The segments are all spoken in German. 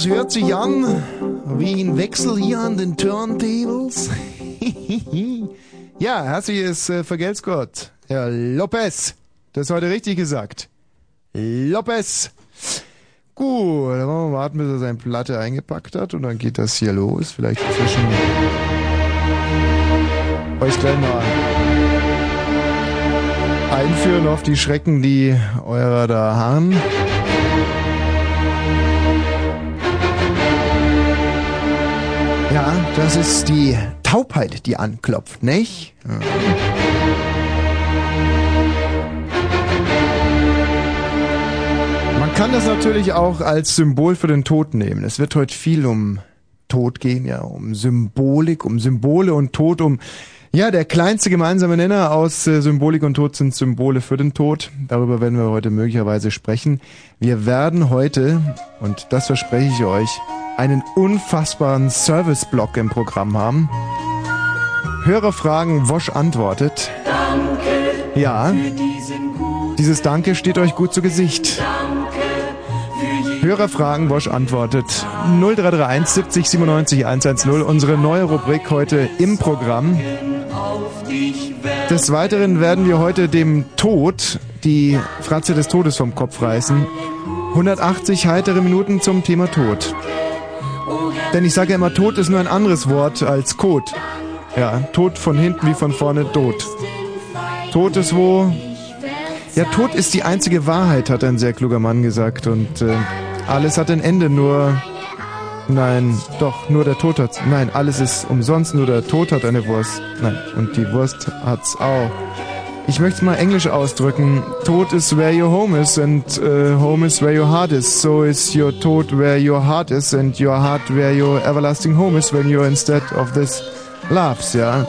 das hört sich an wie ein Wechsel hier an den Turntables. ja, herzliches äh, Vergelt's Gott. Herr Lopez. Das ist heute richtig gesagt. Lopez. Gut, dann wollen wir warten, bis er seine Platte eingepackt hat und dann geht das hier los. Vielleicht zwischen euch gleich mal einführen auf die Schrecken, die eurer da harren. Das ist die Taubheit, die anklopft, nicht? Man kann das natürlich auch als Symbol für den Tod nehmen. Es wird heute viel um Tod gehen, ja, um Symbolik, um Symbole und Tod, um ja, der kleinste gemeinsame Nenner aus äh, Symbolik und Tod sind Symbole für den Tod. Darüber werden wir heute möglicherweise sprechen. Wir werden heute, und das verspreche ich euch, einen unfassbaren Service-Block im Programm haben. Hörer fragen, Wosch antwortet. Danke. Ja. Dieses Danke steht euch gut zu Gesicht. Hörer fragen, Wosch antwortet. 0331 70 97 110. Unsere neue Rubrik heute im Programm. Des Weiteren werden wir heute dem Tod die Fratze des Todes vom Kopf reißen. 180 heitere Minuten zum Thema Tod. Denn ich sage ja immer, Tod ist nur ein anderes Wort als Kot. Ja, Tod von hinten wie von vorne tot. Tod ist wo? Ja, Tod ist die einzige Wahrheit, hat ein sehr kluger Mann gesagt. Und äh, alles hat ein Ende, nur Nein, doch, nur der Tod hat's. Nein, alles ist umsonst, nur der Tod hat eine Wurst. Nein, und die Wurst hat's auch. Ich möchte es mal englisch ausdrücken. Tod is where your home is and uh, home is where your heart is. So is your tod where your heart is and your heart where your everlasting home is when you're instead of this loves, ja.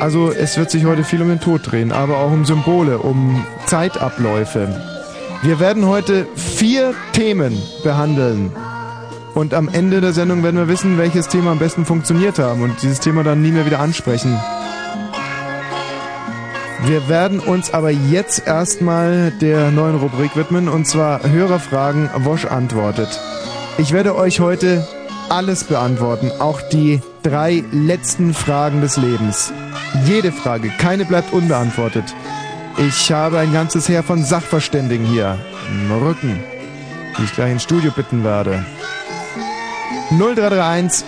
Also es wird sich heute viel um den Tod drehen, aber auch um Symbole, um Zeitabläufe. Wir werden heute vier Themen behandeln. Und am Ende der Sendung werden wir wissen, welches Thema am besten funktioniert haben und dieses Thema dann nie mehr wieder ansprechen. Wir werden uns aber jetzt erstmal der neuen Rubrik widmen und zwar Hörerfragen Wosch antwortet. Ich werde euch heute alles beantworten, auch die drei letzten Fragen des Lebens. Jede Frage, keine bleibt unbeantwortet. Ich habe ein ganzes Heer von Sachverständigen hier im Rücken, die ich gleich ins Studio bitten werde. 0331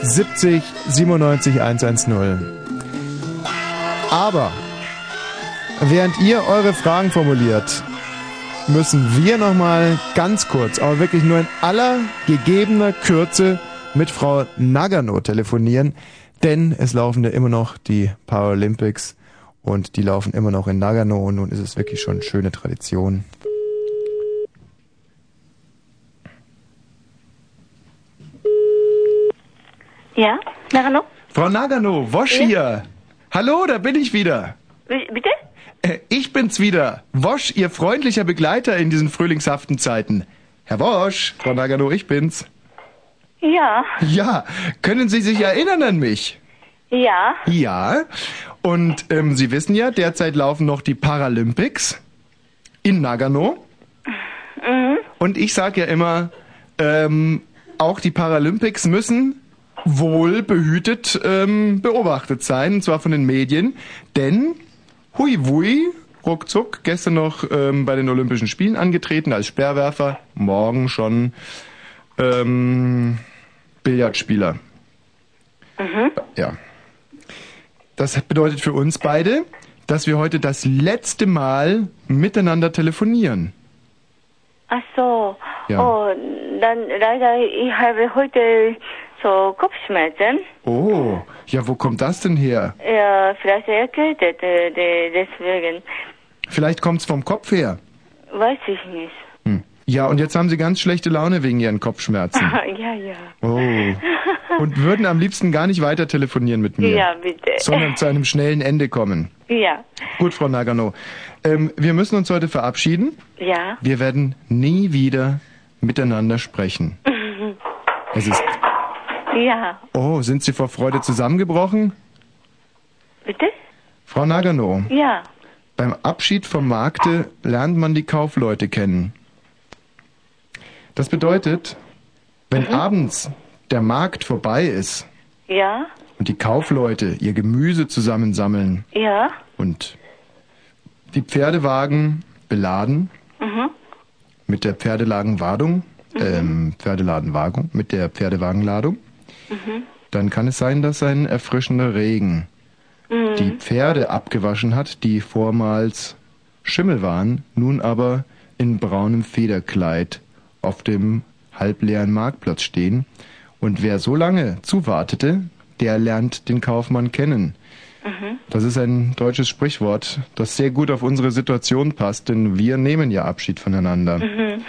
70 97 110. Aber während ihr eure Fragen formuliert, müssen wir nochmal ganz kurz, aber wirklich nur in aller gegebener Kürze mit Frau Nagano telefonieren, denn es laufen ja immer noch die Paralympics und die laufen immer noch in Nagano und nun ist es wirklich schon eine schöne Tradition. Ja, Nagano? Frau Nagano, Wosch Ja? hier. Hallo, da bin ich wieder. Wie- Bitte? Äh, Ich bin's wieder. Wosch, Ihr freundlicher Begleiter in diesen frühlingshaften Zeiten. Herr Wosch, Frau Nagano, ich bin's. Ja, Ja, können Sie sich erinnern an mich? Ja, Ja. Und ähm, Sie wissen ja, derzeit laufen noch die Paralympics in Nagano. mhm. Und ich sage ja immer, ähm, auch die Paralympics müssen wohl behütet ähm, beobachtet sein, und zwar von den Medien. Denn, hui wui, ruckzuck, gestern noch ähm, bei den Olympischen Spielen angetreten als Speerwerfer, morgen schon ähm, Billardspieler. Mhm. Ja. Das bedeutet für uns beide, dass wir heute das letzte Mal miteinander telefonieren. Ach so. Ja. Oh, dann leider, ich habe heute so Kopfschmerzen. Oh, ja, wo kommt das denn her? Ja, vielleicht erkältet, äh, de- deswegen. Vielleicht kommt's vom Kopf her. Weiß ich nicht. Ja, und jetzt haben Sie ganz schlechte Laune wegen Ihren Kopfschmerzen. ja, ja. Oh. Und würden am liebsten gar nicht weiter telefonieren mit mir. Ja, bitte. Sondern zu einem schnellen Ende kommen. Ja, Gut, Frau Nagano. Ähm, wir müssen uns heute verabschieden. ja. Wir werden nie wieder miteinander sprechen. Es ist. ja, Oh, sind Sie vor Freude zusammengebrochen? bitte? Frau Nagano, Ja, beim Abschied vom Markte lernt man die Kaufleute kennen. Das bedeutet, wenn abends der Markt vorbei ist Ja, und die Kaufleute ihr Gemüse zusammensammeln ja, und die Pferdewagen beladen mhm. mit der Pferdelagenwadung, ähm, Pferdeladenwagung, mit der Pferdewagenladung, Mhm. dann kann es sein, dass ein erfrischender Regen Mhm. die Pferde abgewaschen hat, die vormals Schimmel waren, nun aber in braunem Federkleid auf dem halbleeren Marktplatz stehen. Und wer so lange zuwartete, der lernt den Kaufmann kennen. Mhm. Das ist ein deutsches Sprichwort, das sehr gut auf unsere Situation passt, denn wir nehmen ja Abschied voneinander. Mhm.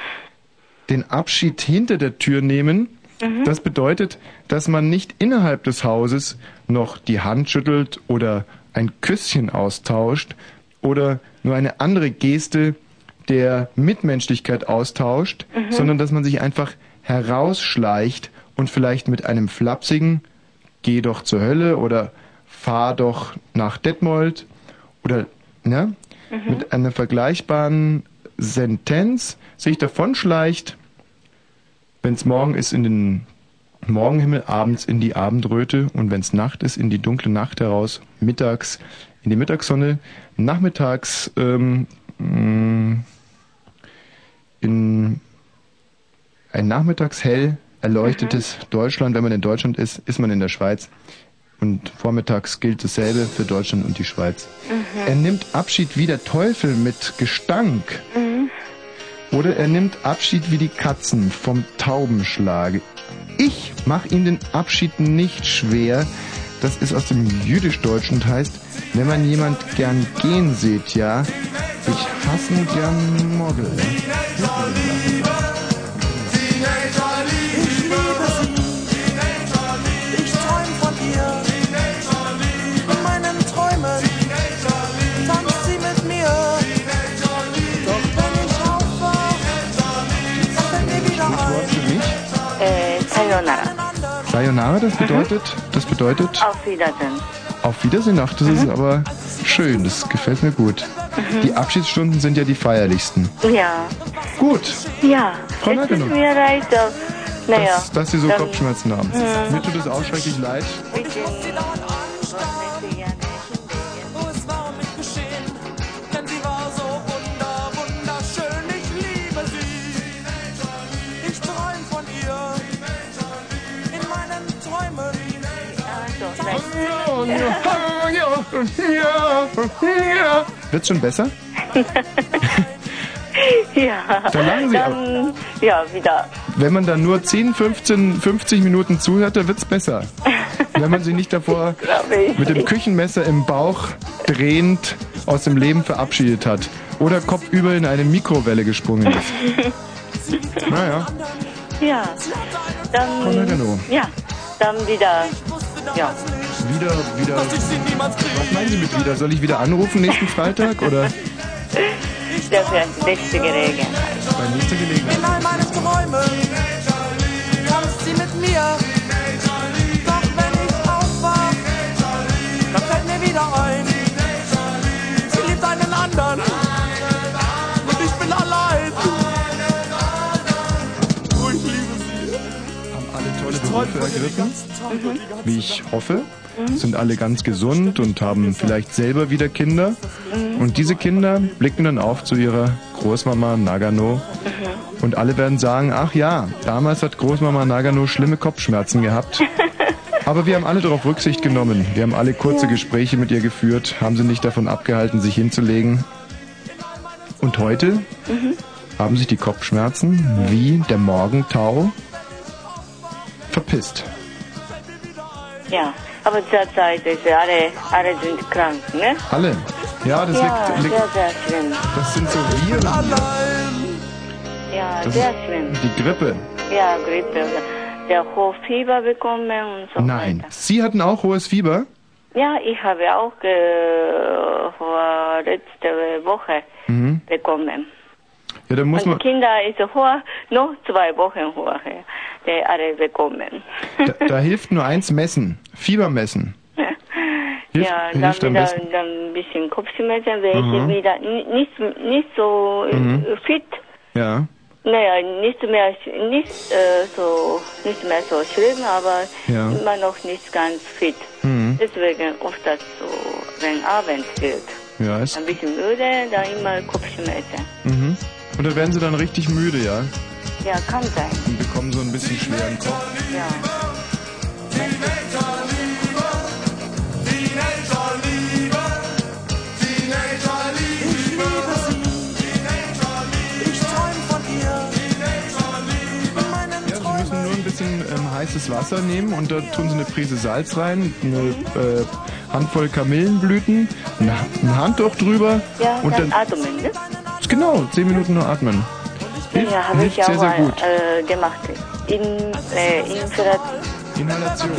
Den Abschied hinter der Tür nehmen, Mhm. das bedeutet, dass man nicht innerhalb des Hauses noch die Hand schüttelt oder ein Küsschen austauscht oder nur eine andere Geste der Mitmenschlichkeit austauscht, Mhm. sondern dass man sich einfach herausschleicht und vielleicht mit einem flapsigen Geh doch zur Hölle oder Fahr doch nach Detmold oder ne, Mhm. mit einer vergleichbaren Sentenz sich davonschleicht, wenn es morgen ist, in den Morgenhimmel, abends in die Abendröte und wenn es Nacht ist, in die dunkle Nacht heraus, mittags in die Mittagssonne, nachmittags ähm, mh, in ein nachmittagshell erleuchtetes Deutschland. Wenn man in Deutschland ist, ist man in der Schweiz. Und vormittags gilt dasselbe für Deutschland und die Schweiz. Er nimmt Abschied wie der Teufel mit Gestank. Oder er nimmt Abschied wie die Katzen vom Taubenschlag. Ich mache ihm den Abschied nicht schwer. Das ist aus dem Jüdisch-Deutschen und heißt, wenn man jemand gern gehen sieht, ja, ich hassen gern Mogel. Ich Sayonara, das bedeutet, das bedeutet Auf Wiedersehen. auf Wiedersehen. Ach, das ist aber schön, das gefällt mir gut. Die Abschiedsstunden sind ja die feierlichsten. Ja, Gut, ja. Frau Es ist mir leid, dass, naja. dass, dass Sie so Kopfschmerzen haben. Mir tut es auch schrecklich leid. Ich Wird's schon besser? Ja. Dann lachen Sie Dann, ja, wieder. Wenn man dann nur 10, 15, 50 Minuten zuhört, dann wird's besser. Wenn man sich nicht davor mit dem Küchenmesser im Bauch drehend aus dem Leben verabschiedet hat. Oder kopfüber in eine Mikrowelle gesprungen ist. Naja, Ja. Dann, ja. Dann wieder, ja. Wieder, wieder. Was meinen Sie mit wieder? Soll ich wieder anrufen nächsten Freitag oder Das wäre die letzte Gelegenheit. bei nächster Gelegenheit? In all meinen Träumen tanzt sie mit mir. Ergriffen, wie ich hoffe. Sind alle ganz gesund und haben vielleicht selber wieder Kinder. Und diese Kinder blicken dann auf zu ihrer Großmama Nagano. Und alle werden sagen, ach ja, damals hat Großmama Nagano schlimme Kopfschmerzen gehabt. Aber wir haben alle darauf Rücksicht genommen. Wir haben alle kurze Gespräche mit ihr geführt, haben sie nicht davon abgehalten, sich hinzulegen. Und heute haben sich die Kopfschmerzen wie der Morgentau verpisst. Ja. Aber zurzeit ist alle, alle sind krank, ne? Alle. Ja, das Ja, liegt, liegt sehr, sehr schlimm. das sind so Viren. Ja, Das sehr schlimm. die Grippe. Ja, Grippe. Der Hochfieber bekommen und so Nein. weiter. Sie hatten auch hohes Fieber? Ja, ich habe auch äh, vor letzte Woche Mhm. bekommen. Ja, dann muss Und man. Kinder ist hoch, noch zwei Wochen hoch, die alle bekommen. Da, da hilft nur eins messen. Fieber messen. Hilft, ja, dann hilft wieder dann ein bisschen Kopfschmerzen, welche Mhm. wieder ni- nicht, nicht so äh, Mhm. fit. Ja. Naja, nicht mehr, nicht, äh, so, nicht mehr so schlimm, aber Ja. immer noch nicht ganz fit. Mhm. Deswegen oft das so, wenn Abend wird. Ja, ist. Ein bisschen müde, dann immer Kopfschmerzen. Mhm. Und da werden sie dann richtig müde, ja? Ja, kann sein. Und bekommen so ein bisschen schweren Kopf. Ja. Ich liebe sie. Ich träum von ihr. In meinen Ja, sie Träumen. müssen nur ein bisschen ähm, heißes Wasser nehmen und da tun sie eine Prise Salz rein, eine äh, Handvoll Kamillenblüten, ein, ein Handtuch drüber Ja, und dann dann atmen, ne? Genau zehn Minuten nur atmen. Hilft, Ja, habe ich sehr auch sehr mal gut. äh, gemacht. In, äh, Infra Inhalation.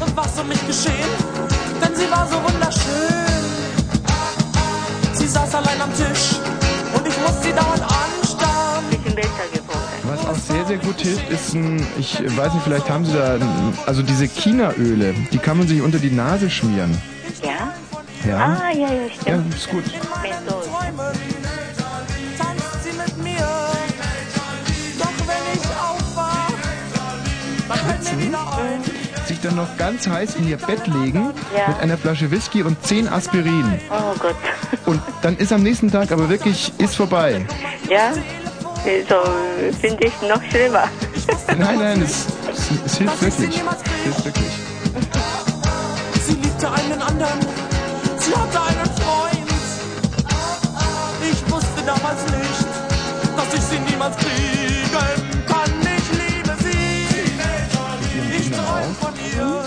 Und was um mich geschehen? Denn sie war so wunderschön. Sie saß allein am Tisch und ich muss sie dauernd anstarren. bisschen besser geworden. Was auch sehr, sehr gut hilft, ist ein, ich weiß nicht, vielleicht haben Sie da, also diese Chinaöle, die kann man sich unter die Nase schmieren. Ja? Ja? Ah, ja, ja, Ja, stimmt. ist gut. Wieder ein. Sich dann noch ganz heiß in Ihr Bett legen Ja. mit einer Flasche Whisky und zehn Aspirin. Oh Gott. Und dann ist am nächsten Tag aber wirklich, ist vorbei. Ja? So finde ich noch schlimmer. Nein, nein, es, es, es hilft wirklich. Es hilft wirklich. Hatte einen Freund. Ich wusste damals nicht, dass ich sie niemals kriegen kann. Ich liebe sie. Ich träum von ihr.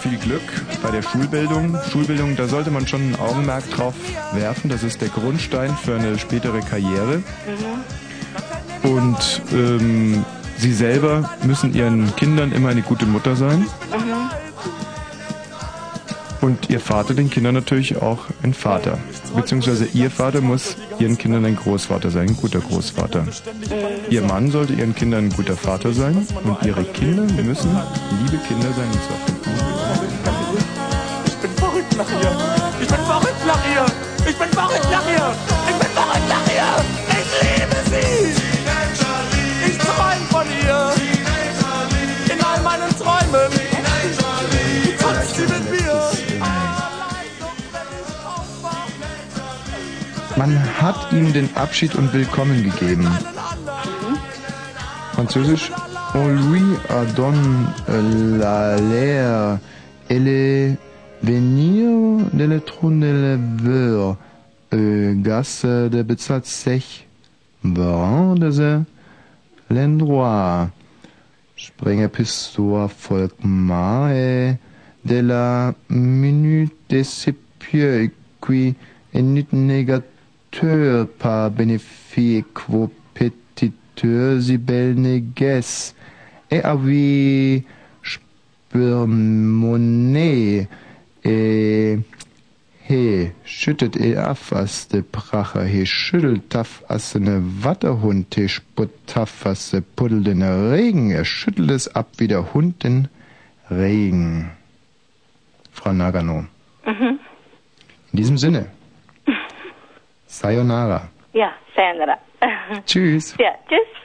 Viel Glück bei der Schulbildung. Schulbildung, da sollte man schon ein Augenmerk drauf werfen. Das ist der Grundstein für eine spätere Karriere. Und ähm, Sie selber müssen Ihren Kindern immer eine gute Mutter sein. Und Ihr Vater den Kindern natürlich auch ein Vater. Beziehungsweise Ihr Vater muss Ihren Kindern ein Großvater sein, ein guter Großvater. Ihr Mann sollte Ihren Kindern ein guter Vater sein. Und Ihre Kinder müssen liebe Kinder sein. Ich bin verrückt nach ihr. Ich bin verrückt nach ihr. Ich bin verrückt nach ihr. Hat ihm den Abschied und Willkommen gegeben. Französisch. On lui a donné la l'air et le venir de le trône de l'éleveur. Euh, Gasse de bezahlt sich. Brandese l'endroit. Sprenger Pistor Volkmae de la minute de qui est nut négateur par bénéfice quo petiteur si belle néges et avi spürmonnaie et he schüttet e af as de Pracher, he schüttelt taf as ne Watterhund, he sputt taf as de Puddel den Regen, er schüttelt es ab wie der Hund den Regen. Frau Nagano. Mhm. In diesem Sinne. Sayonara. Ja, sayonara. Tschüss. Ja, tschüss.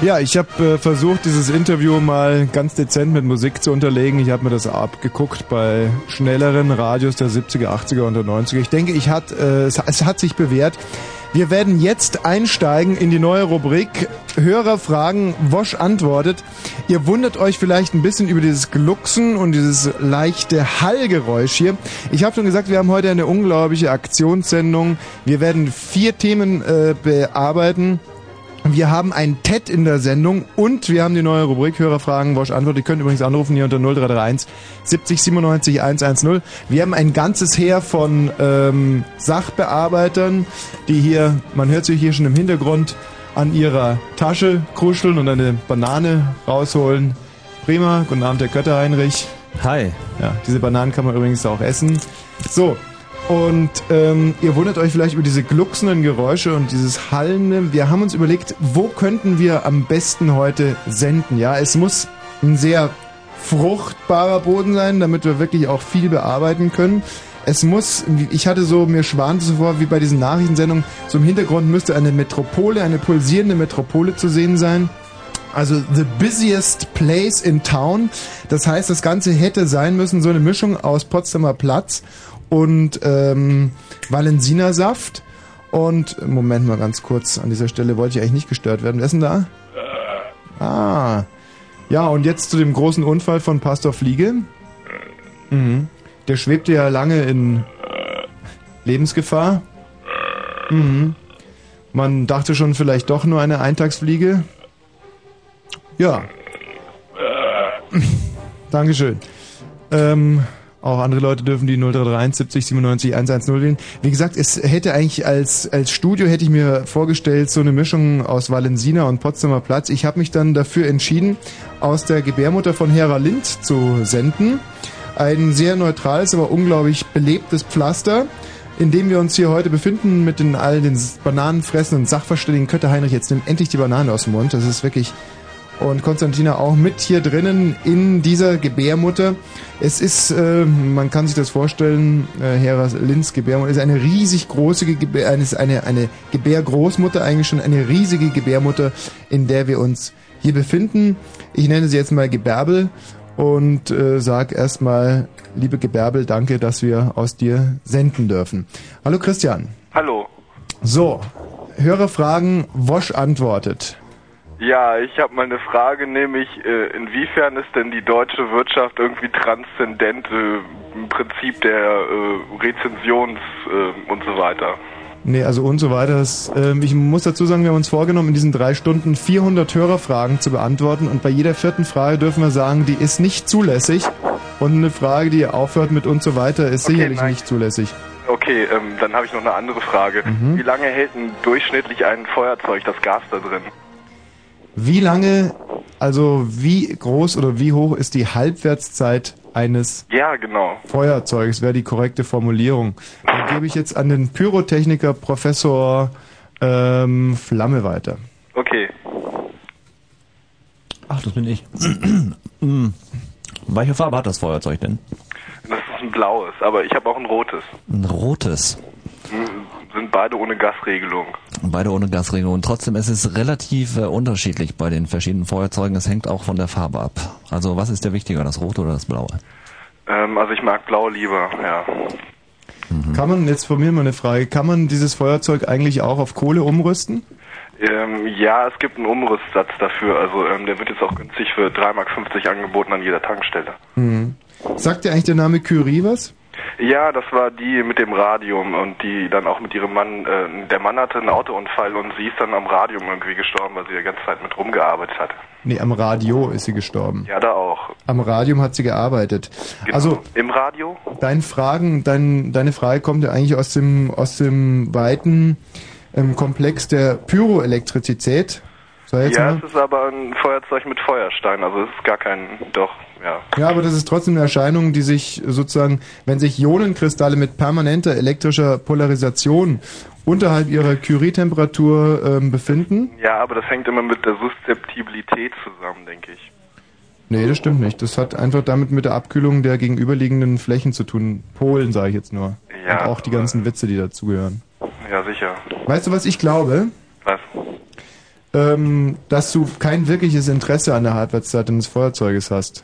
Ja, ich habe äh, versucht, dieses Interview mal ganz dezent mit Musik zu unterlegen. Ich habe mir das abgeguckt bei schnelleren Radios der 70er, 80er und der 90er. Ich denke, ich hat, äh, es, es hat sich bewährt. Wir werden jetzt einsteigen in die neue Rubrik Hörer fragen, Wosch antwortet. Ihr wundert euch vielleicht ein bisschen über dieses Glucksen und dieses leichte Hallgeräusch hier. Ich habe schon gesagt, wir haben heute eine unglaubliche Aktionssendung. Wir werden vier Themen äh, bearbeiten. Wir haben ein TED in der Sendung und wir haben die neue Rubrik Hörerfragen, Wosch Antwort. Ihr könnt übrigens anrufen hier unter 0331 70 97 110. Wir haben ein ganzes Heer von ähm, Sachbearbeitern, die hier, man hört sie hier schon im Hintergrund, an ihrer Tasche kruscheln und eine Banane rausholen. Prima, guten Abend, Herr Kötter Heinrich. Hi. Ja, diese Bananen kann man übrigens auch essen. So, und ähm, ihr wundert euch vielleicht über diese glucksenden Geräusche und dieses Hallende. Wir haben uns überlegt, wo könnten wir am besten heute senden? Ja, es muss ein sehr fruchtbarer Boden sein, damit wir wirklich auch viel bearbeiten können. es muss, ich hatte so, mir schwante so vor, wie bei diesen Nachrichtensendungen, so im Hintergrund müsste eine Metropole, eine pulsierende Metropole zu sehen sein. Also the busiest place in town. Das heißt, das Ganze hätte sein müssen so eine Mischung aus Potsdamer Platz und ähm, Valensina Saft. Und Moment mal ganz kurz, an dieser Stelle wollte ich eigentlich nicht gestört werden. Wer ist denn da? Ah. Ja, und jetzt zu dem großen Unfall von Pastor Fliege. Mhm. Der schwebte ja lange in Lebensgefahr. Mhm. Man dachte schon vielleicht doch nur eine Eintagsfliege. Ja. Dankeschön. Ähm, auch andere Leute dürfen die 0331 70 97 110 wählen. Wie gesagt, es hätte eigentlich als, als Studio hätte ich mir vorgestellt, so eine Mischung aus Valensina und Potsdamer Platz. Ich habe mich dann dafür entschieden, aus der Gebärmutter von Hera Lind zu senden. Ein sehr neutrales, aber unglaublich belebtes Pflaster, in dem wir uns hier heute befinden mit den all den bananenfressenden Sachverständigen. Kötter Heinrich, jetzt nimm endlich die Banane aus dem Mund. Das ist wirklich und Konstantina auch mit hier drinnen in dieser Gebärmutter. Es ist, äh, man kann sich das vorstellen, äh, Hera Linz Gebärmutter ist eine riesig große Gebär, eine, eine, eine Gebärgroßmutter, eigentlich schon eine riesige Gebärmutter, in der wir uns hier befinden. Ich nenne sie jetzt mal Gebärbel und äh, sag erstmal, liebe Gebärbel, danke, dass wir aus dir senden dürfen. Hallo Christian. Hallo. So, höre Fragen, Wosch antwortet. Ja, ich habe mal eine Frage, nämlich äh, inwiefern ist denn die deutsche Wirtschaft irgendwie transzendent äh, im Prinzip der äh, Rezensions äh, und so weiter? Nee, also und so weiter. Das, ähm, ich muss dazu sagen, wir haben uns vorgenommen, in diesen drei Stunden 400 Hörerfragen zu beantworten und bei jeder vierten Frage dürfen wir sagen, die ist nicht zulässig und eine Frage, die aufhört mit und so weiter, ist Okay, sicherlich nein. nicht zulässig. Okay, ähm, dann habe ich noch eine andere Frage. Mhm. Wie lange hält denn durchschnittlich ein Feuerzeug das Gas da drin? Wie lange, also wie groß oder wie hoch ist die Halbwertszeit eines Ja, genau. Feuerzeugs, wäre die korrekte Formulierung. Dann gebe ich jetzt an den Pyrotechniker Professor ähm, Flamme weiter. Okay. Ach, das bin ich. Welche Farbe hat das Feuerzeug denn? Das ist ein blaues, aber ich habe auch ein rotes. Ein rotes. Hm, Sind beide ohne Gasregelung. Beide ohne Gasregelung. Und trotzdem ist es relativ äh, unterschiedlich bei den verschiedenen Feuerzeugen. Es hängt auch von der Farbe ab. Also was ist der wichtiger, das rote oder das blaue? Ähm, also ich mag blau lieber, ja. Kann man, jetzt von mir mal eine Frage, kann man dieses Feuerzeug eigentlich auch auf Kohle umrüsten? Ähm, ja, es gibt einen Umrüstsatz dafür. Also ähm, der wird jetzt auch günstig für 3,50 Mark angeboten an jeder Tankstelle. Mhm. Sagt dir eigentlich der Name Curie was? Ja, das war die mit dem Radium und die dann auch mit ihrem Mann, äh, der Mann hatte einen Autounfall und sie ist dann am Radium irgendwie gestorben, weil sie die ganze Zeit mit rumgearbeitet hat. Nee, am Radio ist sie gestorben. Ja, da auch. Am Radium hat sie gearbeitet. Genau. Also Im Radio? dein Fragen, dein, deine Frage kommt ja eigentlich aus dem, aus dem weiten ähm, Komplex der Pyroelektrizität. So ja, mal. es ist aber ein Feuerzeug mit Feuerstein, also es ist gar kein, doch, ja. Ja, aber das ist trotzdem eine Erscheinung, die sich sozusagen, wenn sich Ionenkristalle mit permanenter elektrischer Polarisation unterhalb ihrer Curie-Temperatur ähm, befinden. Ja, aber das hängt immer mit der Suszeptibilität zusammen, denke ich. Nee, das stimmt nicht. Das hat einfach damit mit der Abkühlung der gegenüberliegenden Flächen zu tun. Polen, sage ich jetzt nur. Ja, Und auch die ganzen Witze, die dazugehören. Ja, sicher. Weißt du, was ich glaube? Was? Ähm, dass du kein wirkliches Interesse an der Halbwertszeit deines Feuerzeuges hast.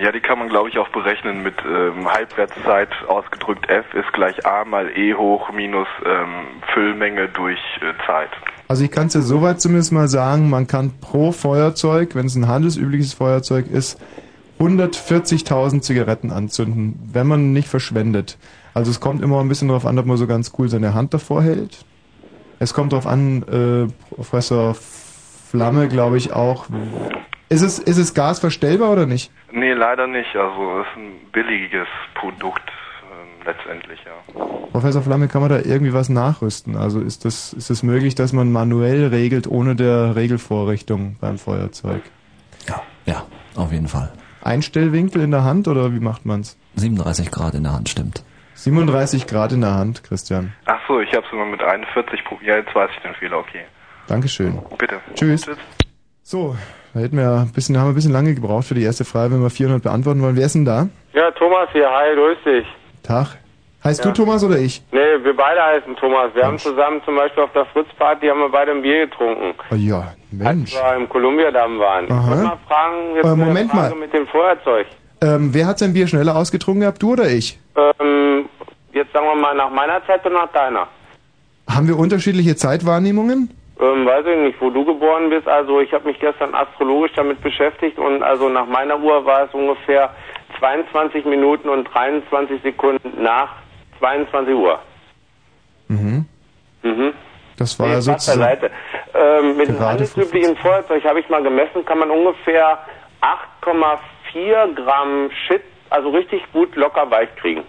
Ja, die kann man, glaube ich, auch berechnen mit ähm, Halbwertszeit ausgedrückt F ist gleich A mal E hoch minus ähm, Füllmenge durch äh, Zeit. Also ich kann es dir soweit zumindest mal sagen, man kann pro Feuerzeug, wenn es ein handelsübliches Feuerzeug ist, 140.000 Zigaretten anzünden, wenn man nicht verschwendet. Also es kommt immer ein bisschen darauf an, ob man so ganz cool seine Hand davor hält. Es kommt darauf an, äh, Professor Flamme, glaube ich auch. Ist es, ist es gasverstellbar oder nicht? Nee, leider nicht. Also es ist ein billiges Produkt ähm, letztendlich, ja. Professor Flamme, kann man da irgendwie was nachrüsten? Also ist das, ist es möglich, dass man manuell regelt ohne der Regelvorrichtung beim Feuerzeug? Ja, auf jeden Fall. Einstellwinkel in der Hand oder wie macht man's? 37 Grad in der Hand, stimmt. 37 Grad in der Hand, Christian. Ach so, ich habe es immer mit 41 probiert. Ja, jetzt weiß ich den Fehler, okay. Dankeschön. Bitte. Tschüss. So, da hätten wir ein bisschen, haben wir ein bisschen lange gebraucht für die erste Frage, wenn wir 400 beantworten wollen. Wer ist denn da? Ja, Thomas hier, hi, grüß dich. Tag. Heißt Ja. du Thomas oder ich? Nee, wir beide heißen Thomas. Wir haben zusammen zum Beispiel auf der Fritz-Party haben wir beide ein Bier getrunken. Oh ja, Mensch. Als wir im Columbia-Damm waren. Ich Aha. wollte mal fragen, jetzt Äh, Moment Frage mal. mit dem Feuerzeug. Ähm, wer hat sein Bier schneller ausgetrunken gehabt, du oder ich? Ähm, jetzt sagen wir mal nach meiner Zeit und nach deiner. Haben wir unterschiedliche Zeitwahrnehmungen? Ähm, weiß ich nicht, wo du geboren bist. Also ich habe mich gestern astrologisch damit beschäftigt und also nach meiner Uhr war es ungefähr 22 Minuten und 23 Sekunden nach 22 Uhr. Mhm. Mhm. Das war Nee, sozusagen. beiseite. Ähm, mit dem handelsüblichen Feuerzeug habe ich mal gemessen, kann man ungefähr 8,4 Gramm Shit, also richtig gut locker weich kriegen.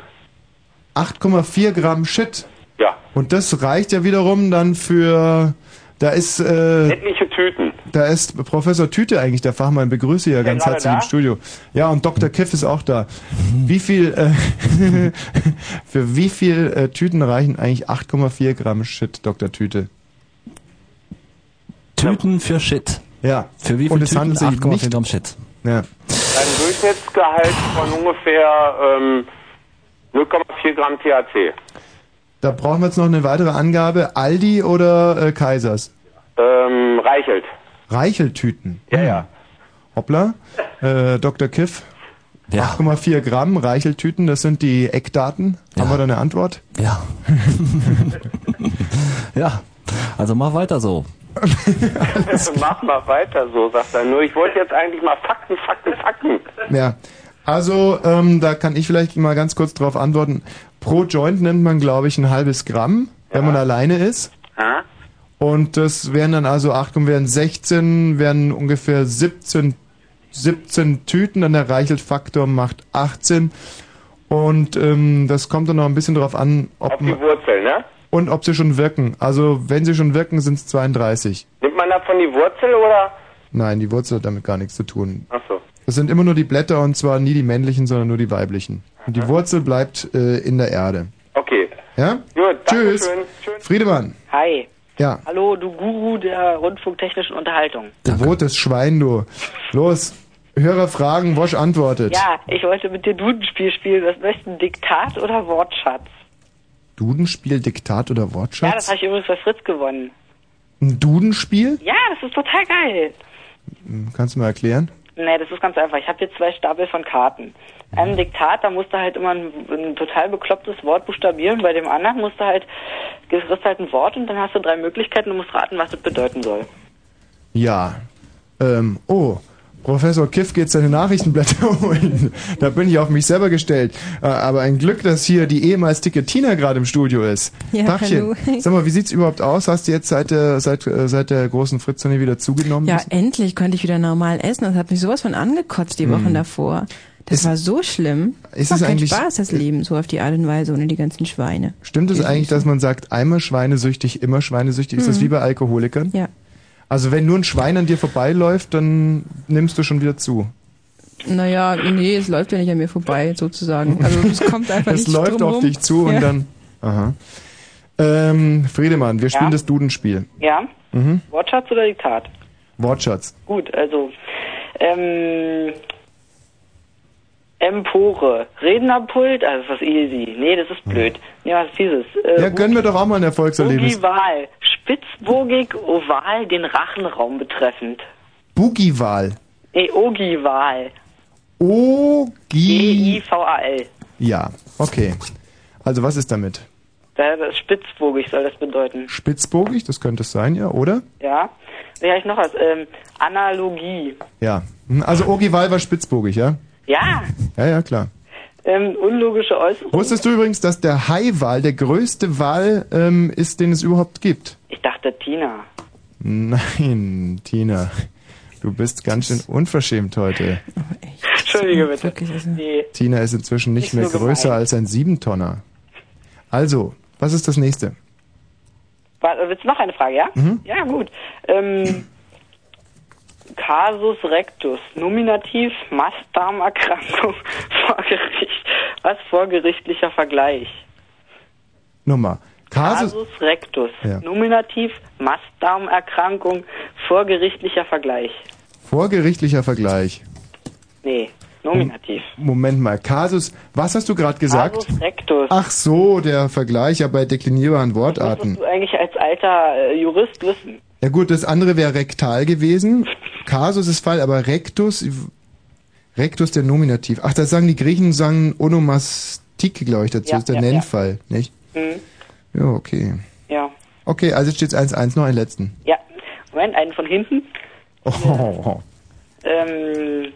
8,4 Gramm Shit. Ja. Und das reicht ja wiederum dann für. Da ist, äh, Etliche Tüten. da ist Professor Tüte eigentlich der Fachmann. Begrüße ja ganz herzlich da? im Studio. Ja, und Dr. Kiff ist auch da. Wie viel, äh, für wie viel äh, Tüten reichen eigentlich 8,4 Gramm Shit, Dr. Tüte? Tüten für Shit. Ja. Für wie viel Und es Tüten? handelt sich 8,4 nicht- Gramm Shit. Ja. Ein Durchschnittsgehalt von ungefähr ähm, 0,4 Gramm THC. Da brauchen wir jetzt noch eine weitere Angabe. Aldi oder äh, Kaisers? Ähm, reichelt. Reicheltüten. Ja, ja. Hoppla. Äh, Dr. Kiff. Ja. 8,4 Gramm Reicheltüten, das sind die Eckdaten. Haben wir da eine Antwort? Ja. ja. Also mach weiter so. Mach mal weiter so, sagt er. Nur ich wollte jetzt eigentlich mal Fakten, Fakten, Fakten. Ja. Also, ähm, da kann ich vielleicht mal ganz kurz drauf antworten. Pro Joint nimmt man, glaube ich, ein halbes Gramm, wenn man alleine ist. Ha? Und das wären dann also, Achtung, wären 16, wären ungefähr 17, 17 Tüten, dann der Reichelt-Faktor macht 18. Und ähm, das kommt dann noch ein bisschen drauf an, ob Auf die Wurzel, ne? und ob sie schon wirken. Also, wenn sie schon wirken, sind es 32. Nimmt man davon die Wurzel oder? Nein, die Wurzel hat damit gar nichts zu tun. Ach so. Das sind immer nur die Blätter und zwar nie die männlichen, sondern nur die weiblichen. Und die Wurzel bleibt äh, in der Erde. Okay. Ja? Gut, Tschüss. Tschüss. Friedemann. Hi. Ja. Hallo, du Guru der rundfunktechnischen Unterhaltung. Rotes Schwein, du. Los. Hörer fragen, Wosch antwortet. Ja, ich wollte mit dir Dudenspiel spielen. Was möchtest du, Diktat oder Wortschatz? Dudenspiel, Diktat oder Ja, das Wortschatz? habe ich übrigens bei Fritz gewonnen. Ein Dudenspiel? Ja, das ist total geil. Hm, Kannst du mal erklären? Nee, das ist ganz einfach. Ich habe hier zwei Stapel von Karten. Ein Diktat, da musst du halt immer ein, ein total beklopptes Wort buchstabieren. Bei dem anderen musst du halt, kriegst halt ein Wort und dann hast du drei Möglichkeiten und musst raten, was das bedeuten soll. Ja. Ähm, oh. Professor Kiff geht seine Nachrichtenblätter holen. Da bin ich auf mich selber gestellt. Äh, Aber ein Glück, dass hier die ehemals dicke Tina gerade im Studio ist. Ja, Tachchen. hallo. Sag mal, wie sieht's überhaupt aus? Hast du jetzt seit der, seit, äh, seit der großen Fritzone wieder zugenommen? Ja, endlich konnte ich wieder normal essen. Das hat mich sowas von angekotzt die Wochen Mhm. davor. Das Ist- war so schlimm. ist Macht es eigentlich- Spaß, das Leben, so auf die Art und Weise, ohne die ganzen Schweine. Stimmt es eigentlich, dass man sagt, einmal schweinesüchtig, immer schweinesüchtig? Ist das wie bei Alkoholikern? Ja. Also wenn nur ein Schwein an dir vorbeiläuft, dann nimmst du schon wieder zu. Naja, nee, es läuft ja nicht an mir vorbei, sozusagen. Also es kommt einfach Es nicht läuft drum auf rum. dich zu und Ja. dann... Aha. Ähm, Friedemann, wir spielen Ja? das Dudenspiel. Ja? Mhm. Wortschatz oder Diktat? Wortschatz. Gut, also, ähm, Empore, Rednerpult, also das ist easy. Nee, das ist blöd. Nee, was fieses. Äh, Ja, gönnen wir doch auch mal ein Erfolgserlebnis. Ogival, spitzbogig, oval, den Rachenraum betreffend. Boogie-Wahl. Nee, Ogival. O-G... E-I-V-A-L. Ja, okay. Also was ist damit? Da- Das spitzbogig soll das bedeuten. Spitzbogig, das könnte es sein, ja, oder? Ja? Habe ich noch was? Ähm, Analogie. Ja. Hm, Also Ogival war spitzbogig, ja? Ja, Ja, ja, klar. ähm, unlogische Äußerung. Wusstest du übrigens, dass der Haiwal der größte Wal ähm, ist, den es überhaupt gibt? Ich dachte Tina. Nein, Tina. Du bist ganz schön unverschämt heute. Entschuldige bitte. Wirklich, also. Nee. Tina ist inzwischen nicht Nicht mehr größer gemein. als ein Siebentonner. Also, was ist das nächste? War, willst du noch eine Frage, ja? Mhm. Ja, gut. Ähm, Casus rectus, Nominativ, Mastdarmerkrankung, vor Gericht. Was vorgerichtlicher Vergleich? Nummer. Kasus. Casus rectus, Ja. Nominativ, Mastdarmerkrankung, vorgerichtlicher Vergleich. Vorgerichtlicher Vergleich. Nee. Nominativ. Moment mal, Kasus, was hast du gerade gesagt? Kasus rectus. Ach so, der Vergleich ja bei deklinierbaren Das Wortarten. musst du eigentlich als alter äh, Jurist wissen. Ja gut, das andere wäre rektal gewesen. Kasus ist Fall, aber rectus, rectus der Nominativ. Ach, das sagen die Griechen, sagen Onomastik, glaube ich, dazu. Ja, ist der ja, ja. Nennfall, nicht? Hm. Ja, okay. Ja. Okay, also steht 1-1, noch einen letzten. Ja. Moment, einen von hinten. Oh, Ähm,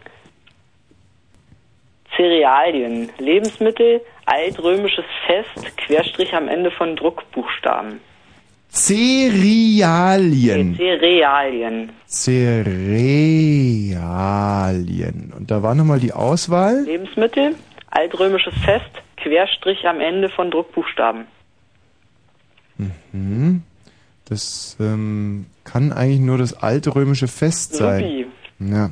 Cerealien, Lebensmittel, altrömisches Fest, Querstrich am Ende von Druckbuchstaben. Cerealien. Cerealien, Cerealien. Und da war nochmal die Auswahl. Lebensmittel, altrömisches Fest, Querstrich am Ende von Druckbuchstaben. Hm. Das ähm, kann eigentlich nur das alte römische Fest sein. Supi. Ja.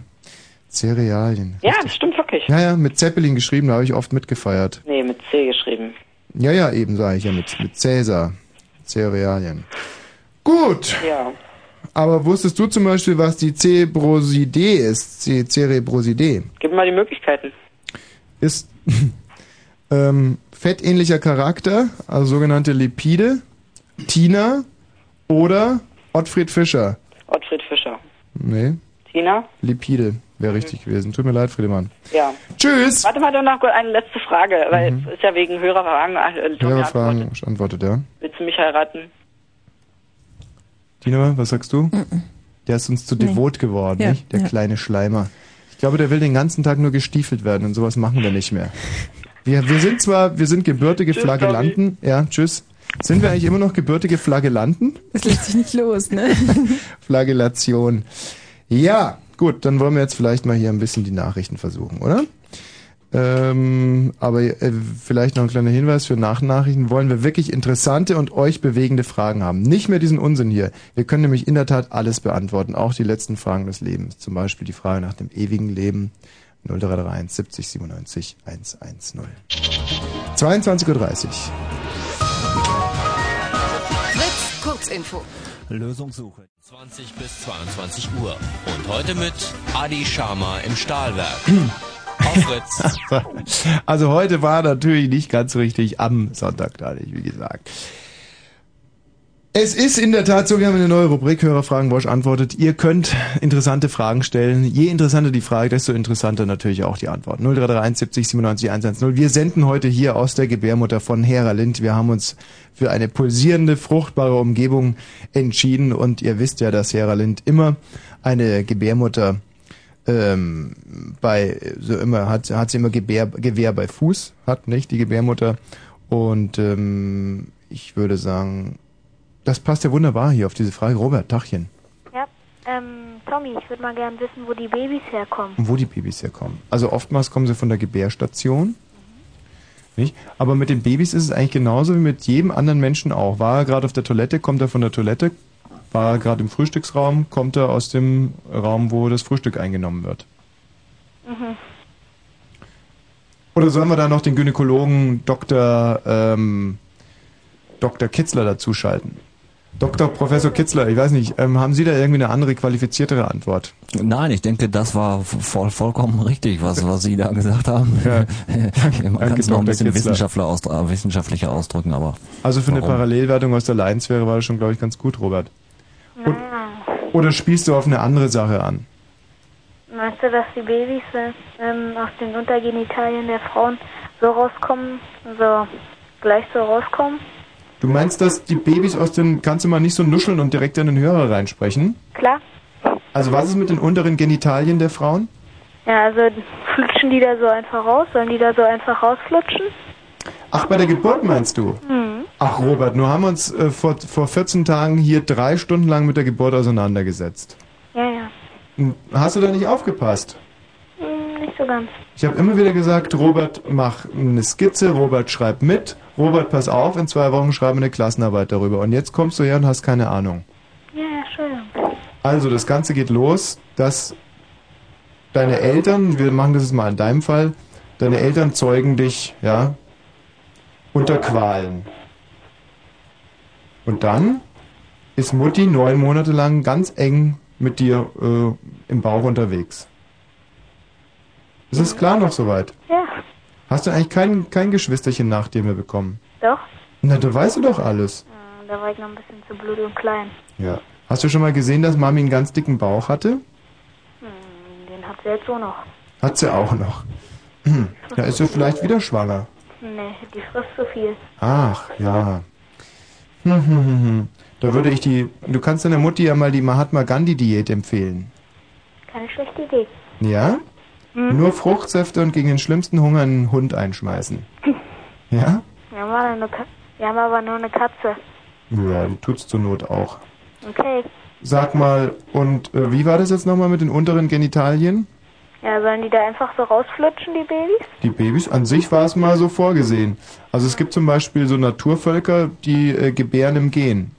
Cerealien. Ja, das stimmt wirklich. Ja, ja, mit Zeppelin geschrieben, da habe ich oft mitgefeiert. Nee, mit C geschrieben. Ja, ja, eben sage ich ja mit, mit Cäsar. Cerealien. Gut, Ja. aber wusstest du zum Beispiel, was die Cebroside ist? Ce Cerebroside Gib mir mal die Möglichkeiten. ist ähm, fettähnlicher Charakter, also sogenannte Lipide, Tina oder Ottfried Fischer. Ottfried Fischer. Nee, Tina? Lipide wäre richtig gewesen. Tut mir leid, Friedemann. Ja. Tschüss! Warte mal doch noch eine letzte Frage, weil Mhm. es ist ja wegen Hörerfragen. Äh, Mehrere Fragen antwortet, ja. Willst du mich heiraten? Tina, was sagst du? Der ist uns zu Nee. devot geworden, Ja, nicht? Der ja. kleine Schleimer. Ich glaube, der will den ganzen Tag nur gestiefelt werden und sowas machen wir nicht mehr. Wir, wir sind zwar, wir sind gebürtige Tschüss, Flagellanten. Ja, tschüss. Sind wir eigentlich immer noch gebürtige Flagellanten? Das lässt sich nicht los, ne? Flagellation. Ja, gut, dann wollen wir jetzt vielleicht mal hier ein bisschen die Nachrichten versuchen, oder? Ähm, aber äh, vielleicht noch ein kleiner Hinweis für Nachnachrichten. Wollen wir wirklich interessante und euch bewegende Fragen haben. Nicht mehr diesen Unsinn hier. Wir können nämlich in der Tat alles beantworten, auch die letzten Fragen des Lebens. Zum Beispiel die Frage nach dem ewigen Leben. 0331 70 97 110. 22.30 Uhr. Fritz, Kurzinfo. Lösungssuche. 20 bis 22 Uhr. Und heute mit Adi Sharma im Stahlwerk. Auf Fritz. Also heute war natürlich nicht ganz richtig am Sonntag, da wie gesagt. Es ist in der Tat so, wir haben eine neue Rubrik, Hörerfragen, Bosch antwortet. Ihr könnt interessante Fragen stellen. Je interessanter die Frage, desto interessanter natürlich auch die Antwort. 0331 70 97 110. Wir senden heute hier aus der Gebärmutter von Hera Lind. Wir haben uns für eine pulsierende, fruchtbare Umgebung entschieden und ihr wisst ja, dass Hera Lind immer eine Gebärmutter ähm, bei so immer hat hat sie immer Gebär, Gewehr bei Fuß hat nicht die Gebärmutter und ähm, ich würde sagen das passt ja wunderbar hier auf diese Frage Robert Tachchen Ja, ähm, Tommy, ich würde mal gern wissen, wo die Babys herkommen. wo die Babys herkommen also oftmals kommen sie von der Gebärstation nicht aber mit den Babys ist es eigentlich genauso wie mit jedem anderen Menschen auch war er gerade auf der Toilette kommt er von der Toilette war er gerade im Frühstücksraum kommt er aus dem Raum wo das Frühstück eingenommen wird Mhm. Oder sollen wir da noch den Gynäkologen Dr. Ähm, Dr. Kitzler dazuschalten? Dr. Professor Kitzler, ich weiß nicht, ähm, haben Sie da irgendwie eine andere qualifiziertere Antwort? Nein, ich denke, das war voll, vollkommen richtig, was, was Sie da gesagt haben. Ja. Man kann es noch ein bisschen. Wissenschaftler ausdr- wissenschaftlicher ausdrücken, aber. Also für eine Warum? Parallelwertung aus der Leidenssphäre war das schon, glaube ich, ganz gut, Robert. Naja. Oder spielst du auf eine andere Sache an? Meinst du, dass die Babys äh, ähm, aus den Untergenitalien der Frauen so rauskommen, so gleich so rauskommen? Du meinst, dass die Babys aus den, kannst du mal nicht so nuscheln und direkt in den Hörer reinsprechen? Klar. Also was ist mit den unteren Genitalien der Frauen? Ja, also flutschen die da so einfach raus? Sollen die da so einfach rausflutschen? Ach, bei der Geburt meinst du? Hm. Ach Robert, nur haben wir uns äh, vor, vor 14 Tagen hier drei Stunden lang mit der Geburt auseinandergesetzt. Ja, ja. Hm, Hast du da nicht aufgepasst? Nicht so ganz. Ich habe immer wieder gesagt, Robert, mach eine Skizze, Robert, schreib mit, Robert, pass auf, in zwei Wochen schreibe eine Klassenarbeit darüber. Und jetzt kommst du her und hast keine Ahnung. Ja, ja, Entschuldigung. Also, das Ganze geht los, dass deine Eltern, wir machen das jetzt mal in deinem Fall, deine Eltern zeugen dich, ja, unter Qualen. Und dann ist Mutti neun Monate lang ganz eng mit dir äh, im Bauch unterwegs. Ist es klar noch soweit? Ja, Hast du eigentlich kein, kein Geschwisterchen nach dir mehr bekommen? doch. Na, da weißt du doch alles. Da war ich noch ein bisschen zu blöd und klein. Ja. Hast du schon mal gesehen, dass Mami einen ganz dicken Bauch hatte? Hm, Den hat sie jetzt so noch. Hat sie auch noch. Hm. Da ist sie vielleicht wieder schwanger. Nee, die frisst zu viel. Ach, ja. Hm, hm, hm, hm. Da würde ich die. Du kannst deiner Mutti ja mal die Mahatma Gandhi Diät empfehlen. Keine schlechte Idee. Ja? Hm? Nur Fruchtsäfte und gegen den schlimmsten Hunger einen Hund einschmeißen. Ja? Wir haben, aber eine Ka- wir haben aber nur eine Katze. Ja, die tut's zur Not auch. Okay. Sag mal, und äh, wie war das jetzt nochmal mit den unteren Genitalien? Ja, sollen die da einfach so rausflutschen, die Babys? Die Babys, an sich war es mal so vorgesehen. Also es gibt zum Beispiel so Naturvölker, die äh, gebären im Gehen.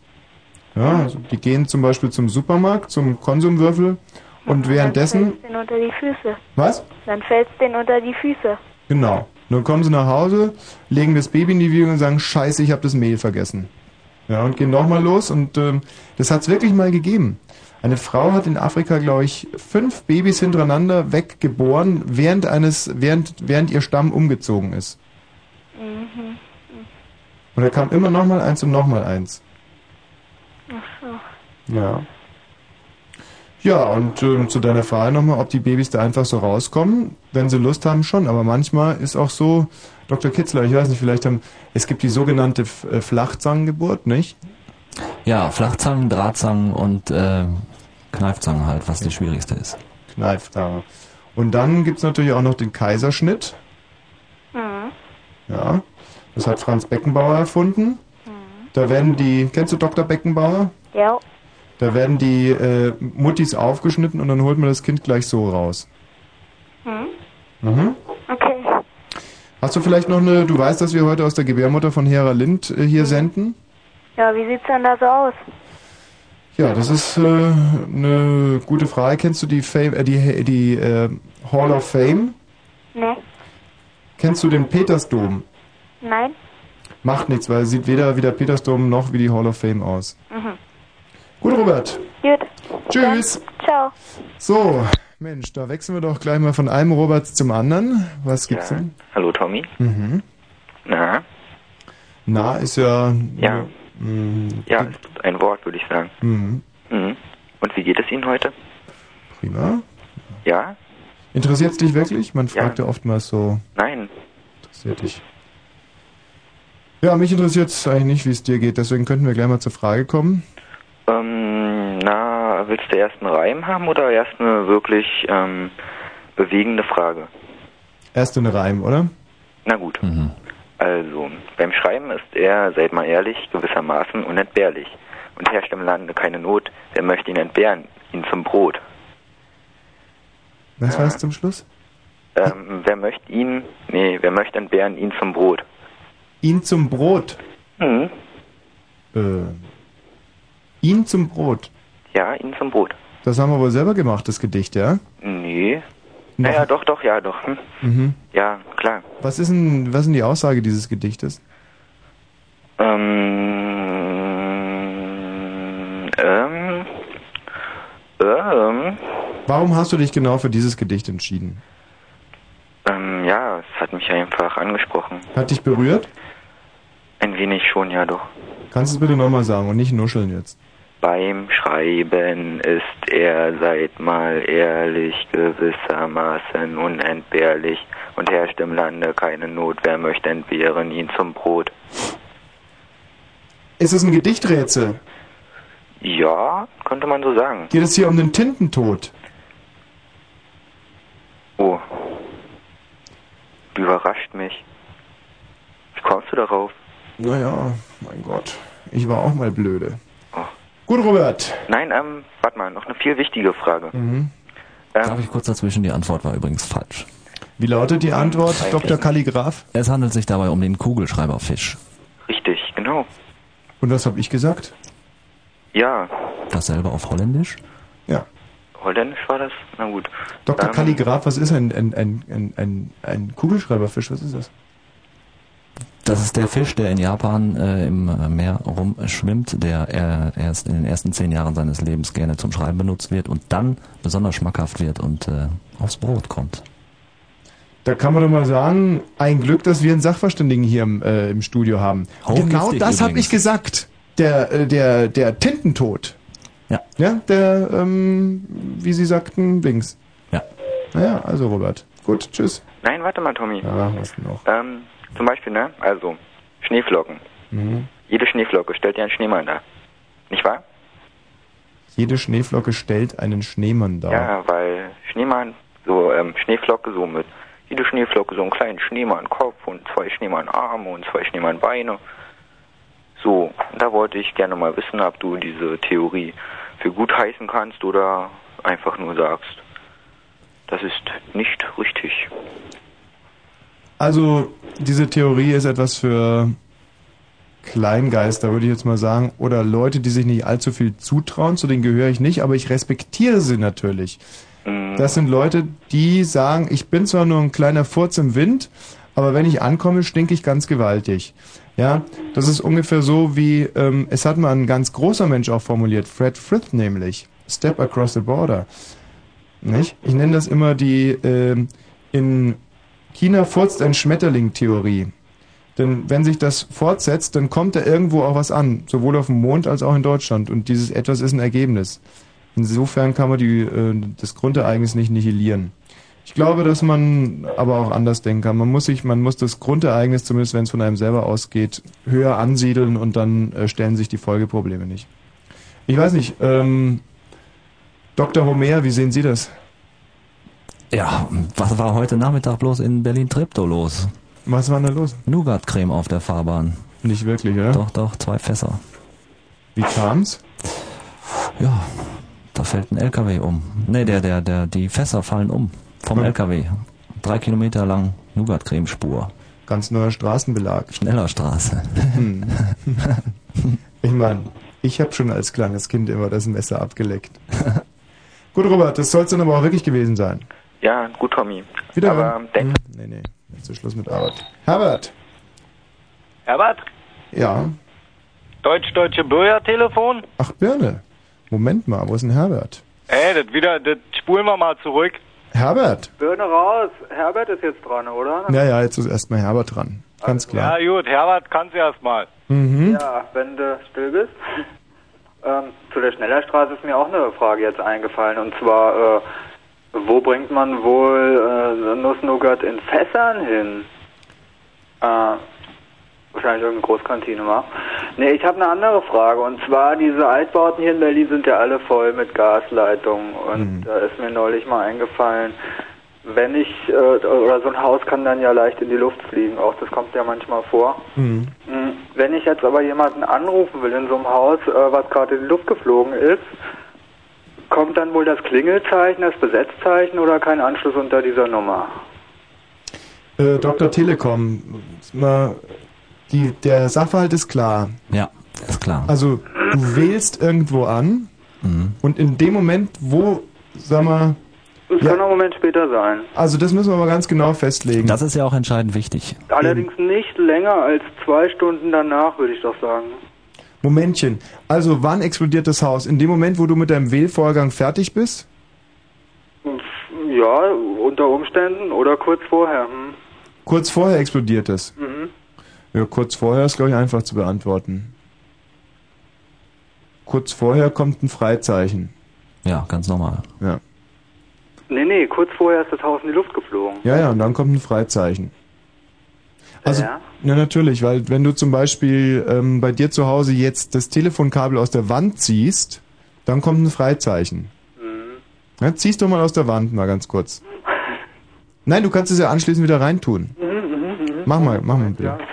Ja, also die gehen zum Beispiel zum Supermarkt, zum Konsumwürfel und währenddessen... Fällt's denen unter die Füße. Was? Dann fällt's denen unter die Füße. Genau. Dann kommen sie nach Hause, legen das Baby in die Wiege und sagen, scheiße, ich habe das Mehl vergessen. Ja, und gehen nochmal los und ähm, das hat's wirklich mal gegeben. Eine Frau hat in Afrika, glaube ich, fünf Babys hintereinander weggeboren, während eines, während, während ihr Stamm umgezogen ist. Mhm. Und da kam immer nochmal eins und nochmal eins. Ach so. Ja. Ja, und ähm, zu deiner Frage nochmal, ob die Babys da einfach so rauskommen. Wenn sie Lust haben, schon. Aber manchmal ist auch so, Dr. Kitzler, ich weiß nicht, vielleicht haben, es gibt die sogenannte äh, Flachzangengeburt, nicht? Ja, Flachzangen, Drahtzangen und äh, Kneifzangen halt, was die schwierigste ist. Kneifzange. Und dann gibt's natürlich auch noch den Kaiserschnitt. Mhm. Ja. Das hat Franz Beckenbauer erfunden. Da werden die, kennst du Dr. Beckenbauer? Ja. Da werden die äh, Muttis aufgeschnitten und dann holt man das Kind gleich so raus. Mhm. Mhm. Okay. Hast du vielleicht noch eine, du weißt, dass wir heute aus der Gebärmutter von Hera Lind äh, hier senden? Ja, wie sieht's denn da so aus? Ja, das ist äh, eine gute Frage. Kennst du die Fame, äh, die, die äh, Hall of Fame? Ne? Kennst du den Petersdom? Nein? Macht nichts, weil es sieht weder wie der Petersdom noch wie die Hall of Fame aus. Mhm. Gut, Robert. Gut. Tschüss. Dann, ciao. So, Mensch, da wechseln wir doch gleich mal von einem Robert zum anderen. Was gibt's Ja. denn? Hallo Tommy. Mhm. Na, Na, ist ja... Ja. Mhm. ja, ist ein Wort, würde ich sagen. Mhm. Mhm. Und wie geht es Ihnen heute? Prima. Ja? Interessiert's dich wirklich? Man fragt ja, oftmals so, Nein. interessiert dich. Ja, mich interessiert's eigentlich nicht, wie es dir geht, deswegen könnten wir gleich mal zur Frage kommen. Ähm, na, willst du erst einen Reim haben oder erst eine wirklich ähm, bewegende Frage? Erst in Reim, oder? Na gut. Also, beim Schreiben ist er, seid mal ehrlich, gewissermaßen unentbehrlich. Und herrscht im Lande keine Not, wer möchte ihn entbehren? Ihn zum Brot. Was war es zum Schluss? Ähm, wer möchte ihn, nee, wer möchte entbehren? Ihn zum Brot. Ihn zum Brot. Mhm. Äh, ihn zum Brot. Ja, ihn zum Brot. Das haben wir wohl selber gemacht, das Gedicht, ja? Nee. Naja, doch, doch, ja, doch. Hm. Mhm. Ja, klar. Was ist denn, was ist denn die Aussage dieses Gedichtes? Ähm, ähm, ähm, Warum hast du dich genau für dieses Gedicht entschieden? ähm, ja, es hat mich einfach angesprochen. Hat dich berührt? Ein wenig schon, ja doch. Kannst du es bitte nochmal sagen und nicht nuscheln jetzt? Beim Schreiben ist er, seid mal ehrlich, gewissermaßen unentbehrlich und herrscht im Lande keine Not, wer möchte entbehren ihn zum Brot. Ist es ein Gedichträtsel? Ja, könnte man so sagen. Geht es hier um den Tintentod? Oh. Du überrascht mich. Wie kommst du darauf? Naja, mein Gott. Ich war auch mal blöde. Gut, Robert. Nein, ähm, warte mal, noch eine viel wichtige Frage. Mhm. Darf ich kurz dazwischen? Die Antwort war übrigens falsch. Wie lautet die Antwort, Dr. Kalligraph? Es handelt sich dabei um den Kugelschreiberfisch. Richtig, genau. Und was habe ich gesagt? Ja, Dasselbe auf Holländisch? Ja. holländisch war das? Na gut. Dr. Ähm, Kalligraph, was ist ein, ein, ein, ein, ein, ein Kugelschreiberfisch? Was ist das? Das ist der Fisch, der in Japan äh, im äh, Meer rumschwimmt, der äh, erst in den ersten zehn Jahren seines Lebens gerne zum Schreiben benutzt wird und dann besonders schmackhaft wird und äh, aufs Brot kommt. Da kann man doch mal sagen, ein Glück, dass wir einen Sachverständigen hier im, äh, im Studio haben. Hochgiftig genau das habe ich gesagt. Der, äh, der, der Tintentod. Ja. Ja, der, ähm, wie Sie sagten, links. Ja. Naja, also Robert. Gut, tschüss. Nein, warte mal, Tommy. Ja, was denn noch? Ähm, zum Beispiel, ne? Also, Schneeflocken. Mhm. Jede Schneeflocke stellt ja einen Schneemann dar. Nicht wahr? Jede Schneeflocke stellt einen Schneemann dar. Ja, weil Schneemann, so ähm, Schneeflocke so mit, jede Schneeflocke so einen kleinen Schneemann-Kopf und zwei Schneemann-Arme und zwei Schneemann-Beine. So, da wollte ich gerne mal wissen, ob du diese Theorie für gut heißen kannst oder einfach nur sagst, das ist nicht richtig. Also, diese Theorie ist etwas für Kleingeister, würde ich jetzt mal sagen, oder Leute, die sich nicht allzu viel zutrauen, zu denen gehöre ich nicht, aber ich respektiere sie natürlich. Das sind Leute, die sagen, ich bin zwar nur ein kleiner Furz im Wind, aber wenn ich ankomme, stinke ich ganz gewaltig. Ja, das ist ungefähr so wie, ähm, es hat mal ein ganz großer Mensch auch formuliert, Fred Frith nämlich, Step Across the Border. Nicht? Ich nenne das immer die ähm, in China furzt ein Schmetterling-Theorie. Denn wenn sich das fortsetzt, dann kommt da irgendwo auch was an, sowohl auf dem Mond als auch in Deutschland. Und dieses etwas ist ein Ergebnis. Insofern kann man die, äh, das Grundereignis nicht nihilieren. Ich glaube, dass man aber auch anders denken kann. Man muss sich, man muss das Grundereignis, zumindest wenn es von einem selber ausgeht, höher ansiedeln und dann äh, stellen sich die Folgeprobleme nicht. Ich weiß nicht, ähm, Dr. Homer, wie sehen Sie das? Ja, was war heute Nachmittag bloß in Berlin-Treptow los? Was war da los? Nougat-Creme auf der Fahrbahn. Nicht wirklich, oder? Doch, doch, zwei Fässer. Wie kam's? Ja, da fällt ein LKW um. Nee, der, der, der, die Fässer fallen um. Vom Hm. LKW. Drei Kilometer lang Nougat-Creme-Spur. Ganz neuer Straßenbelag. Schneller Straße. Hm. ich meine, ich habe schon als kleines Kind immer das Messer abgeleckt. Gut, Robert, das soll es dann aber auch wirklich gewesen sein. Ja, gut, Tommy. Wieder. Aber denk, Hm, nee, nee, jetzt ist Schluss mit Arbeit. Herbert! Herbert, Ja. Deutsch-Deutsche Bürgertelefon? Ach, Birne. Moment mal, wo ist denn Herbert? Ey, das wieder, das spulen wir mal zurück. Herbert! Birne raus. Herbert ist jetzt dran, oder? Ja, ja, jetzt ist erstmal Herbert dran. Ganz klar. Ja, gut, Herbert kann's erstmal. Mhm. Ja, wenn du still bist. Ähm, zu der Schnellerstraße ist mir auch eine Frage jetzt eingefallen. Und zwar, äh, wo bringt man wohl äh, Nuss-Nougat in Fässern hin? Äh, wahrscheinlich irgendeine Großkantine, wa? Nee, ich habe eine andere Frage. Und zwar, diese Altbauten hier in Berlin sind ja alle voll mit Gasleitungen. Und da ist mir neulich mal eingefallen, wenn ich, äh, oder so ein Haus kann dann ja leicht in die Luft fliegen. Auch das kommt ja manchmal vor. Mhm. Mm, Wenn ich jetzt aber jemanden anrufen will in so einem Haus, äh, was gerade in die Luft geflogen ist, kommt dann wohl das Klingelzeichen, das Besetzzeichen oder kein Anschluss unter dieser Nummer? Äh, Dr. Telekom, mal, die, der Sachverhalt ist klar. Ja, ist klar. Also, du wählst irgendwo an und in dem Moment, wo, sag mal, Es Ja. kann auch einen Moment später sein. also das müssen wir aber ganz genau festlegen. Das ist ja auch entscheidend wichtig. Allerdings nicht länger als zwei Stunden danach, würde ich doch sagen. Momentchen. Also, wann explodiert das Haus? In dem Moment, wo du mit deinem Wählvorgang fertig bist? Ja, unter Umständen oder kurz vorher. Hm. Kurz vorher explodiert es. Mhm. Ja, kurz vorher ist, glaube ich, einfach zu beantworten. Kurz vorher kommt ein Freizeichen. Ja, ganz normal. Ja. Nee, nee, kurz vorher ist das Haus in die Luft geflogen. Ja, ja, und dann kommt ein Freizeichen. Also, Ja. ja, natürlich, weil wenn du zum Beispiel ähm, bei dir zu Hause jetzt das Telefonkabel aus der Wand ziehst, dann kommt ein Freizeichen. Mhm. Ja, zieh's doch mal aus der Wand, mal ganz kurz. Nein, du kannst es ja anschließend wieder reintun. Mhm, mhm, mhm. Mach mal, mach mal Ja, bitte. gleich.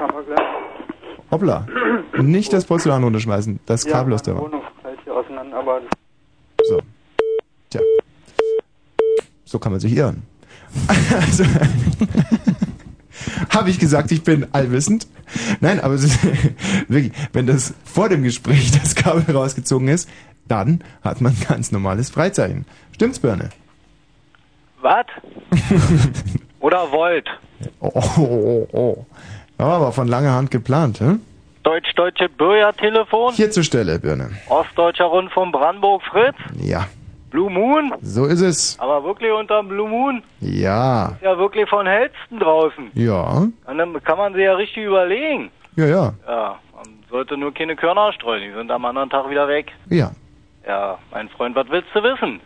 Hoppla. Und nicht das Porzellan runterschmeißen, das Ja, Kabel aus der Wand. So. Tja. So kann man sich irren. Also, habe ich gesagt, ich bin allwissend? Nein, aber ist wirklich, wenn das vor dem Gespräch das Kabel rausgezogen ist, dann hat man ganz normales Freizeichen. Stimmt's, Birne? Was? Oder wollt? Oh, oh, oh, oh. Ja, aber von langer Hand geplant, hä? Deutsch-Deutsche Bürgertelefon? Hier zur Stelle, Birne. Ostdeutscher Rundfunk Brandenburg Fritz? Ja. Blue Moon? So ist es. Aber wirklich unterm Blue Moon? Ja. Ist ja wirklich von hellsten draußen. Ja. Und dann kann man sich ja richtig überlegen. Ja, ja. Ja, man sollte nur keine Körner streuen, die sind am anderen Tag wieder weg. Ja. Ja, mein Freund, was willst du wissen?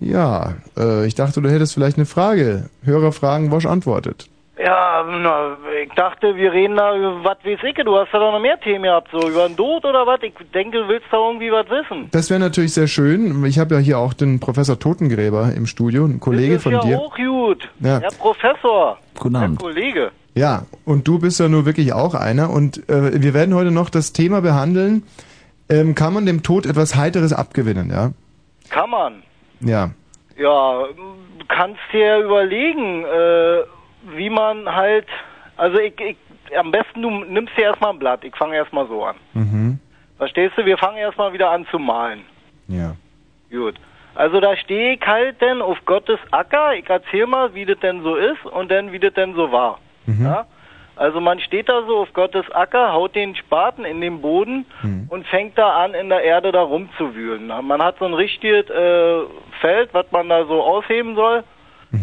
Ja. Äh, ich dachte, du hättest vielleicht eine Frage. Hörer fragen, Wosch antwortet. Ja, na, ich dachte, wir reden da über was weiß ich, du hast da doch noch mehr Themen gehabt, so über den Tod oder was? Ich denke, du willst da irgendwie was wissen. Das wäre natürlich sehr schön. Ich habe ja hier auch den Professor Totengräber im Studio, ein Kollege das ist von ja dir. auch gut. Ja. Herr Professor. Guten Herr Abend. Kollege. Ja, und du bist ja nur wirklich auch einer. Und äh, wir werden heute noch das Thema behandeln. Ähm, kann man dem Tod etwas Heiteres abgewinnen, ja? Kann man. Ja. Ja, du kannst dir überlegen, äh, wie man halt, also ich, ich, am besten du nimmst dir erstmal ein Blatt. Ich fange erstmal so an. Mhm. Verstehst du? Wir fangen erstmal wieder an zu malen. Ja. Gut. Also da stehe ich halt denn auf Gottes Acker, ich erzähl mal, wie das denn so ist und dann wie das denn so war. Mhm. Ja? Also man steht da so auf Gottes Acker, haut den Spaten in den Boden Mhm. und fängt da an, in der Erde da rumzuwühlen. Man hat so ein richtiges äh, Feld, was man da so ausheben soll.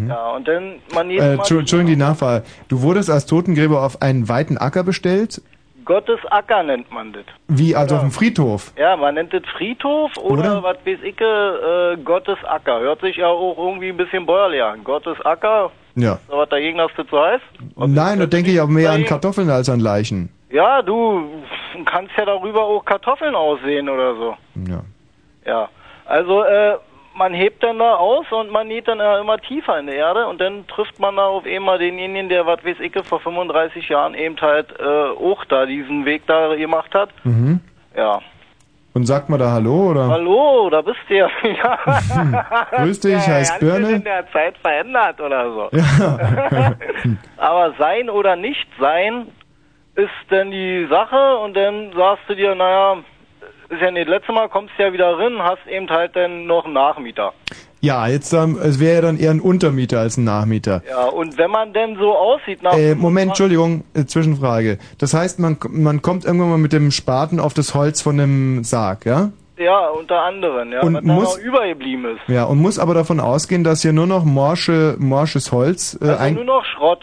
Ja, und dann man jedes Äh, Mal Entschu- Entschuldigung, die Nachfrage. Du wurdest als Totengräber auf einen weiten Acker bestellt? Gottes Acker nennt man das. Wie, also auf dem Friedhof? Ja, man nennt das Friedhof oder, Oder? was weiß ich, äh, Gottes Acker. Hört sich ja auch irgendwie ein bisschen bäuerlich an. Gottes Acker, Ja. so was dagegen hast du zu heiß? Nein, da denke ich auch mehr an Kartoffeln als an Leichen. Ja, du kannst ja darüber auch Kartoffeln aussehen oder so. Ja. Ja. Also, äh, man hebt dann da aus und man näht dann ja immer tiefer in die Erde und dann trifft man da auf einmal denjenigen, der, was weiß ich, vor 35 Jahren eben halt äh, auch da diesen Weg da gemacht hat. Mhm. Ja. Und sagt man da Hallo oder? Hallo, da bist du ja. ja. Grüß dich, Ja, heißt Birne. in der Zeit verändert oder so. Ja. Aber sein oder nicht sein ist dann die Sache und dann sagst du dir, naja, ist ja nicht, letztes Mal kommst du ja wieder rein, hast eben halt dann noch einen Nachmieter. ja, jetzt ähm, es wäre ja dann eher ein Untermieter als ein Nachmieter. Ja, und wenn man denn so aussieht nach... Äh, Moment, Entschuldigung, äh, Zwischenfrage. Das heißt, man, man kommt irgendwann mal mit dem Spaten auf das Holz von dem Sarg, ja? Ja, unter anderem, ja, Und was da muss- noch übergeblieben ist. Ja, und muss aber davon ausgehen, dass hier nur noch morsche, morsches Holz äh, Also ein, nur noch Schrott.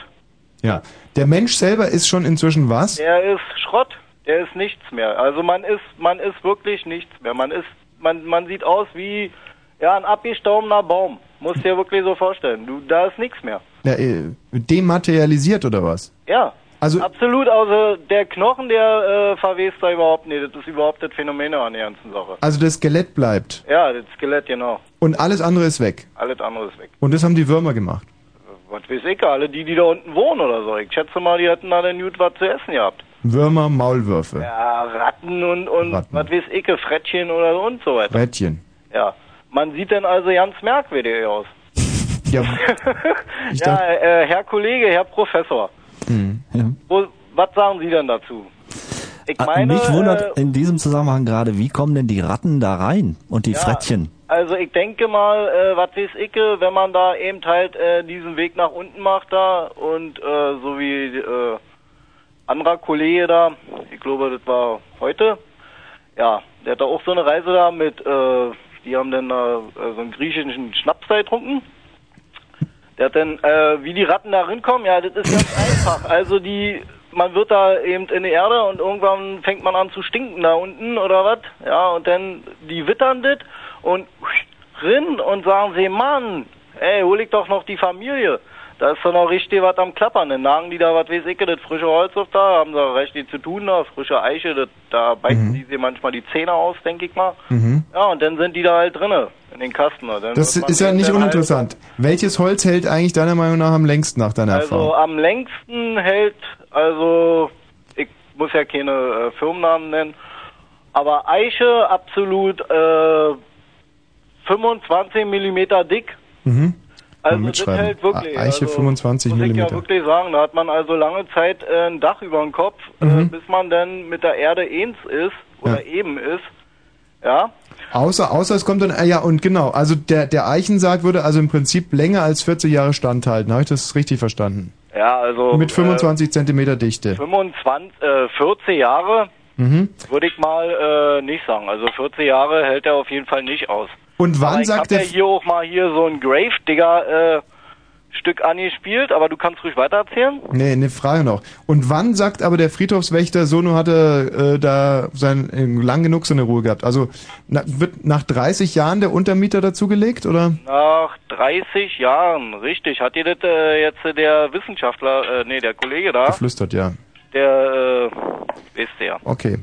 Ja. Der Mensch selber ist schon inzwischen was? Der ist Schrott, der ist nichts mehr. Also man ist, man ist wirklich nichts mehr. Man ist, man, man sieht aus wie, ja, ein abgestorbener Baum. Muss dir wirklich so vorstellen. Du, da ist nichts mehr. Ja, äh, dematerialisiert oder was? Ja. Also- Absolut, also der Knochen, der äh, verwest da überhaupt nicht. Das ist überhaupt das Phänomen an der ganzen Sache. Also das Skelett bleibt Ja, das Skelett, genau. und alles andere ist weg. Alles andere ist weg. Und das haben die Würmer gemacht. Was weiß ich, alle die, die da unten wohnen oder so. Ich schätze mal, die hätten da dann gut was zu essen gehabt. Würmer, Maulwürfe, Ja, Ratten und, und was weiß ich, Frettchen oder so und so weiter. Rädchen. Ja. Man sieht dann also ganz merkwürdig aus. Ja, ja, äh, Herr Kollege, Herr Professor, Hm, ja. wo, was sagen Sie denn dazu? Ich Ah, meine, Mich wundert äh, in diesem Zusammenhang gerade, wie kommen denn die Ratten da rein und die Ja. Frettchen? also ich denke mal, äh, was weiß ich, wenn man da eben halt äh, diesen Weg nach unten macht da und äh, so wie äh, anderer Kollege da, ich glaube, das war heute, ja, der hat da auch so eine Reise da mit, äh, die haben dann da äh, so einen griechischen Schnaps da getrunken. Der hat dann, äh, wie die Ratten da rinkommen, ja, das ist ganz einfach. Also die, man wird da eben in die Erde und irgendwann fängt man an zu stinken da unten oder was, ja, und dann die wittern das und rin und sagen sie, Mann, ey, hol ich doch noch die Familie. Da ist doch noch richtig was am Klappern. Dann nagen die da, was weiß ich, das frische Holz auf da, haben da richtig zu tun da, frische Eiche, das, da beißen die sich manchmal die Zähne aus, denke ich mal. Mhm. Ja, und dann sind die da halt drinne, in den Kasten. Dann Das ist ja nicht halt- uninteressant. Welches Holz hält eigentlich deiner Meinung nach am längsten nach deiner Also Erfahrung? am längsten hält, also ich muss ja keine äh, Firmennamen nennen, aber Eiche absolut äh, 25 Millimeter dick. Mhm. Also Mal das mitschreiben. hält wirklich. Eiche also, 25 muss ich ja wirklich sagen, da hat man also lange Zeit äh, ein Dach über dem Kopf, äh, Mhm. bis man dann mit der Erde eins ist oder eben ist. Ja. Außer, außer es kommt dann, äh, ja und genau, also der, der Eichensarg würde also im Prinzip länger als 40 Jahre standhalten. Habe ich das richtig verstanden? Ja, also Mit 25 Zentimeter Dichte. äh, 25, äh, 40 Jahre Mhm. würde ich mal äh, nicht sagen. Also 40 Jahre hält er auf jeden Fall nicht aus. Und wann ich sagt hab der ja hier auch mal hier so ein Grave-Digger äh, Stück angespielt, aber du kannst ruhig weitererzählen. Nee, eine Frage noch. Und wann sagt aber der Friedhofswächter, Sono hatte äh, da sein, äh, lang genug seine Ruhe gehabt? Also na, wird nach 30 Jahren der Untermieter dazugelegt oder? Nach 30 Jahren, richtig. Hat dir das äh, jetzt der Wissenschaftler, äh, nee, der Kollege da, Geflüstert, ja. der, äh, ist der. Okay.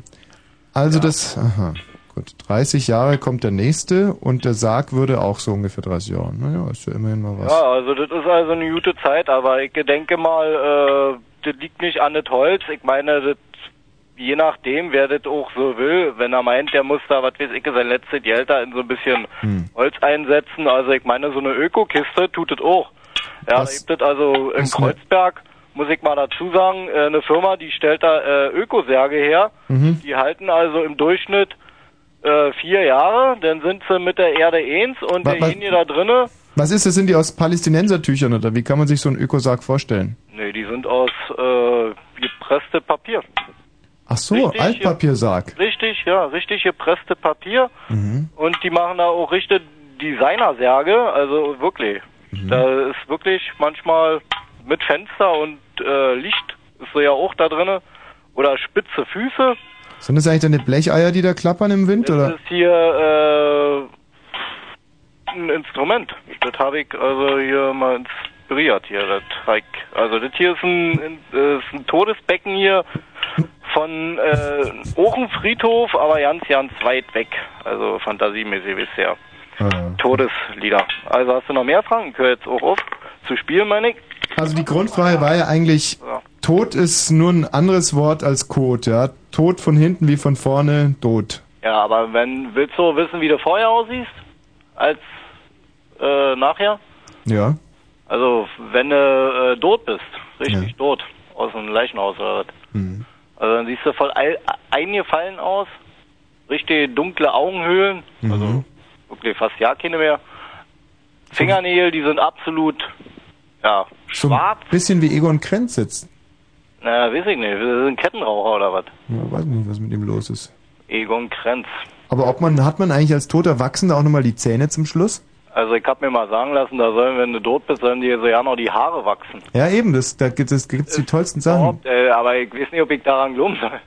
Also das, aha, gut. 30 Jahre kommt der nächste und der Sarg würde auch so ungefähr 30 Jahre. Naja, ist ja immerhin mal was. Ja, also das ist also eine gute Zeit, aber ich denke mal, äh, das liegt nicht an das Holz. Ich meine, das, je nachdem, wer das auch so will, wenn er meint, der muss da, was weiß ich, sein letztes Geld da in so ein bisschen Hm. Holz einsetzen. Also ich meine, so eine Ökokiste tut das auch. Ja, Was- gibt das also in Kreuzberg, muss ich mal dazu sagen, äh, eine Firma, die stellt da äh, Ökosärge her. Mhm. Die halten also im Durchschnitt äh, vier Jahre, dann sind sie mit der Erde eins und Wa- wa- derjenige da drinne, Was ist das? Sind die aus Palästinensertüchern oder wie kann man sich so einen Ökosarg vorstellen? nee, die sind aus äh, gepresste Papier. Ach so, Richtig, Altpapiersarg. Richtig, ja, richtig gepresste Papier. Mhm. Und die machen da auch richtig Designersärge, also wirklich. Mhm. Da ist wirklich manchmal mit Fenster und äh, Licht ist so ja auch da drinne. Oder spitze Füße. Sind das eigentlich deine Blecheier, die da klappern im Wind Das oder? ist hier äh, ein Instrument. Das habe ich also hier mal inspiriert hier. Das ich, also das hier ist ein, äh, ist ein Todesbecken hier von äh, Ochenfriedhof, aber ganz, ganz weit weg. Also fantasiemäßig bisher. Todeslieder. Also hast du noch mehr Fragen? Ich höre jetzt auch auf zu spielen, meine ich. Also die Grundfrage war ja eigentlich, Tod ist nur ein anderes Wort als Kot, ja? Tod von hinten wie von vorne, tot. Ja, aber wenn willst du wissen, wie du vorher aussiehst als äh, nachher? Ja. Also wenn du äh, tot bist, richtig tot, aus einem Leichenhaus oder was. Mhm. Also dann siehst du voll ei- eingefallen aus, richtig dunkle Augenhöhlen, Mhm. wirklich fast ja keine mehr. Fingernägel, die sind absolut, ja, So schwarz. ein bisschen wie Egon Krenz sitzt. Na, weiß ich nicht, wir sind Kettenraucher oder was? Ja, weiß nicht, was mit ihm los ist. Egon Krenz. Aber ob man, hat man eigentlich als toter Wachsender auch nochmal die Zähne zum Schluss? Also ich hab mir mal sagen lassen, da sollen, wenn du tot bist, sollen dir so ja noch die Haare wachsen. Ja, eben, das, da gibt es gibt's die tollsten Sachen. Äh, aber ich weiß nicht, ob ich daran glauben soll.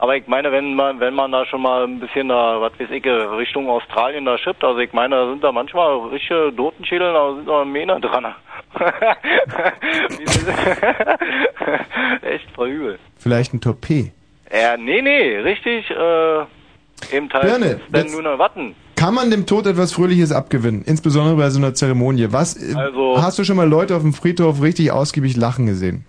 Aber ich meine, wenn man, wenn man da schon mal ein bisschen da, was weiß ich, Richtung Australien da schippt, also ich meine, da sind da manchmal richtige Totenschädel, da sind da Mähne dran. Echt voll übel. Vielleicht ein Torped. Ja, nee, nee, richtig, äh, eben halt, Birne, nur noch Watten. Kann man dem Tod etwas Fröhliches abgewinnen? Insbesondere bei so einer Zeremonie. Was, äh, Also- hast du schon mal Leute auf dem Friedhof richtig ausgiebig lachen gesehen?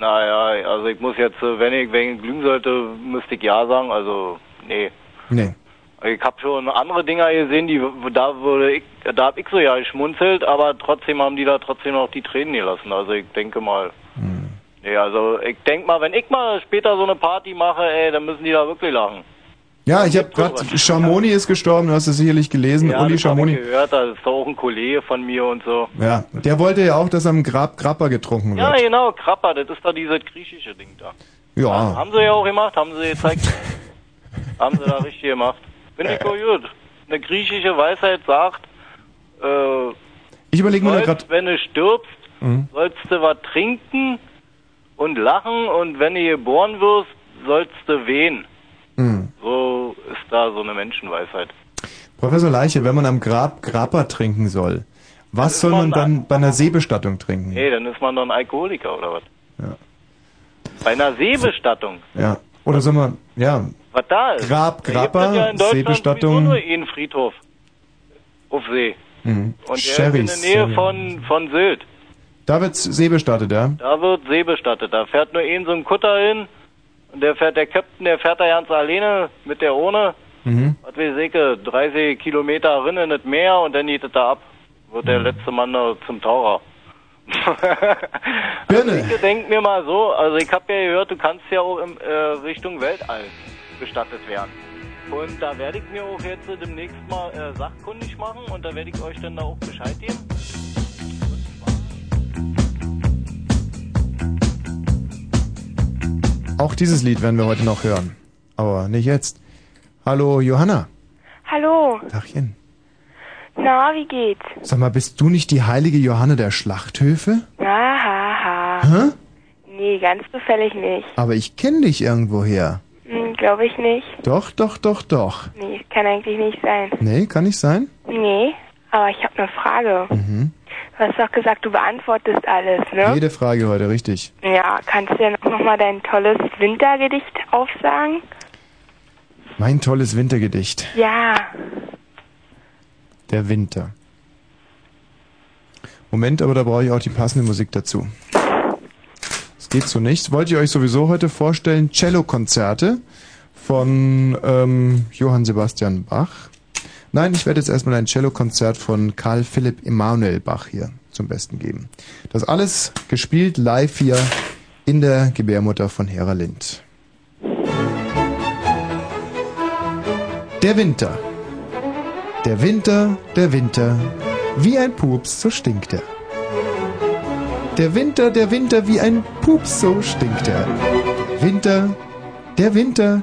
Naja, also ich muss jetzt, äh, wenn ich, wenn ich glühen sollte, müsste ich ja sagen, also, nee. Nee. Ich habe schon andere Dinger gesehen, die da würde ich, da hab ich so ja geschmunzelt, aber trotzdem haben die da trotzdem noch die Tränen gelassen. Also ich denke mal, Hm. nee, also ich denke mal, wenn ich mal später so eine Party mache, ey, dann müssen die da wirklich lachen. Ja, ich habe gerade, Schamoni ist gestorben, du hast es sicherlich gelesen, ja, Uli das Schamoni. ich gehört, das ist doch auch ein Kollege von mir und so. Ja, der wollte ja auch, dass am Grab Grappa getrunken Ja, wird. genau, Krapper, das ist doch dieses griechische Ding da. Ja. Haben sie ja auch gemacht, haben sie gezeigt. haben sie da richtig gemacht. Finde ich gut. Eine griechische Weisheit sagt, äh, Ich überlege mir da gerade. wenn du stirbst, Mhm. sollst du was trinken und lachen und wenn du geboren wirst, sollst du wehen. Mhm. So ist da so eine Menschenweisheit. Professor Leiche, wenn man am Grab Grappa trinken soll, was soll man man dann bei einer Seebestattung trinken? Hey, dann ist man doch ein Alkoholiker oder was? Ja. Bei einer Seebestattung. Ja. Oder soll man, ja, Was da ist. Grab, Grappa, ja in Seebestattung. nur einen Friedhof. Auf See. Mhm. Und der Sherrys, ist in der Nähe von, von Sylt. Da wird's seebestattet, ja? Da wird See bestattet. Da fährt nur ein so ein Kutter hin. Und der fährt, der Captain, der fährt da ganz alleine mit der Ohne. Mhm. Was weiß ich, 30 Kilometer rein in das Meer und dann geht es da ab. Wird Mhm. der letzte Mann da zum Taucher. Also ich denk mir mal so, also ich habe ja gehört, du kannst ja auch in äh, Richtung Weltall bestattet werden. Und da werde ich mir auch jetzt äh, demnächst mal äh, sachkundig machen und da werde ich euch dann da auch Bescheid geben. Auch dieses Lied werden wir heute noch hören. Aber nicht jetzt. Hallo Johanna. Hallo. Dachchen. Na, wie geht's? Sag mal, bist du nicht die heilige Johanna der Schlachthöfe? Aha. Hä? Nee, ganz zufällig nicht. Aber ich kenne dich irgendwoher. Hm, Glaube ich nicht. Doch, doch, doch, doch. Nee, kann eigentlich nicht sein. Nee, kann nicht sein? Nee, aber ich habe eine Frage. Mhm. Du hast doch gesagt, du beantwortest alles, ne? Jede Frage heute, richtig. Ja, kannst du ja noch mal dein tolles Wintergedicht aufsagen? Mein tolles Wintergedicht. Ja. Der Winter. Moment, aber da brauche ich auch die passende Musik dazu. Es geht so nicht. Wollte ich euch sowieso heute vorstellen, Cello-Konzerte von ähm, Johann Sebastian Bach. Nein, ich werde jetzt erstmal ein Cello-Konzert von Karl Philipp Emanuel Bach hier zum Besten geben. Das alles gespielt live hier in der Gebärmutter von Hera Lind. Der Winter. Der Winter, der Winter, wie ein Pups, so stinkt er. Der Winter, der Winter, wie ein Pups, so stinkt er. Winter, der Winter,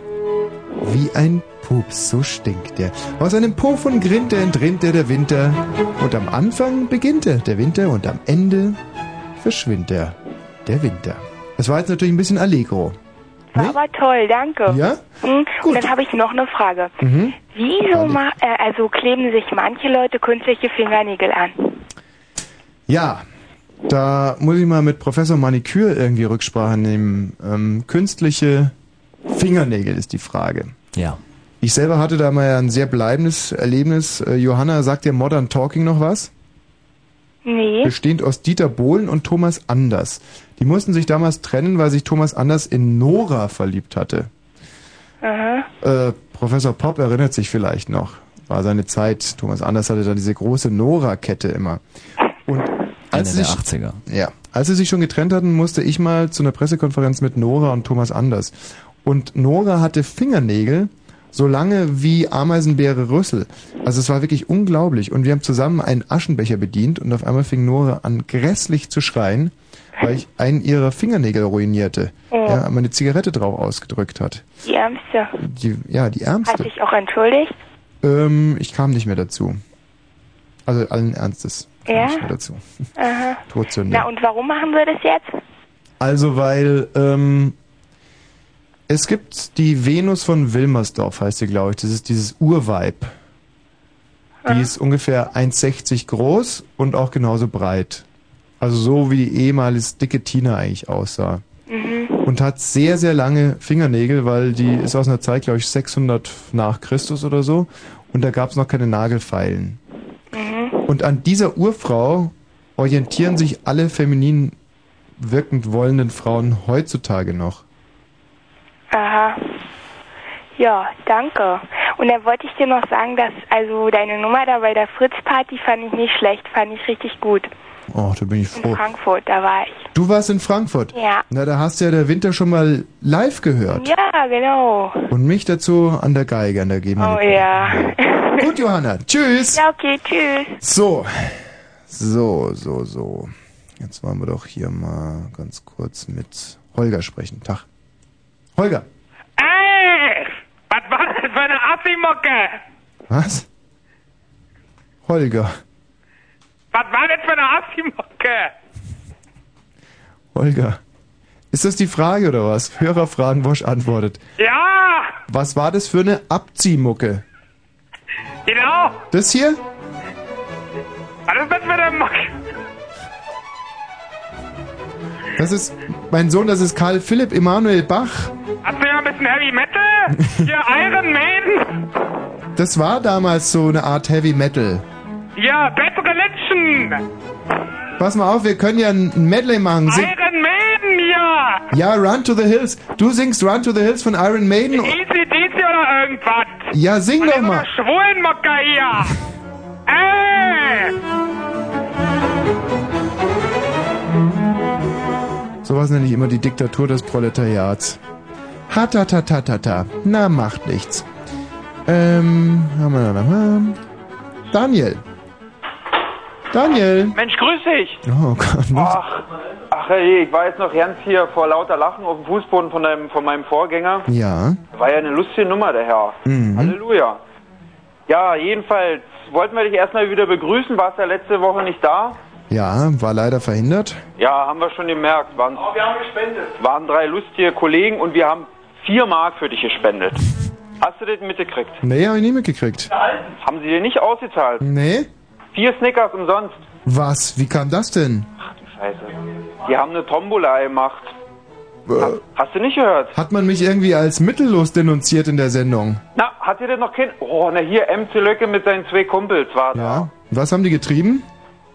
wie ein Pups, so stinkt er. Aus einem Puff und Grinte entrinnt er der Winter. Und am Anfang beginnt er, der Winter, und am Ende verschwindet er, der Winter. Das war jetzt natürlich ein bisschen Allegro. War aber toll, danke. Ja? Hm, und dann habe ich noch eine Frage. Mhm. Wieso ma äh, also kleben sich manche Leute künstliche Fingernägel an? Ja, da muss ich mal mit Professor Maniküre irgendwie Rücksprache nehmen. Ähm, künstliche Fingernägel ist die Frage. Ja. Ich selber hatte da mal ein sehr bleibendes Erlebnis. Äh, Johanna, sagt dir Modern Talking noch was? Nee. Bestehend aus Dieter Bohlen und Thomas Anders. Die mussten sich damals trennen, weil sich Thomas Anders in Nora verliebt hatte. Aha. Äh, Professor Popp erinnert sich vielleicht noch. War seine Zeit. Thomas Anders hatte da diese große Nora-Kette immer. Und als Eine sie der sich, 80er. Ja. Als sie sich schon getrennt hatten, musste ich mal zu einer Pressekonferenz mit Nora und Thomas Anders. Und Nora hatte Fingernägel so lange wie Ameisenbeere Rüssel. Also es war wirklich unglaublich. Und wir haben zusammen einen Aschenbecher bedient und auf einmal fing Nora an grässlich zu schreien, weil ich einen ihrer Fingernägel ruinierte. Oh. Ja, meine Zigarette drauf ausgedrückt hat. Die Ärmste. Die, ja, die Hat ärmste. sich auch entschuldigt? Ähm, ich kam nicht mehr dazu. Also allen Ernstes. Kam Ja? Nicht mehr dazu. Aha. Todsünde. Na und warum machen wir das jetzt? Also weil ähm, es gibt die Venus von Wilmersdorf, heißt sie, glaube ich. Das ist dieses Urweib. Die ist ungefähr 1,60 groß und auch genauso breit. Also so wie die ehemals dicke Tina eigentlich aussah. Mhm. Und hat sehr, sehr lange Fingernägel, weil die ist aus einer Zeit, glaube ich, 600 nach Christus oder so. Und da gab es noch keine Nagelfeilen. Mhm. Und an dieser Urfrau orientieren sich alle feminin wirkend wollenden Frauen heutzutage noch. Aha. Ja, danke. Und dann wollte ich dir noch sagen, dass also deine Nummer da bei der Fritz-Party fand ich nicht schlecht, fand ich richtig gut. Oh, da bin ich In froh. Frankfurt, da war ich. Du warst in Frankfurt. Ja. Na, da hast du ja der Winter schon mal live gehört. Ja, genau. Und mich dazu an der Geige, an der G Oh ja. Gut, Johanna. Tschüss. Ja, okay, tschüss. So. So, so, so. Jetzt wollen wir doch hier mal ganz kurz mit Holger sprechen. Tag. Holger. Ey! Was war das für eine Assi-Mucke? Was? Holger. Was war das für eine Assi-Mucke? Holger. Ist das die Frage oder was? Hörer fragen, Wosch antwortet. Ja! Was war das für eine Abziehmucke? Genau! Das hier? Was ist das für eine Mucke? Das ist mein Sohn, das ist Karl Philipp Emanuel Bach. Hast du ja ein bisschen Heavy Metal? Hier Iron Maiden? Das war damals so eine Art Heavy Metal. Ja, Bad Religion! Pass mal auf, wir können ja ein Medley machen. Sing Iron Maiden, ja! ja, Run to the Hills. Du singst Run to the Hills von Iron Maiden. Easy Deasy oder irgendwas? Ja, sing Was doch ist mal. denn Schwulenmucke hier! Ey! Sowas nenne ich immer die Diktatur des Proletariats. Hatatatatata. Na, macht nichts. Ähm, haben wir? Daniel. Daniel. Mensch, grüß dich. Oh Gott. was? Ach, ach ey, ich war jetzt noch ganz hier vor lauter Lachen auf dem Fußboden von, deinem, von meinem Vorgänger. Ja. War ja eine lustige Nummer, der Herr. Mhm. Halleluja. Ja, jedenfalls wollten wir dich erstmal wieder begrüßen. Warst ja letzte Woche nicht da. Ja, war leider verhindert. Ja, haben wir schon gemerkt. Waren, oh, wir haben gespendet. Waren drei lustige Kollegen und wir haben vier Mark für dich gespendet. Hast du das mitgekriegt? Nee, hab ich nie mitgekriegt. Haben sie dir nicht ausgezahlt? Nee? Vier Snickers umsonst. Was? Wie kam das denn? Scheiße. Die haben eine Tombola gemacht. Äh, Hast du nicht gehört? Hat man mich irgendwie als mittellos denunziert in der Sendung? Na, hat ihr denn noch kein... Oh, na hier, MC Löcke mit seinen zwei Kumpels war da. Ja. Was haben die getrieben?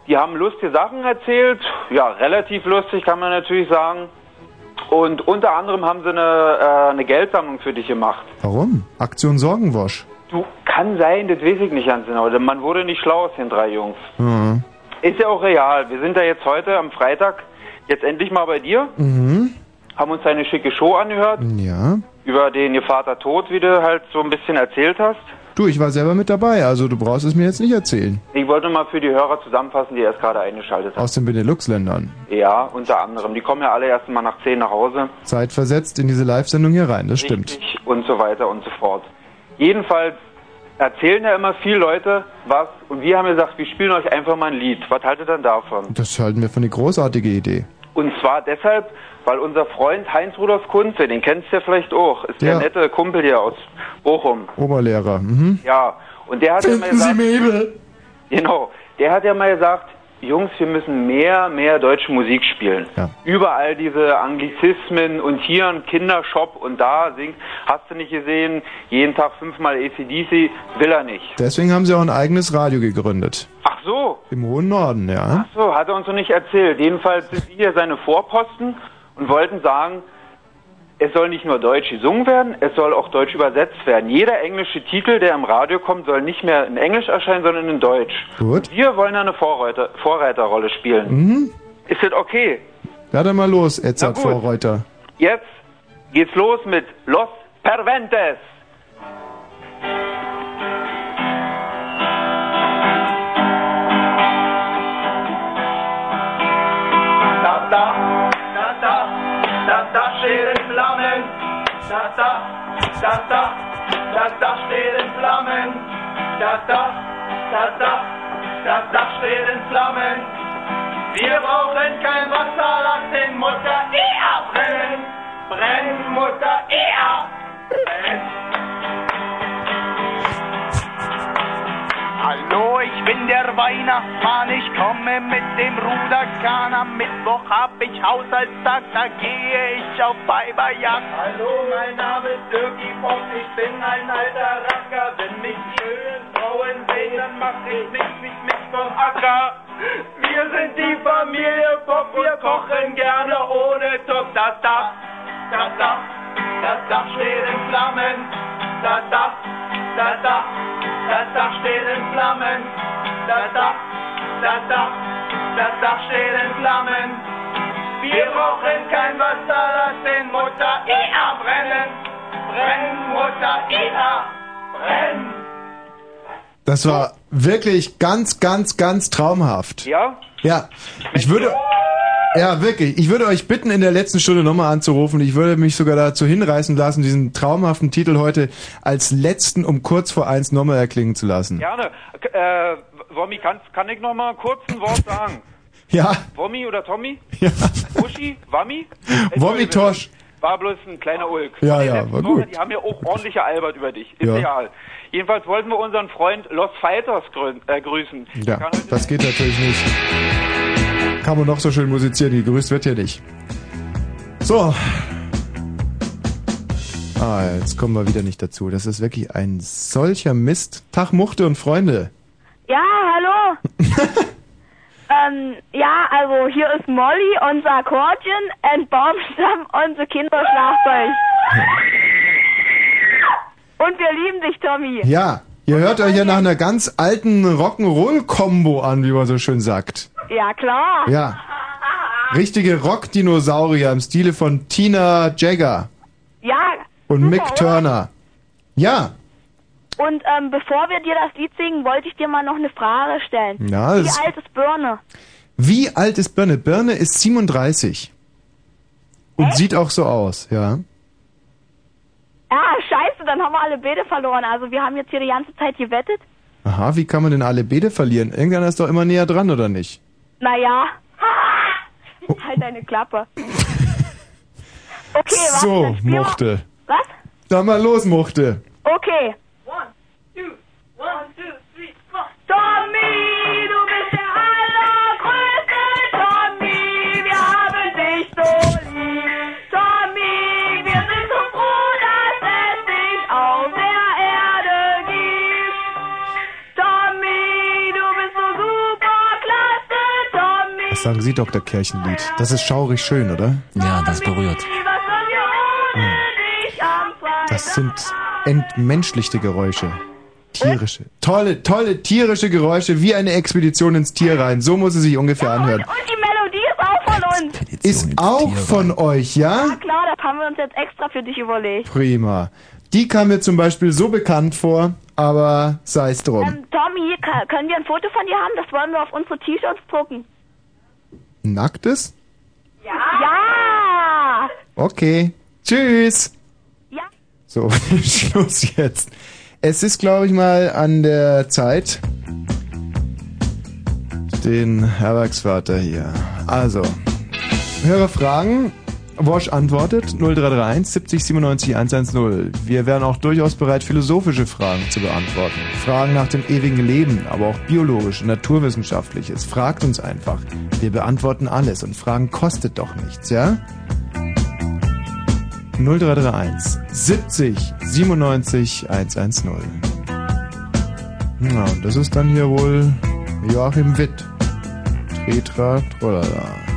Die haben lustige Sachen erzählt. Ja, relativ lustig kann man natürlich sagen. Und unter anderem haben sie eine, äh, eine Geldsammlung für dich gemacht. Warum? Aktion Sorgenwosch. Du, kann sein, das weiß ich nicht ganz genau. Denn man wurde nicht schlau aus den drei Jungs. Mhm. Ist ja auch real. Wir sind da jetzt heute am Freitag jetzt endlich mal bei dir. Mhm. Haben uns eine schicke Show angehört. Ja. Über den ihr Vater Tod, wie du halt so ein bisschen erzählt hast. Du, ich war selber mit dabei, also du brauchst es mir jetzt nicht erzählen. Ich wollte mal für die Hörer zusammenfassen, die erst gerade eingeschaltet haben. Aus den Benelux-Ländern. Ja, unter anderem. Die kommen ja alle erst mal nach 10 nach Hause. Zeitversetzt in diese Live-Sendung hier rein, das stimmt. Richtig und so weiter und so fort. Jedenfalls erzählen ja immer viele Leute was und wir haben gesagt, wir spielen euch einfach mal ein Lied. Was haltet ihr denn davon? Das halten wir für eine großartige Idee. Und zwar deshalb, weil unser Freund Heinz Rudolf Kunze, den kennst du ja vielleicht auch, ist der Ja. nette Kumpel hier aus Bochum. Oberlehrer, mhm. Ja, und der hat ja mal Finden Sie gesagt, Mabel? genau, der hat ja mal gesagt, Jungs, wir müssen mehr, mehr deutsche Musik spielen. Ja. Überall diese Anglizismen und hier ein Kindershop und da singt, hast du nicht gesehen, jeden Tag fünfmal ACDC, will er nicht. Deswegen haben sie auch ein eigenes Radio gegründet. Ach so, Im hohen Norden, ja. ach so, hat er uns noch nicht erzählt. Jedenfalls sind wir hier seine Vorposten und wollten sagen, es soll nicht nur deutsch gesungen werden, es soll auch deutsch übersetzt werden. Jeder englische Titel, der im Radio kommt, soll nicht mehr in Englisch erscheinen, sondern in Deutsch. Gut. Wir wollen eine Vorreiter, Vorreiterrolle spielen. Mhm. Ist das okay? Ja, dann mal los, Edzard. Vorreuter. Jetzt geht's los mit Los Perventes. Da, da, da, da, da, da steht in Flammen. Da, da, da, da, da, da steht in Flammen. Wir brauchen kein Wasser, Weihnachtsmann, ich komme mit dem Ruderkahn. Am Mittwoch hab ich Haushaltstag, da gehe ich auf Weiberjagd. Hallo, mein Name ist Dirkie Bock, ich bin ein alter Racker. Wenn mich die schönen Frauen sehen, dann mach ich mich nicht mit vom Acker. Wir sind die Familie Bock, wir kochen gerne ohne Druck. Das Dach, das Dach, das Dach steht in Flammen. Das Dach, das Dach, das Dach steht in Flammen. Das Dach, das Dach, das Dach steht in Flammen. Wir brauchen kein Wasser, lass den Mutter eher brennen. Brennen, Mutter eher, brennen. Das war wirklich ganz, ganz, ganz traumhaft. Ja? Ja, ich würde, ja wirklich, ich würde euch bitten, in der letzten Stunde nochmal anzurufen. Ich würde mich sogar dazu hinreißen lassen, diesen traumhaften Titel heute als letzten um kurz vor eins nochmal erklingen zu lassen. Gerne. Äh, Wommi, kann, kann ich noch mal kurz ein Wort sagen? Ja, Wommi oder Tommy? Ja. Uschi? Wammi? Wommi Tosch. War bloß ein kleiner Ulk. Ja, ja, war gut. Die haben ja auch ordentlich gealbert über dich. Ist Ja. real. Jedenfalls wollten wir unseren Freund Los Fighters grü äh, grüßen. Ja, das geht natürlich nicht. Kann man noch so schön musizieren, gegrüßt wird ja nicht. So. Ah, jetzt kommen wir wieder nicht dazu. Das ist wirklich ein solcher Mist. Tag, Muchte und Freunde. Ja, hallo. ähm, ja, also hier ist Molly, unser Akkordeon, und Baumstamm, unser Kinderschlagzeug. Und wir lieben dich, Tommy. Ja, ihr hört euch ja nach einer ganz alten Rock'n'Roll-Kombo an, wie man so schön sagt. Ja, klar. Ja. Richtige Rockdinosaurier im Stile von Tina Jagger Ja. und Mick? Turner. Ja, Und ähm, bevor wir dir das Lied singen, wollte ich dir mal noch eine Frage stellen. Ja, Wie alt ist Birne? Wie alt ist Birne? Birne ist 37. Und sieht auch so aus, ja. Ja, scheiße, dann haben wir alle Beete verloren. Also wir haben jetzt hier die ganze Zeit gewettet. Aha, wie kann man denn alle Beete verlieren? Irgendeiner ist doch immer näher dran, oder nicht? Naja. halt deine Klappe. Okay, was? so, Muchte. Was? Dann mal los, Muchte. Okay. Was sagen Sie, Dr. Kirchenlied? Das ist schaurig schön, oder? Ja, das berührt. Freitag? Das sind entmenschlichte Geräusche. Tierische. Tolle, tolle tierische Geräusche, wie eine Expedition ins Tierrein. So muss es sich ungefähr anhören. Und die Melodie ist auch von uns. Ist auch von euch, ja? Ja klar, das haben wir uns jetzt extra für dich überlegt. Prima. Die kam mir zum Beispiel so bekannt vor, aber sei es drum. Ähm, Tommy, können wir ein Foto von dir haben? Das wollen wir auf unsere T-Shirts drucken. Nacktes? Ja! Ja! Okay. Tschüss. Ja. So, Schluss jetzt. Es ist, glaube ich, mal an der Zeit, den Herbergsvater hier. Also, höre Fragen. Wosch antwortet 0331 70 97 110. Wir wären auch durchaus bereit, philosophische Fragen zu beantworten. Fragen nach dem ewigen Leben, aber auch biologisch naturwissenschaftliches. Fragt uns einfach. Wir beantworten alles und Fragen kostet doch nichts, ja? 0331 70 97 110. Na, und das ist dann hier wohl Joachim Witt. Tretra Trollala.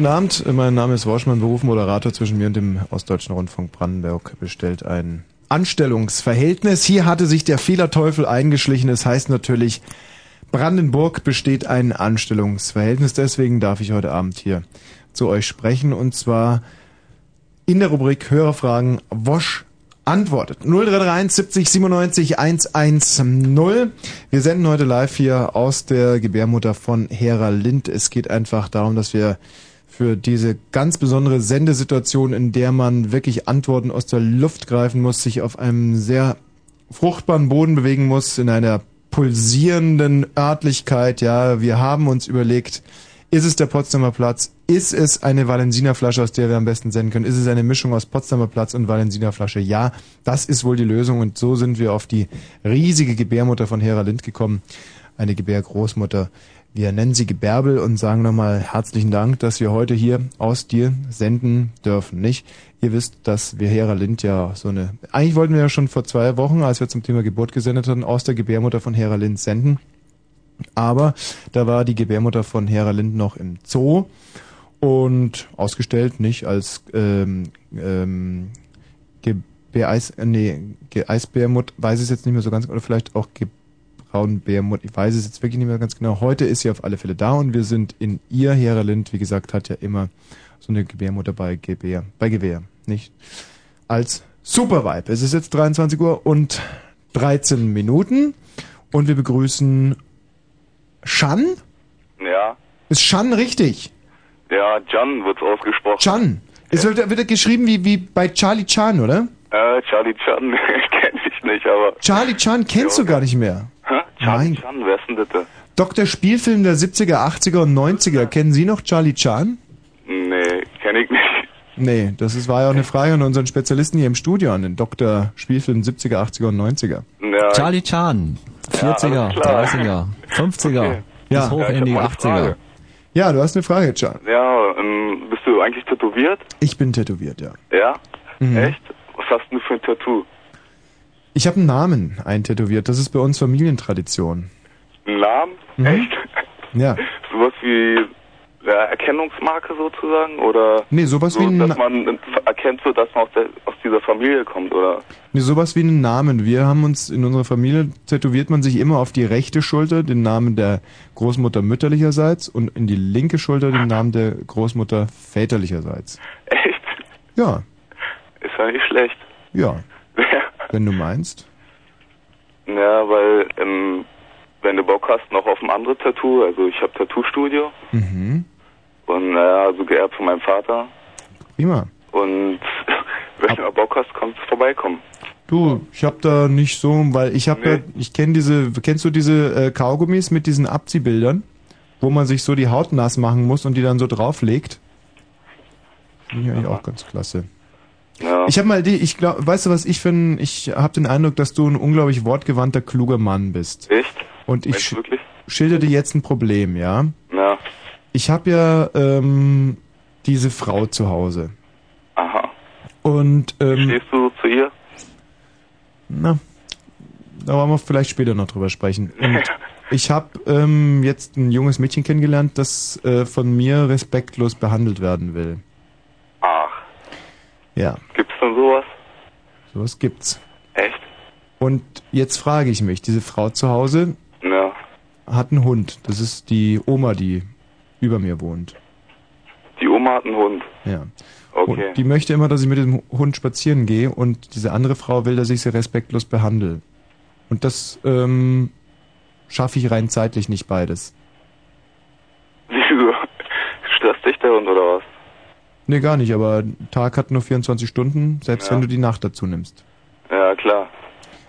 Guten Abend, mein Name ist Worschmann, Beruf Moderator zwischen mir und dem Ostdeutschen Rundfunk Brandenburg bestellt ein Anstellungsverhältnis. Hier hatte sich der Fehlerteufel eingeschlichen. Es heißt natürlich, Brandenburg besteht ein Anstellungsverhältnis. Deswegen darf ich heute Abend hier zu euch sprechen und zwar in der Rubrik Hörerfragen Wosch antwortet. 0331 70 97 110. Wir senden heute live hier aus der Gebärmutter von Hera Lind. Es geht einfach darum, dass wir für diese ganz besondere Sendesituation, in der man wirklich Antworten aus der Luft greifen muss, sich auf einem sehr fruchtbaren Boden bewegen muss, in einer pulsierenden Örtlichkeit. Ja, wir haben uns überlegt, ist es der Potsdamer Platz? Ist es eine Valensiner Flasche, aus der wir am besten senden können? Ist es eine Mischung aus Potsdamer Platz und Valensiner Flasche? Ja, das ist wohl die Lösung und so sind wir auf die riesige Gebärmutter von Hera Lind gekommen. Eine Gebärgroßmutter. Wir nennen sie Gebärbel und sagen nochmal herzlichen Dank, dass wir heute hier aus dir senden dürfen, nicht? Ihr wisst, dass wir Hera Lind ja so eine, eigentlich wollten wir ja schon vor zwei Wochen, als wir zum Thema Geburt gesendet hatten, aus der Gebärmutter von Hera Lind senden. Aber da war die Gebärmutter von Hera Lind noch im Zoo und ausgestellt, nicht als ähm, ähm, Gebäreis, äh, nee, Eisbärmut, weiß ich jetzt nicht mehr so ganz, oder vielleicht auch Braunbärmut, ich weiß es jetzt wirklich nicht mehr ganz genau. Heute ist sie auf alle Fälle da und wir sind in ihr, Hera Lind, wie gesagt, hat ja immer so eine Gebärmutter bei Gebär, bei Gewehr, nicht? Als Supervibe. Es ist jetzt 23 Uhr und 13 Minuten und wir begrüßen Shan? Ja, Ist Shan richtig? ja, Jan wird's ausgesprochen. Chan. Es wird, wird geschrieben wie, wie bei Charlie Chan, oder? Äh, Charlie Chan, kenn ich nicht, aber. Charlie Chan kennst du gar nicht mehr. Charlie Mein Chan, wer ist denn das? Dr. Spielfilm der 70er, 80er und 90er. Kennen Sie noch Charlie Chan? Nee, kenn ich nicht. Nee, das ist, war ja auch eine Frage an unseren Spezialisten hier im Studio, an den Dr. Spielfilm 70er, 80er und 90er. Ja, Charlie Chan, 40er, alles klar. 30er, 50er, Ja. bis hoch Ja, ich in die hab mal eine 80er. Frage. Ja, du hast eine Frage, Chan. Ja, ähm, bist du eigentlich tätowiert? Ich bin tätowiert, ja. Ja? Mhm. Echt? Was hast du für ein Tattoo? Ich habe einen Namen eintätowiert. Das ist bei uns Familientradition. Einen Namen? Mhm. Echt? Ja. Sowas wie ja, Erkennungsmarke sozusagen? Oder Nee, sowas so, wie ein dass man erkennt, so, dass man aus, der, aus dieser Familie kommt, oder? Nee, sowas wie einen Namen. Wir haben uns in unserer Familie tätowiert man sich immer auf die rechte Schulter den Namen der Großmutter mütterlicherseits und in die linke Schulter den Namen der Großmutter väterlicherseits. Echt? Ja, Ist ja nicht schlecht. ja, wenn du meinst. Ja, weil, ähm, wenn du Bock hast, noch auf ein anderes Tattoo, also ich habe Tattoo-Studio Mhm. und naja, also geerbt von meinem Vater Prima. und wenn du Bock hast, kannst du vorbeikommen. Du, ich hab da nicht so, weil ich hab ja, ich kenne diese, kennst du diese äh, Kaugummis mit diesen Abziehbildern, wo man sich so die Haut nass machen muss und die dann so drauflegt? Finde ich eigentlich auch ganz klasse. Ja. Ich habe mal die, ich glaube, weißt du was, ich finde, ich habe den Eindruck, dass du ein unglaublich wortgewandter, kluger Mann bist. Echt? Und ich sch wirklich? schilder dir jetzt ein Problem, ja? Ja. Ich habe ja ähm, diese Frau zu Hause. Aha. Und ähm, Stehst du zu ihr? na, da wollen wir vielleicht später noch drüber sprechen. Und ich habe ähm, jetzt ein junges Mädchen kennengelernt, das äh, von mir respektlos behandelt werden will. Ja, gibt's denn sowas? sowas gibt's. Echt? Und jetzt frage ich mich, diese Frau zu Hause Ja. hat einen Hund. Das ist die Oma, die über mir wohnt. Die Oma hat einen Hund. Ja. Okay. Und die möchte immer, dass ich mit dem Hund spazieren gehe und diese andere Frau will, dass ich sie respektlos behandle. Und das ähm, schaffe ich rein zeitlich nicht beides. Wieso? Stresst dich der Hund oder was? Nee, gar nicht, aber Tag hat nur 24 Stunden, selbst Ja. wenn du die Nacht dazu nimmst. Ja, klar.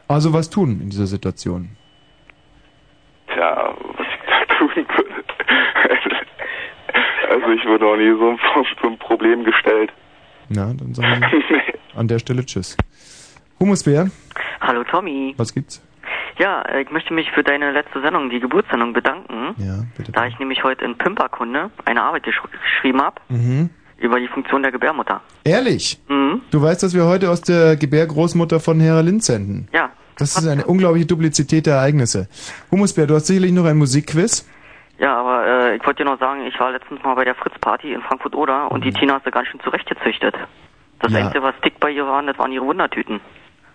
Also was tun in dieser Situation? Tja, was ich da tun würde. Also ich wurde noch nie so ein, Problem gestellt. Na, dann sagen wir an der Stelle Tschüss. Humusbär, Hallo Tommy. was gibt's? Ja, äh, ich möchte mich für deine letzte Sendung, die Geburtssendung, bedanken. Ja, bitte. Da ich nämlich heute in Pimperkunde eine Arbeit gesch geschrieben habe Mhm. Über die Funktion der Gebärmutter. Ehrlich? Mhm. Du weißt, dass wir heute aus der Gebärgroßmutter von Hera Lind senden? Ja. Das ist eine unglaubliche Duplizität der Ereignisse. Humusbär, du hast sicherlich noch ein Musikquiz. Ja, aber äh, ich wollte dir noch sagen, ich war letztens mal bei der Fritz-Party in Frankfurt-Oder und Mhm. die Tina hast du ganz schön zurechtgezüchtet. Das Ja. Einzige, was dick bei ihr war, das waren ihre Wundertüten.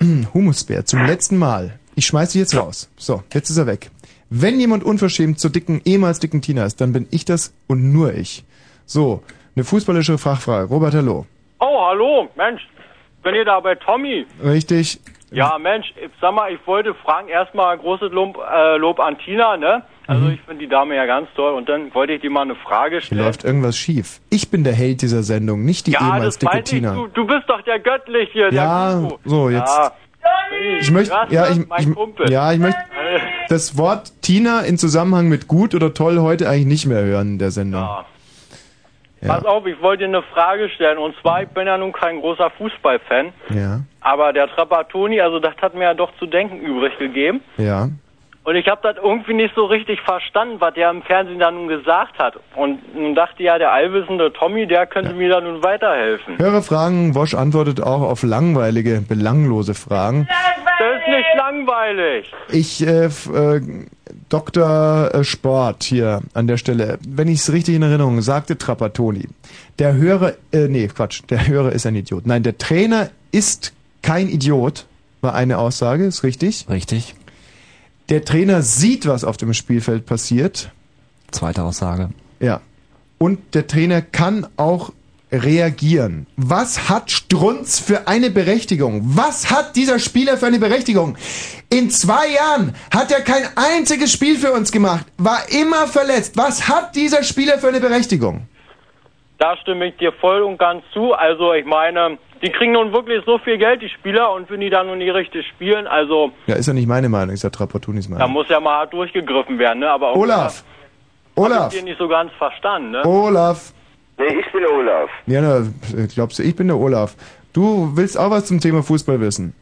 Hm, Humusbär, zum letzten Mal. Ich schmeiß dich jetzt raus. So, jetzt ist er weg. Wenn jemand unverschämt zur dicken, ehemals dicken Tina ist, dann bin ich das und nur ich. So, eine fußballische Fachfrage. Robert, hallo. Oh, hallo, Mensch, bin ihr da bei Tommy? Richtig. Ja, Mensch, ich sag mal, ich wollte fragen, erstmal großes Lob, äh, Lob an Tina, ne? Also Mhm. ich finde die Dame ja ganz toll und dann wollte ich dir mal eine Frage Hier stellen. läuft irgendwas schief. Ich bin der Held dieser Sendung, nicht die ja, ehemals dicke weiß ich, Tina. du, du bist doch der Göttliche, der Ja, Guru. so, jetzt- Ja. Ich möchte, ja, ich, mein ich, Kumpel. ja, ich möchte das Wort Tina in Zusammenhang mit gut oder toll heute eigentlich nicht mehr hören in der Sendung. Ja. Pass auf, ich wollte dir eine Frage stellen und zwar, ich bin ja nun kein großer Fußballfan, Ja, aber der Trapattoni, also das hat mir ja doch zu denken übrig gegeben. ja. Und ich habe das irgendwie nicht so richtig verstanden, was der im Fernsehen da nun gesagt hat. Und nun dachte ja, der allwissende Tommy, der könnte mir da nun weiterhelfen. Hörer fragen, Wosch antwortet auch auf langweilige, belanglose Fragen. Das ist nicht langweilig. Ich, äh, äh, Dr. äh, Sport hier an der Stelle, wenn ich es richtig in Erinnerung habe, sagte Trapattoni, der Hörer, äh, nee, Quatsch, der Hörer ist ein Idiot. Nein, der Trainer ist kein Idiot, war eine Aussage, ist richtig? Richtig. Der Trainer sieht, was auf dem Spielfeld passiert. Zweite Aussage. Ja. Und der Trainer kann auch reagieren. Was hat Strunz für eine Berechtigung? Was hat dieser Spieler für eine Berechtigung? In zwei Jahren hat er kein einziges Spiel für uns gemacht, war immer verletzt. Was hat dieser Spieler für eine Berechtigung? Da stimme ich dir voll und ganz zu. Also ich meine, die kriegen nun wirklich so viel Geld, die Spieler, und wenn die dann nun nicht richtig spielen, also Ja, ist ja nicht meine Meinung, ist ja Trappattunis da Meinung. muss ja mal hart durchgegriffen werden, ne? Aber Olaf! Olaf! ich dir nicht so ganz verstanden, ne? Olaf! Nee, ich bin der Olaf. Ja, na, glaubst du, ich bin der Olaf. Du willst auch was zum Thema Fußball wissen?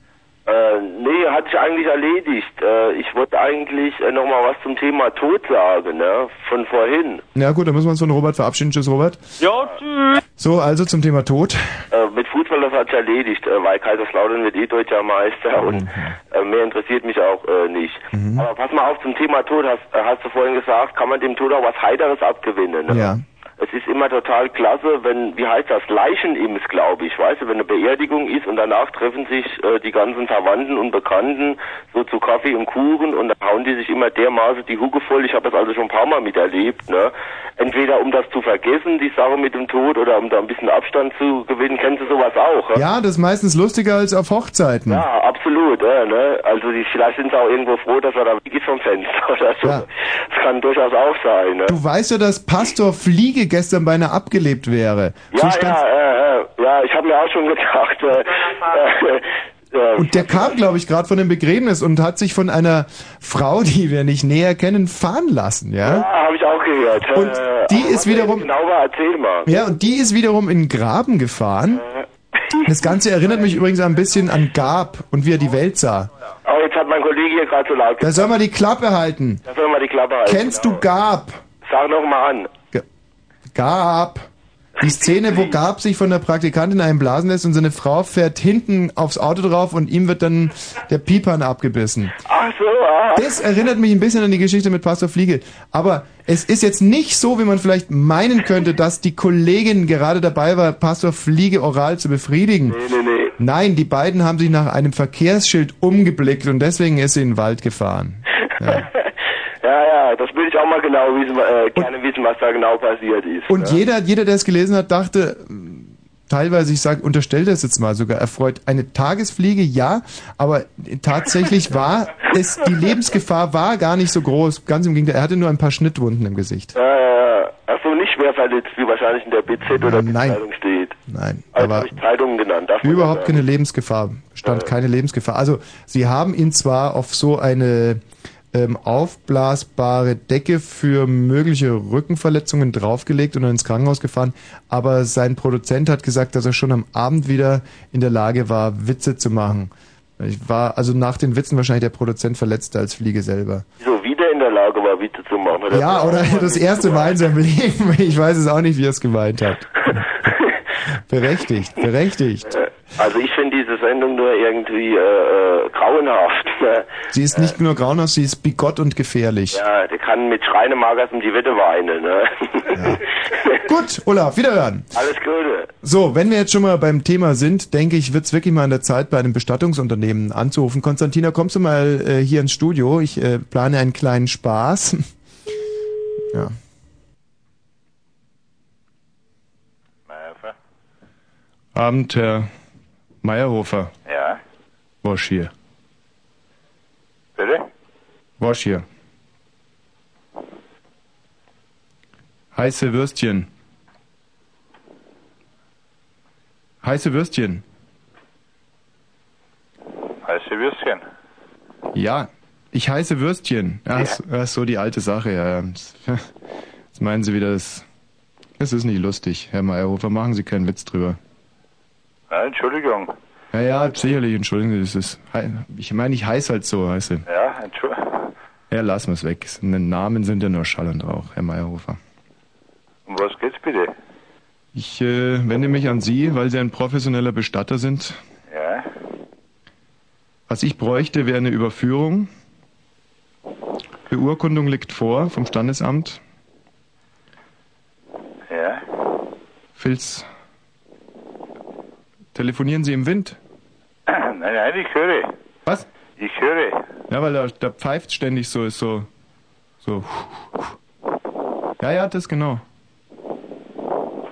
Äh, nee, hat sich eigentlich erledigt. Äh, ich wollte eigentlich äh, nochmal was zum Thema Tod sagen, ne? Von vorhin. Na gut, dann müssen wir uns von Robert verabschieden. Tschüss, Robert. Ja, tschüss. So, also zum Thema Tod. Äh, mit Fußball, das hat sich erledigt, äh, weil Kaiserslautern wird eh deutscher Meister und äh, mehr interessiert mich auch äh, nicht. Aber pass mal auf, zum Thema Tod, hast, äh, hast du vorhin gesagt, kann man dem Tod auch was Heiteres abgewinnen, ne? Ja. Es ist immer total klasse, wenn, wie heißt das, Leichenims, glaube ich, weißt du, wenn eine Beerdigung ist und danach treffen sich äh, die ganzen Verwandten und Bekannten so zu Kaffee und Kuchen und dann hauen die sich immer dermaßen die Hucke voll. Ich habe das also schon ein paar Mal miterlebt, ne? Entweder um das zu vergessen, die Sache mit dem Tod, oder um da ein bisschen Abstand zu gewinnen. Kennst du sowas auch? Ja, Ja, das ist meistens lustiger als auf Hochzeiten. ja absolut, ja, ne? Also die, vielleicht sind sie auch irgendwo froh, dass er da weg ist vom Fenster oder so. Ja. Das kann durchaus auch sein, ne? Du weißt ja, dass Pastor Fliege gestern beinahe abgelebt wäre. Ja, ja, ja, ja, ja, ich habe mir auch schon gedacht, äh, äh, äh, Und der kam, glaube ich, gerade von dem Begräbnis und hat sich von einer Frau, die wir nicht näher kennen, fahren lassen, ja? ja, habe ich auch gehört. Und äh, die ist wiederum- Genau war, erzähl mal. Ja, und die ist wiederum in den Graben gefahren. Das Ganze erinnert mich übrigens ein bisschen an Gab und wie er die Welt sah. Oh, jetzt hat mein Kollege hier gerade so laut Da soll man die Klappe halten. Da soll mal die Klappe halten. Kennst du Gab? Sag noch mal an. Gab. Die Szene, wo Gab sich von der Praktikantin einblasen lässt und seine Frau fährt hinten aufs Auto drauf und ihm wird dann der Pipan abgebissen. Ach so, ah. Das erinnert mich ein bisschen an die Geschichte mit Pastor Fliege. Aber es ist jetzt nicht so, wie man vielleicht meinen könnte, dass die Kollegin gerade dabei war, Pastor Fliege oral zu befriedigen. Nee, nee, nee. Nein, die beiden haben sich nach einem Verkehrsschild umgeblickt und deswegen ist sie in den Wald gefahren. Ja. Ja, ja, das will ich auch mal genau wissen, äh, gerne wissen, was da genau passiert ist. Und ne? jeder, jeder, der es gelesen hat, dachte, teilweise, ich sage, unterstell das jetzt mal sogar, erfreut eine Tagesfliege, ja, aber tatsächlich war es, die Lebensgefahr war gar nicht so groß. Ganz im Gegenteil, er hatte nur ein paar Schnittwunden im Gesicht. Ja, ja, ja. Ach so, nicht schwer verletzt, wie wahrscheinlich in der BZ oder Nein. Zeitung steht. Nein, Also aber Zeitungen genannt. überhaupt keine Lebensgefahr, stand keine Lebensgefahr. Also, sie haben ihn zwar auf so eine ähm, aufblasbare Decke für mögliche Rückenverletzungen draufgelegt und dann ins Krankenhaus gefahren, aber sein Produzent hat gesagt, dass er schon am Abend wieder in der Lage war, Witze zu machen. Ich war also nach den Witzen wahrscheinlich der Produzent verletzter als Fliege selber. So wieder in der Lage war, Witze zu machen. Oder Ja, oder das erste Mal in seinem Leben. Ich weiß es auch nicht, wie er es gemeint hat. Berechtigt, berechtigt. Äh, Also ich finde diese Sendung nur irgendwie äh, äh, grauenhaft. ne? Sie ist nicht nur grauenhaft, sie ist bigott und gefährlich. Ja, der kann mit Schreinemagers um die Wette weinen. Ne? Gut, Olaf, wiederhören. Alles Gute. So, wenn wir jetzt schon mal beim Thema sind, denke ich, wird's wirklich mal an der Zeit, bei einem Bestattungsunternehmen anzurufen. Konstantina, kommst du mal äh, hier ins Studio? Ich äh, plane einen kleinen Spaß. ja. Abend, Herr Meyerhofer. Ja, Wosch hier. bitte? Wosch hier. Heiße Würstchen. Heiße Würstchen. Heiße Würstchen. Ja, ich heiße Würstchen. Ist, ja, ist so die alte Sache, ja. ja. Jetzt meinen Sie wieder, das, das ist nicht lustig, Herr Meyerhofer. Machen Sie keinen Witz drüber. Ja, Entschuldigung. Ja, ja, sicherlich, entschuldigen Sie, das ist, ich meine, ich heiße halt so, heiße. Ja, Entschuldigung. Ja, lassen wir es weg. Namen sind ja nur Schall und Rauch, Herr Meyerhofer. Um was geht's bitte? Ich äh, wende mich an Sie, weil Sie ein professioneller Bestatter sind. Ja, Was ich bräuchte, wäre eine Überführung. Beurkundung liegt vor vom Standesamt. ja. Filz. Telefonieren Sie im Wind? Nein, nein, ich höre. Was? Ich höre. Ja, weil da, da pfeift ständig so, ist so, so. Ja, ja, das genau.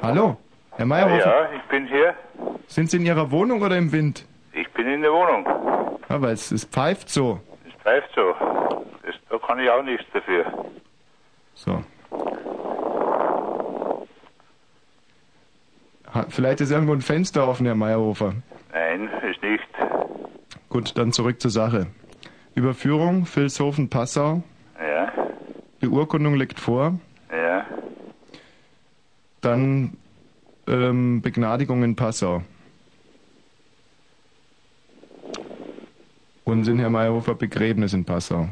Hallo, Herr Meyerhofer. Ja, ich bin hier. Sind Sie in Ihrer Wohnung oder im Wind? Ich bin in der Wohnung. Ja, weil es, es pfeift so. Es bleibt so. Das, da kann ich auch nichts dafür. So. Vielleicht ist irgendwo ein Fenster offen, Herr Meyerhofer. Nein, ist nicht. Gut, dann zurück zur Sache. Überführung, Vilshofen, Passau. Ja, Beurkundung liegt vor. ja. Dann ähm, Begnadigung in Passau. Und sind Herr Meyerhofer Begräbnis in Passau.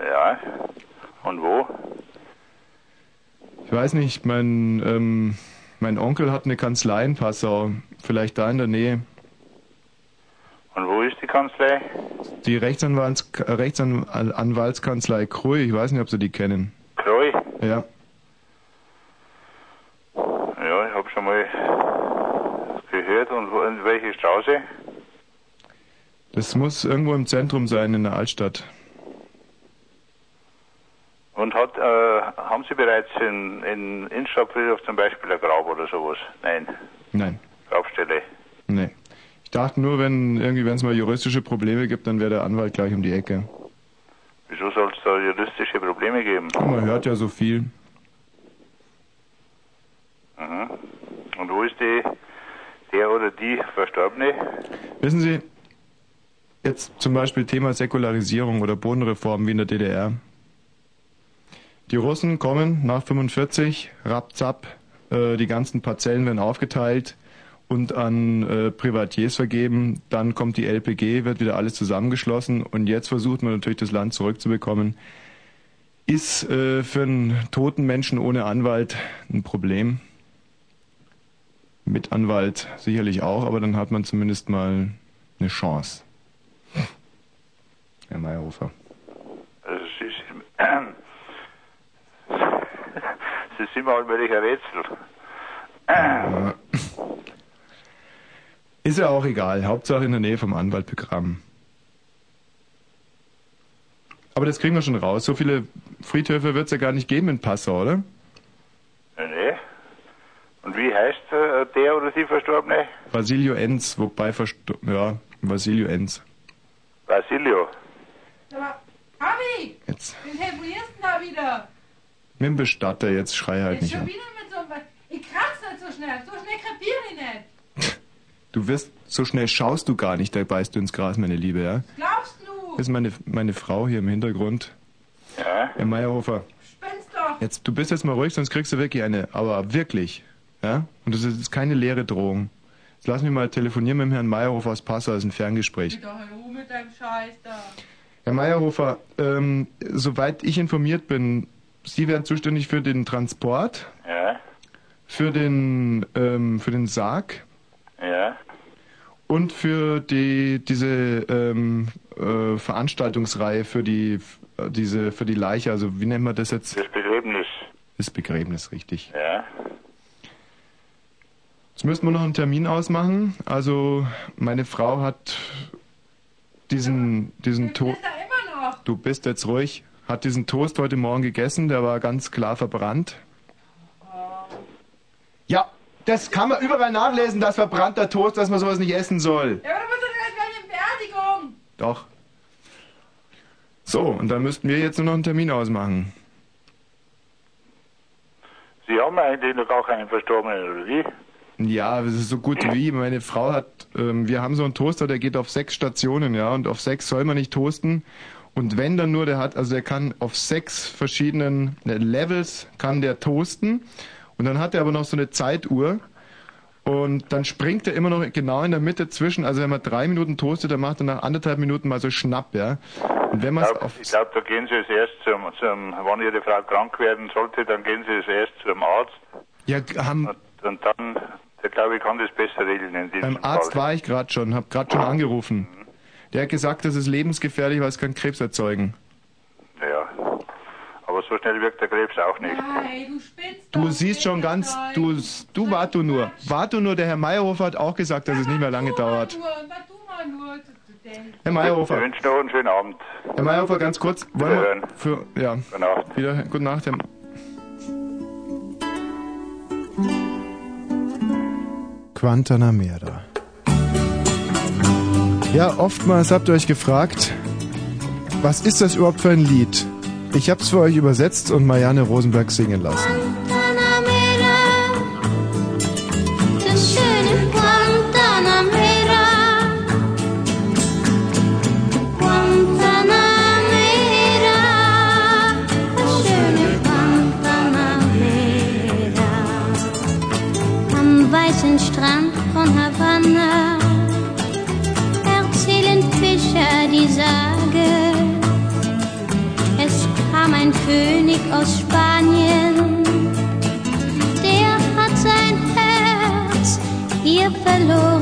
Ja. Und wo? Ich weiß nicht, mein, ähm, mein Onkel hat eine Kanzlei in Passau. Vielleicht da in der Nähe. Und wo ist die Kanzlei? Die Rechtsanwalts Rechtsanwaltskanzlei Krui, ich weiß nicht, ob Sie die kennen. Kreu? Ja. Ja, ich habe schon mal gehört. Und in welche Straße? Das muss irgendwo im Zentrum sein, in der Altstadt. Und hat, äh, haben Sie bereits in, in Innenstadtfriedhof zum Beispiel ein Grab oder sowas? Nein, Nein, Grabstelle. nee. Ich dachte nur, wenn irgendwie, wenn es mal juristische Probleme gibt, dann wäre der Anwalt gleich um die Ecke. Wieso soll es da juristische Probleme geben? Man hört ja so viel. Mhm. Und wo ist die, der oder die Verstorbene? Wissen Sie, jetzt zum Beispiel Thema Säkularisierung oder Bodenreform wie in der DDR. Die Russen kommen nach 45, rapzap, äh, die ganzen Parzellen werden aufgeteilt und an äh, Privatiers vergeben. Dann kommt die LPG, wird wieder alles zusammengeschlossen und jetzt versucht man natürlich das Land zurückzubekommen. Ist äh, für einen toten Menschen ohne Anwalt ein Problem. Mit Anwalt sicherlich auch, aber dann hat man zumindest mal eine Chance. Herr Meyerhofer. Also Sie, sind- Sie sind mir allmählich ein Rätsel. Ja. Ist ja auch egal. Hauptsache in der Nähe vom Anwalt begraben. Aber das kriegen wir schon raus. So viele Friedhöfe wird es ja gar nicht geben in Passau, oder? Nee. Und wie heißt äh, der oder die Verstorbene? Basilio Enz, wobei versto ja, Basilio Enz. Basilio. Aber, Abi! Jetzt. Wen telefonierst du denn da wieder? Mit dem Bestatter, jetzt schrei halt Jetzt nicht schon an. wieder mit so einem... Ich kratze nicht so schnell. So schnell krepiere ich nicht. Du wirst, so schnell schaust du gar nicht, da beißt du ins Gras, meine Liebe, ja? Glaubst du? Das ist meine, meine Frau hier im Hintergrund. Ja. Herr Meyerhofer. Spinnst doch. Jetzt, du bist jetzt mal ruhig, sonst kriegst du wirklich eine. Aber wirklich. Ja? Und das ist keine leere Drohung. Jetzt lass mich mal telefonieren mit dem Herrn Meyerhofer aus Passau, das ist ein Ferngespräch. Doch Ruhe mit deinem Scheiß da. Herr Meyerhofer, ähm, soweit ich informiert bin, Sie wären zuständig für den Transport Ja. für den, ähm, für den Sarg Ja. und für die, diese ähm, äh, Veranstaltungsreihe für die, äh, diese, für die Leiche. Also wie nennt man das jetzt? Das Begräbnis. Das Begräbnis, richtig. Ja. Jetzt müssten wir noch einen Termin ausmachen. Also meine Frau hat diesen, diesen Toast. Du bist jetzt ruhig. Hat diesen Toast heute Morgen gegessen, der war ganz klar verbrannt. Ja, das kann man überall nachlesen, dass verbrannter Toast, dass man sowas nicht essen soll. Ja, aber du musst doch gleich eine Beerdigung. Doch. So, und dann müssten wir jetzt nur noch einen Termin ausmachen. Sie haben eigentlich noch gar keinen Verstorbenen, oder wie? Ja, das ist so gut wie. Meine Frau hat, ähm, wir haben so einen Toaster, der geht auf sechs Stationen, ja, und auf sechs soll man nicht toasten. Und wenn dann nur, der hat, also der kann auf sechs verschiedenen äh, Levels kann der toasten. Und dann hat er aber noch so eine Zeituhr. Und dann springt er immer noch genau in der Mitte zwischen, also wenn man drei Minuten toastet, dann macht er nach anderthalb Minuten mal so Schnapp, ja. Und wenn man es Ich glaube, da gehen Sie als erst zum, zum, wenn Ihre Frau krank werden sollte, dann gehen Sie als erst zum Arzt. ja, haben, Und dann, der glaube ich, kann das besser regeln in diesem beim Arzt Fall. war ich gerade schon, habe gerade schon angerufen. Der hat gesagt, das ist lebensgefährlich, weil es kann Krebs erzeugen. Ja. Aber so schnell wirkt der Krebs auch nicht. Hey, du spitzt Du siehst schon ganz, du, du wart du nur. Wart du nur, der Herr Meyerhofer hat auch gesagt, dass es nicht mehr lange dauert. nur, und was du mal nur zu, zu denken. Herr Ich Meyerhofer, wünsche noch einen schönen Abend. Herr Meyerhofer, ganz kurz, wollen wir für, ja, Gute Nacht. wieder, gute Nacht, Herr Guantanamera. Ja, oftmals habt ihr euch gefragt, was ist das überhaupt für ein Lied? Ich hab's für euch übersetzt und Marianne Rosenberg singen lassen. Das schöne Guantanamera. Guantanamera. Das schöne Guantanamera. Am weißen Strand von Havanna Sage. Es kam ein König aus Spanien, der hat sein Herz hier verloren.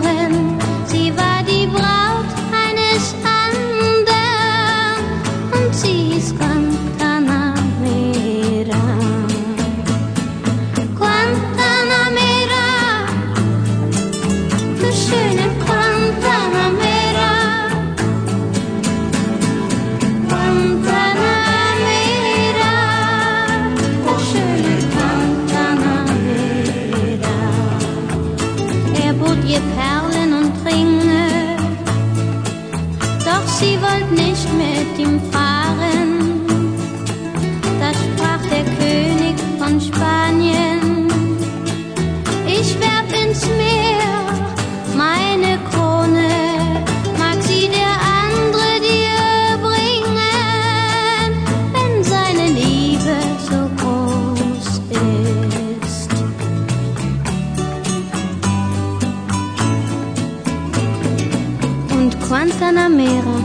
Guantanamera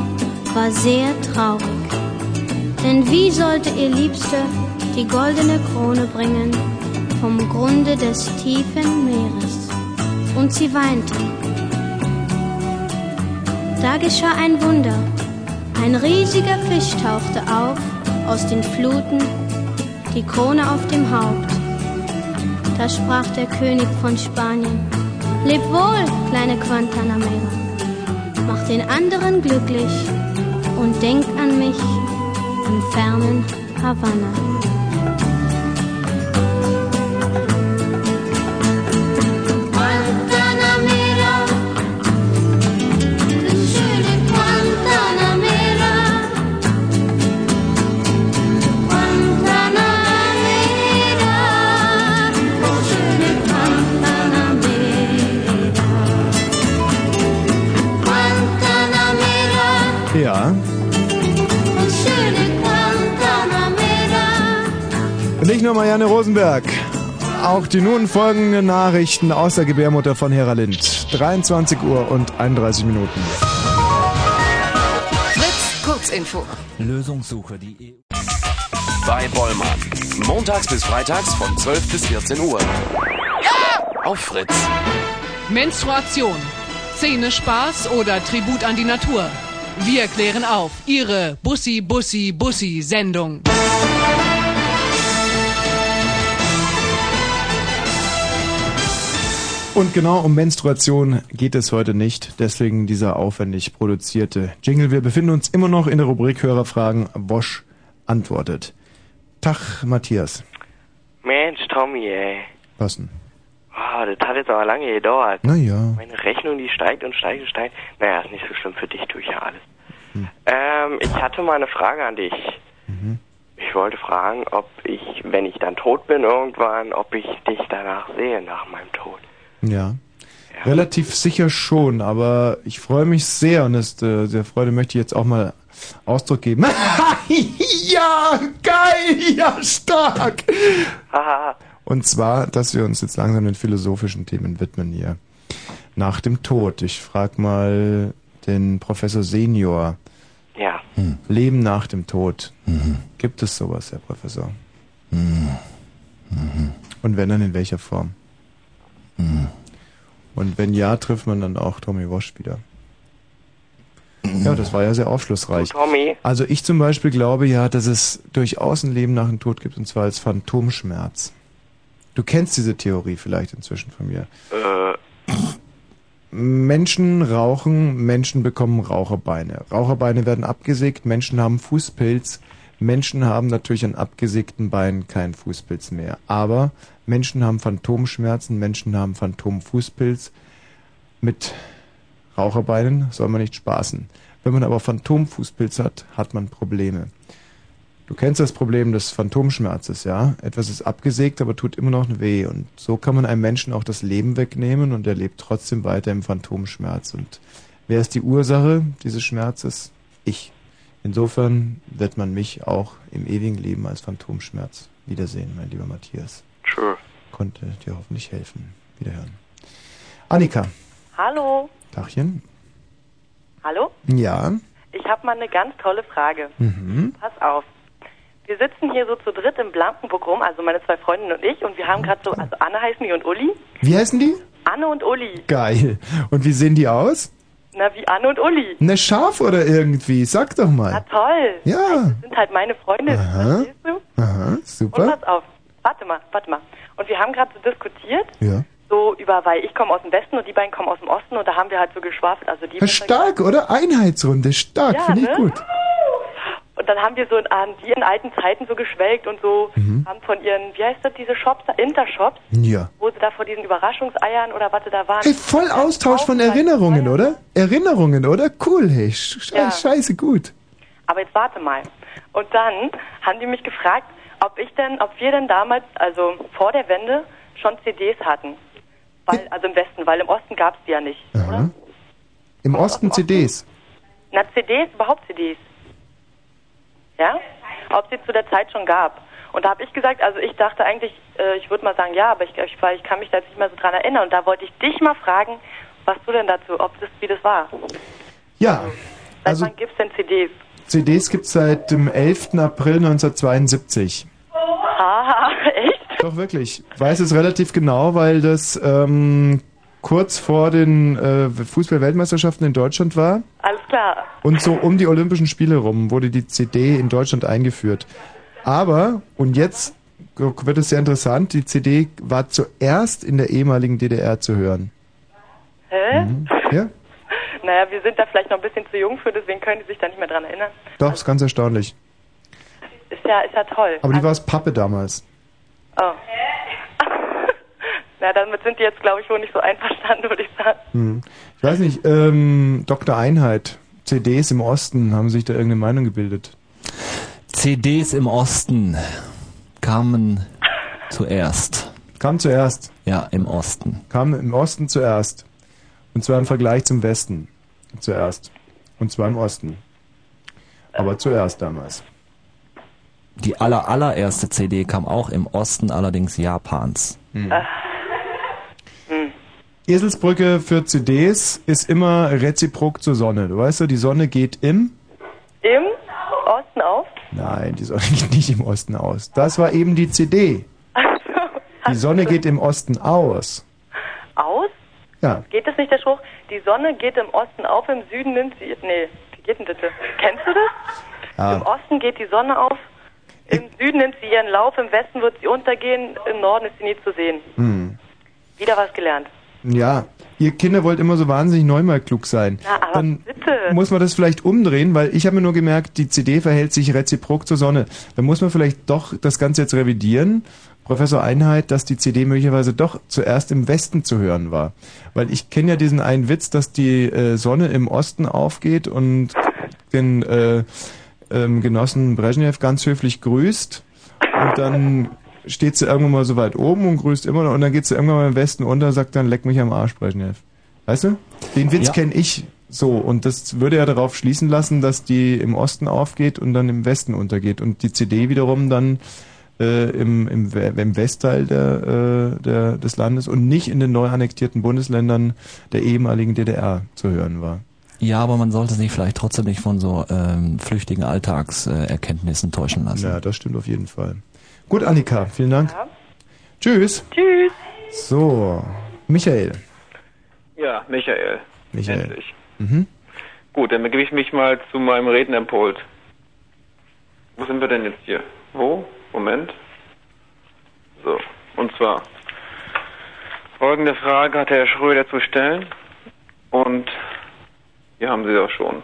war sehr traurig, denn wie sollte ihr Liebster die goldene Krone bringen vom Grunde des tiefen Meeres? Und sie weinte. Da geschah ein Wunder. Ein riesiger Fisch tauchte auf aus den Fluten, die Krone auf dem Haupt. Da sprach der König von Spanien, Leb wohl, kleine Guantanamera, mach den anderen glücklich und denk an mich im fernen Havanna. Rosenberg. Auch die nun folgenden Nachrichten aus der Gebärmutter von Hera Lind. 23 Uhr und 31 Minuten. Fritz, Kurzinfo. Lösungssuche, die Bei Bollmann. Montags bis freitags von 12 bis 14 Uhr. Auf Fritz. Menstruation. Zähnespaß oder Tribut an die Natur? Wir klären auf. Ihre Bussi Bussi Bussi Sendung. Und genau um Menstruation geht es heute nicht, deswegen dieser aufwendig produzierte Jingle. Wir befinden uns immer noch in der Rubrik Hörerfragen. Wosch antwortet. Tag, Matthias. Mensch, Tommy, ey. Was denn? Ah, das hat jetzt aber lange gedauert. Na ja. Meine Rechnung, die steigt und steigt und steigt. Naja, ist nicht so schlimm für dich, tue ich ja alles. Ähm, ich hatte mal eine Frage an dich. Ich wollte fragen, ob ich, wenn ich dann tot bin irgendwann, ob ich dich danach sehe, nach meinem Tod. Ja. Relativ sicher schon, aber ich freue mich sehr und das, äh, der Freude möchte ich jetzt auch mal Ausdruck geben. ja, geil, ja, stark. Und zwar, dass wir uns jetzt langsam den philosophischen Themen widmen hier. Nach dem Tod. Ich frage mal den Professor Senior. Ja. Leben nach dem Tod. Gibt es sowas, Herr Professor? Und wenn dann in welcher Form? Und wenn ja, trifft man dann auch Tommy Walsh wieder. Ja, das war ja sehr aufschlussreich. Du, Tommy? Also ich zum Beispiel glaube ja, dass es durchaus ein Leben nach dem Tod gibt, und zwar als Phantomschmerz. Du kennst diese Theorie vielleicht inzwischen von mir. Äh, Menschen rauchen, Menschen bekommen Raucherbeine. Raucherbeine werden abgesägt, Menschen haben Fußpilz. Menschen haben natürlich an abgesägten Beinen keinen Fußpilz mehr. Aber Menschen haben Phantomschmerzen, Menschen haben Phantomfußpilz. Mit Raucherbeinen soll man nicht spaßen. Wenn man aber Phantomfußpilz hat, hat man Probleme. Du kennst das Problem des Phantomschmerzes, ja? Etwas ist abgesägt, aber tut immer noch weh. Und so kann man einem Menschen auch das Leben wegnehmen und er lebt trotzdem weiter im Phantomschmerz. Und wer ist die Ursache dieses Schmerzes? Ich. Insofern wird man mich auch im ewigen Leben als Phantomschmerz wiedersehen, mein lieber Matthias. Sure. Konnte dir hoffentlich helfen. Wiederhören. Annika. Hallo. Tachchen. Hallo? Ja. Ich habe mal eine ganz tolle Frage. Mhm. Pass auf. Wir sitzen hier so zu dritt im Blankenburg rum, also meine zwei Freundinnen und ich, und wir haben gerade so, also Anne heißen die und Uli. Wie heißen die? Anne und Uli. Geil. Und wie sehen die aus? Na, wie Anne und Uli. Ne Schaf oder irgendwie? Sag doch Na mal. toll. Ja. Das sind halt meine Freunde. Aha. Verstehst du? Aha, Und super. pass auf. Warte mal, warte mal. Und wir haben gerade so diskutiert, Ja. so über, weil ich komme aus dem Westen und die beiden kommen aus dem Osten und da haben wir halt so geschwafelt. Also die Ja, Stark, oder? Einheitsrunde, stark, Ja, finde ich ne? gut. Und dann haben wir so in, an die in alten Zeiten so geschwelgt und so, Mhm. haben von ihren, wie heißt das, diese Shops, Intershops, Ja. wo sie da vor diesen Überraschungseiern oder was sie da waren. Hey, voll Austausch von Erinnerungen, oder? Erinnerungen, oder? Cool, hey, sch Ja. scheiße gut. Aber jetzt warte mal. Und dann haben die mich gefragt, ob ich denn, ob wir denn damals, also vor der Wende, schon CDs hatten. Weil, also im Westen, weil im Osten gab es die ja nicht. Im Osten CDs. Na, CDs, überhaupt CDs. Ja? Ob sie zu der Zeit schon gab. Und da habe ich gesagt, also ich dachte eigentlich, äh, ich würde mal sagen, ja, aber ich, ich, ich kann mich da jetzt nicht mehr so dran erinnern. Und da wollte ich dich mal fragen, was du denn dazu, ob das, wie das war. Ja, Seit also wann gibt's denn CDs? CDs gibt's seit dem 11. April 1972. Haha, echt? Doch wirklich. Ich weiß es relativ genau, weil das ähm, kurz vor den äh, Fußball-Weltmeisterschaften in Deutschland war. Alles klar. Und so um die Olympischen Spiele rum wurde die CD in Deutschland eingeführt. Aber, und jetzt wird es sehr interessant, die CD war zuerst in der ehemaligen DDR zu hören. Hä? Mhm. Ja, Naja, wir sind da vielleicht noch ein bisschen zu jung für, deswegen können die sich da nicht mehr dran erinnern. doch, ist ganz erstaunlich. Ist ja, ist ja toll. Aber die war aus Pappe damals. Oh. Na, damit sind die jetzt, glaube ich, wohl nicht so einverstanden, würde ich sagen. Hm. Ich weiß nicht, ähm, Dr. Einheit, CDs im Osten, haben sich da irgendeine Meinung gebildet? CDs im Osten kamen zuerst. Kam zuerst. Ja, im Osten. Kam im Osten zuerst. Und zwar im Vergleich zum Westen zuerst. Und zwar im Osten. Aber zuerst damals. Die aller allererste CD kam auch im Osten, allerdings Japans. Hm. Eselsbrücke für CDs ist immer reziprok zur Sonne. Du weißt ja, die Sonne geht im... Im Osten auf? Nein, die Sonne geht nicht im Osten aus. Das war eben die CD. Die Sonne geht im Osten aus. aus? Ja. Geht das nicht der Spruch? Die Sonne geht im Osten auf, im Süden nimmt sie. Nee, wie geht denn das? Kennst du das? Im Ja. Osten geht die Sonne auf, im Süden nimmt sie ihren Lauf, im Westen wird sie untergehen, im Norden ist sie nie zu sehen. Hm. Wieder was gelernt. Ja, ihr Kinder wollt immer so wahnsinnig neunmal klug sein. Na, aber Dann bitte. muss man das vielleicht umdrehen, weil ich habe mir nur gemerkt, die CD verhält sich reziprok zur Sonne. Dann muss man vielleicht doch das Ganze jetzt revidieren. Professor Einheit, dass die CD möglicherweise doch zuerst im Westen zu hören war. Weil ich kenne ja diesen einen Witz, dass die äh, Sonne im Osten aufgeht und den äh, ähm, Genossen Brezhnev ganz höflich grüßt und dann steht sie irgendwann mal so weit oben und grüßt immer noch und dann geht sie irgendwann mal im Westen unter und sagt dann, leck mich am Arsch, Brezhnev. Weißt du? Den Witz Ja. kenne ich so und das würde ja darauf schließen lassen, dass die im Osten aufgeht und dann im Westen untergeht und die CD wiederum dann äh, im, im, im Westteil der, äh, der, des Landes und nicht in den neu annektierten Bundesländern der ehemaligen DDR zu hören war. Ja, aber man sollte sich vielleicht trotzdem nicht von so ähm, flüchtigen Alltagserkenntnissen täuschen lassen. Ja, das stimmt auf jeden Fall. Gut, Annika, vielen Dank. Tschüss. Tschüss. So, Michael. Ja, Michael. Michael. Endlich. Mhm. Gut, dann begebe ich mich mal zu meinem Rednerpult. Wo sind wir denn jetzt hier? Wo? Moment. So, und zwar. Folgende Frage hat Herr Schröder zu stellen. Und hier haben Sie das schon.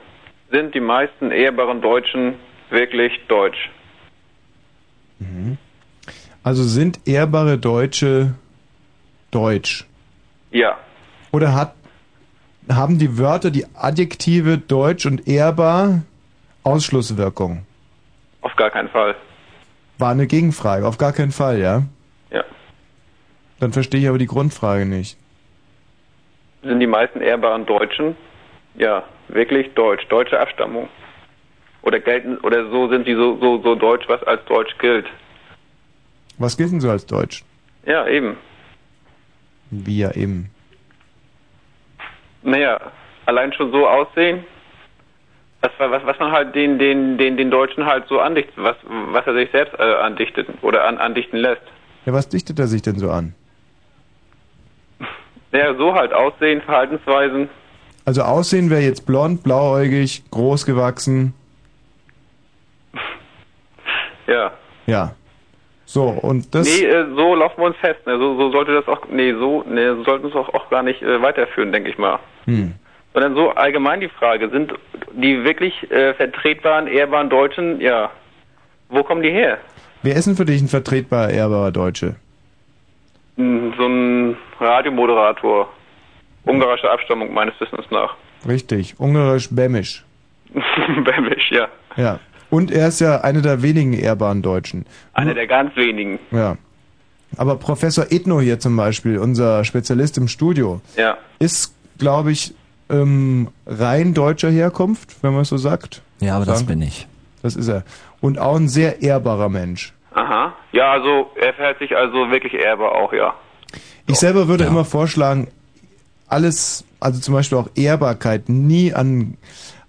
Sind die meisten ehrbaren Deutschen wirklich deutsch? Also sind ehrbare Deutsche deutsch? Ja. Oder hat, haben die Wörter, die Adjektive deutsch und ehrbar Ausschlusswirkung? Auf gar keinen Fall. War eine Gegenfrage, auf gar keinen Fall, ja? Ja. Dann verstehe ich aber die Grundfrage nicht. Sind die meisten ehrbaren Deutschen? Ja, wirklich deutsch, deutsche Abstammung. Oder gelten, oder so sind sie so, so, so deutsch, was als deutsch gilt. Was gilt denn so als deutsch? Ja, eben. Wie ja eben. Naja, allein schon so aussehen, was, was, was man halt den, den, den, den Deutschen halt so andichtet, was, was er sich selbst äh, andichtet oder an, andichten lässt. Ja, was dichtet er sich denn so an? Naja, so halt aussehen, Verhaltensweisen. Also Aussehen wäre jetzt blond, blauäugig, groß gewachsen. Ja. Ja. So, und das. nee, äh, so laufen wir uns fest. Ne? So, so sollte das auch, nee, so, nee, so sollten wir es auch, auch gar nicht äh, weiterführen, denke ich mal. Hm. Sondern so allgemein die Frage, sind die wirklich äh, vertretbaren, ehrbaren Deutschen, ja, wo kommen die her? Wer ist denn für dich ein vertretbarer, ehrbarer Deutsche? Hm, So ein Radiomoderator. Ungarische Abstammung meines Wissens nach. Richtig, ungarisch bämisch. Bämisch, ja. Ja. Und er ist ja einer der wenigen ehrbaren Deutschen. Einer der ganz wenigen. Ja. Aber Professor Etno hier zum Beispiel, unser Spezialist im Studio, Ja. ist, glaube ich, ähm, rein deutscher Herkunft, wenn man es so sagt. Ja, aber das Sagen- bin ich. Das ist er. Und auch ein sehr ehrbarer Mensch. Aha. Ja, also er verhält sich also wirklich ehrbar auch, ja. Ich selber würde immer vorschlagen, alles, also zum Beispiel auch Ehrbarkeit, nie an,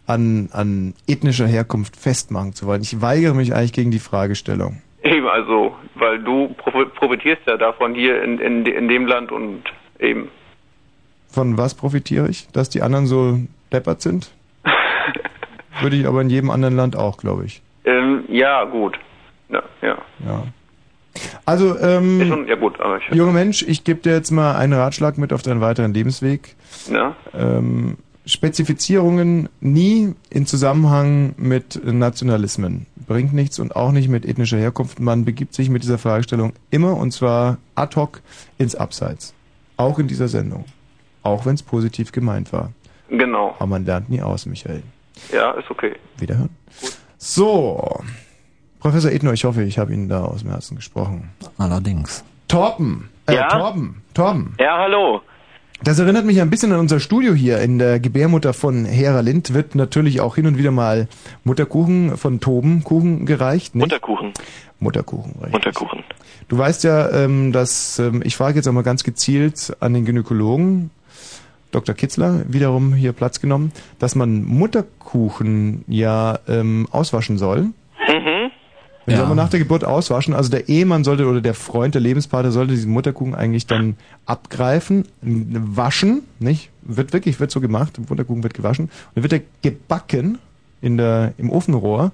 an, an ethnischer Herkunft festmachen zu wollen. Ich weigere mich eigentlich gegen die Fragestellung. Eben, also, weil du profi- profitierst ja davon hier in, in, in dem Land und eben. Von was profitiere ich? Dass die anderen so deppert sind? würde ich aber in jedem anderen Land auch, glaube ich. Ähm, ja, gut. Ja, ja. Ja. Also, ähm, schon, ja gut, aber ich, junger Mensch, ich gebe dir jetzt mal einen Ratschlag mit auf deinen weiteren Lebensweg. ja. ähm, Spezifizierungen nie in Zusammenhang mit Nationalismen. Bringt nichts und auch nicht mit ethnischer Herkunft. Man begibt sich mit dieser Fragestellung immer und zwar ad hoc ins Abseits. Auch in dieser Sendung. Auch wenn es positiv gemeint war. Genau. Aber man lernt nie aus, Michael. Ja, ist okay. Wiederhören. So. Professor Edno, ich hoffe, ich habe Ihnen da aus dem Herzen gesprochen. Allerdings. Torben. Äh, Ja? Torben. Torben. Ja, hallo. Das erinnert mich ein bisschen an unser Studio hier. In der Gebärmutter von Hera Lind wird natürlich auch hin und wieder mal Mutterkuchen von Tobenkuchen gereicht. Nicht? Mutterkuchen. Mutterkuchen, richtig. Mutterkuchen. Du weißt ja, ähm, dass, ähm, ich frage jetzt einmal ganz gezielt an den Gynäkologen, Dr. Kitzler, wiederum hier Platz genommen, dass man Mutterkuchen ja ähm, auswaschen soll. Den Ja. soll man nach der Geburt auswaschen. Also der Ehemann sollte oder der Freund, der Lebenspartner sollte diesen Mutterkuchen eigentlich dann abgreifen, waschen, nicht? Wird wirklich, wird so gemacht. Der Mutterkuchen wird gewaschen. Und dann wird er gebacken in der, im Ofenrohr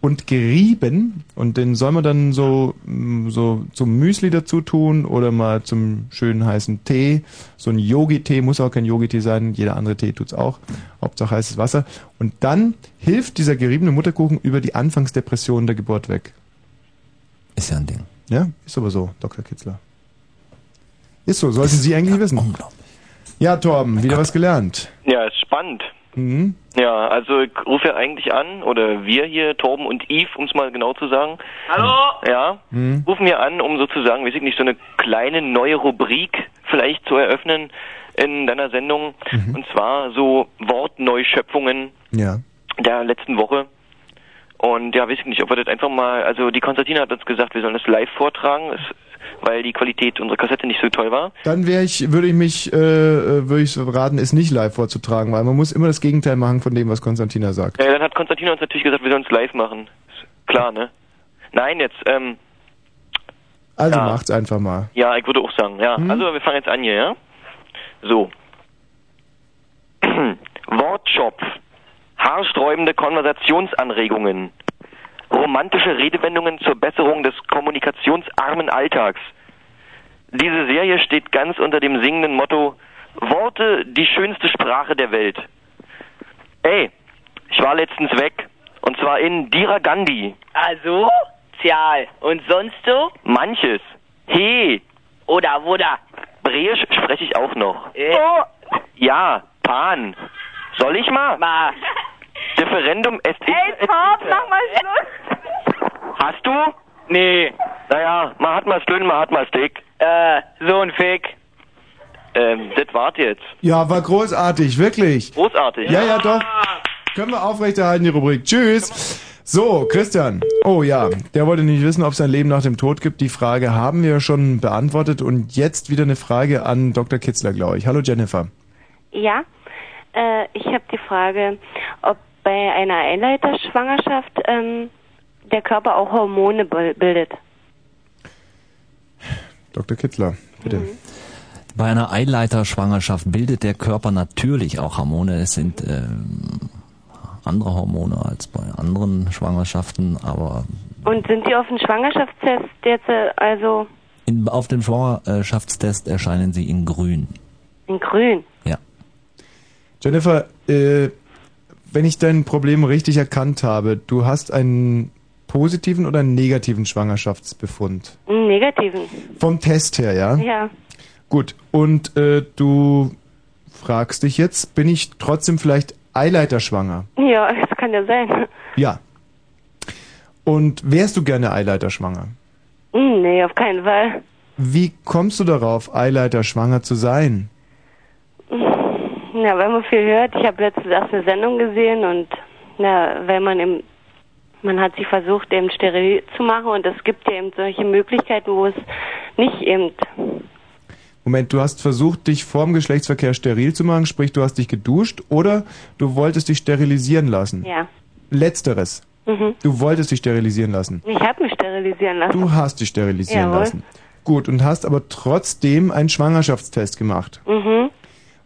und gerieben. Und den soll man dann so, mm, so zum Müsli dazu tun oder mal zum schönen heißen Tee. So ein Yogi-Tee, muss auch kein Yogi-Tee sein. Jeder andere Tee tut's auch. Hauptsache heißes Wasser. Und dann hilft dieser geriebene Mutterkuchen über die Anfangsdepression der Geburt weg. Ist ja ein Ding. Ja, ist aber so, Dr. Kitzler. Ist so, sollten Sie eigentlich wissen. Ja, Torben, wieder was gelernt. Ja, ist spannend. Mhm. Ja, also ich rufe ja eigentlich an, oder wir hier, Torben und Yves, um es mal genau zu sagen. Hallo? Ja, Mhm. rufen wir an, um sozusagen, weiß ich nicht, so eine kleine neue Rubrik vielleicht zu eröffnen in deiner Sendung. Und zwar so Wortneuschöpfungen Ja. der letzten Woche. Und ja, weiß ich nicht, ob wir das einfach mal, also die Konstantina hat uns gesagt, wir sollen das live vortragen, es, weil die Qualität unserer Kassette nicht so toll war. Dann wäre ich, würde ich mich, äh, äh, würde ich raten, es nicht live vorzutragen, weil man muss immer das Gegenteil machen von dem, was Konstantina sagt. Ja, dann hat Konstantina uns natürlich gesagt, wir sollen es live machen. Klar, ne? Nein, jetzt, ähm, Also Ja. macht's einfach mal. ja, ich würde auch sagen, ja. Mhm. Also wir fangen jetzt an hier, ja? So. Wortschopf. Haarsträubende Konversationsanregungen. Romantische Redewendungen zur Besserung des kommunikationsarmen Alltags. Diese Serie steht ganz unter dem singenden Motto Worte, die schönste Sprache der Welt. Ey, ich war letztens weg. Und zwar in Diragandi. Also? Tja, und sonst so? Manches. He. Oder, oder? Brehisch spreche ich auch noch. Äh? Ja, Pan. Soll ich mal? Mal. Differendum est Ey, Tom, mach mal Schluss. Hast du? Nee. Naja, man hat mal Stön, man hat mal Stick. Äh, so ein Fick. Ähm, das wart jetzt. Ja, war großartig, wirklich. Großartig. Ja, ja, doch. Können wir aufrechterhalten, die Rubrik. Tschüss. So, Christian. Oh ja, der wollte nicht wissen, ob es ein Leben nach dem Tod gibt. Die Frage haben wir schon beantwortet. Und jetzt wieder eine Frage an Dr. Kitzler, glaube ich. Hallo, Jennifer. Ja, äh, ich habe die Frage, ob bei einer Einleiterschwangerschaft ähm, der Körper auch Hormone bil- bildet. Dr. Kitzler, bitte. Bei einer Eileiterschwangerschaft bildet der Körper natürlich auch Hormone. Es sind ähm, andere Hormone als bei anderen Schwangerschaften, aber Und sind die auf dem Schwangerschaftstest jetzt äh, also in, auf dem Schwangerschaftstest erscheinen sie in grün. in grün? Ja. Jennifer, äh, wenn ich dein Problem richtig erkannt habe, du hast einen positiven oder einen negativen Schwangerschaftsbefund. Negativen. Vom Test her, ja? Ja. Gut, und äh, du fragst dich jetzt, bin ich trotzdem vielleicht Eileiterschwanger? Ja, das kann ja sein. Ja. Und wärst du gerne Eileiterschwanger? Hm, nee, auf keinen Fall. Wie kommst du darauf, Eileiterschwanger zu sein? Ja, weil man viel hört. Ich habe letztens erst eine Sendung gesehen und na, weil man eben, man hat sich versucht eben steril zu machen und es gibt ja eben solche Möglichkeiten, wo es nicht eben, Moment, du hast versucht, dich vorm Geschlechtsverkehr steril zu machen, sprich, du hast dich geduscht oder du wolltest dich sterilisieren lassen? ja. Letzteres. Mhm. Du wolltest dich sterilisieren lassen. Ich habe mich sterilisieren lassen. Du hast dich sterilisieren Jawohl. lassen. Gut, und hast aber trotzdem einen Schwangerschaftstest gemacht, Mhm.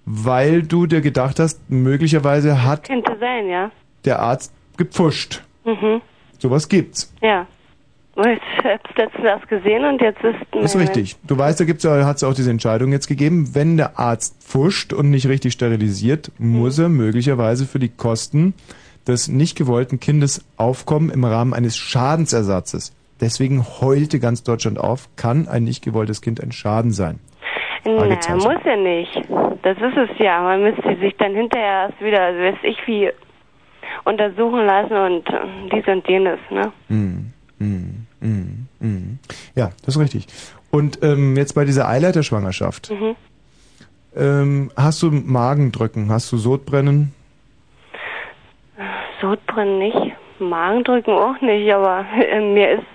Weil du dir gedacht hast, möglicherweise hat Könnte sein, ja. der Arzt gepfuscht. Mhm. Sowas gibt's. Ja. Ich habe es letztens erst gesehen und jetzt ist... Das ist richtig. Du weißt, da gibt's ja, hat's auch diese Entscheidung jetzt gegeben, wenn der Arzt pfuscht und nicht richtig sterilisiert, muss er möglicherweise für die Kosten des nicht gewollten Kindes aufkommen im Rahmen eines Schadensersatzes. Deswegen heulte ganz Deutschland auf, kann ein nicht gewolltes Kind ein Schaden sein. Na, muss ja nicht. Das ist es ja. Man müsste sich dann hinterher erst wieder, also weiß ich wie, untersuchen lassen und äh, dies und jenes, ne? Mm, mm, mm, mm. Ja, das ist richtig. Und ähm, jetzt bei dieser Eileiterschwangerschaft, Mhm. ähm, hast du Magendrücken, hast du Sodbrennen? Sodbrennen nicht, Magendrücken auch nicht, aber äh, mir ist,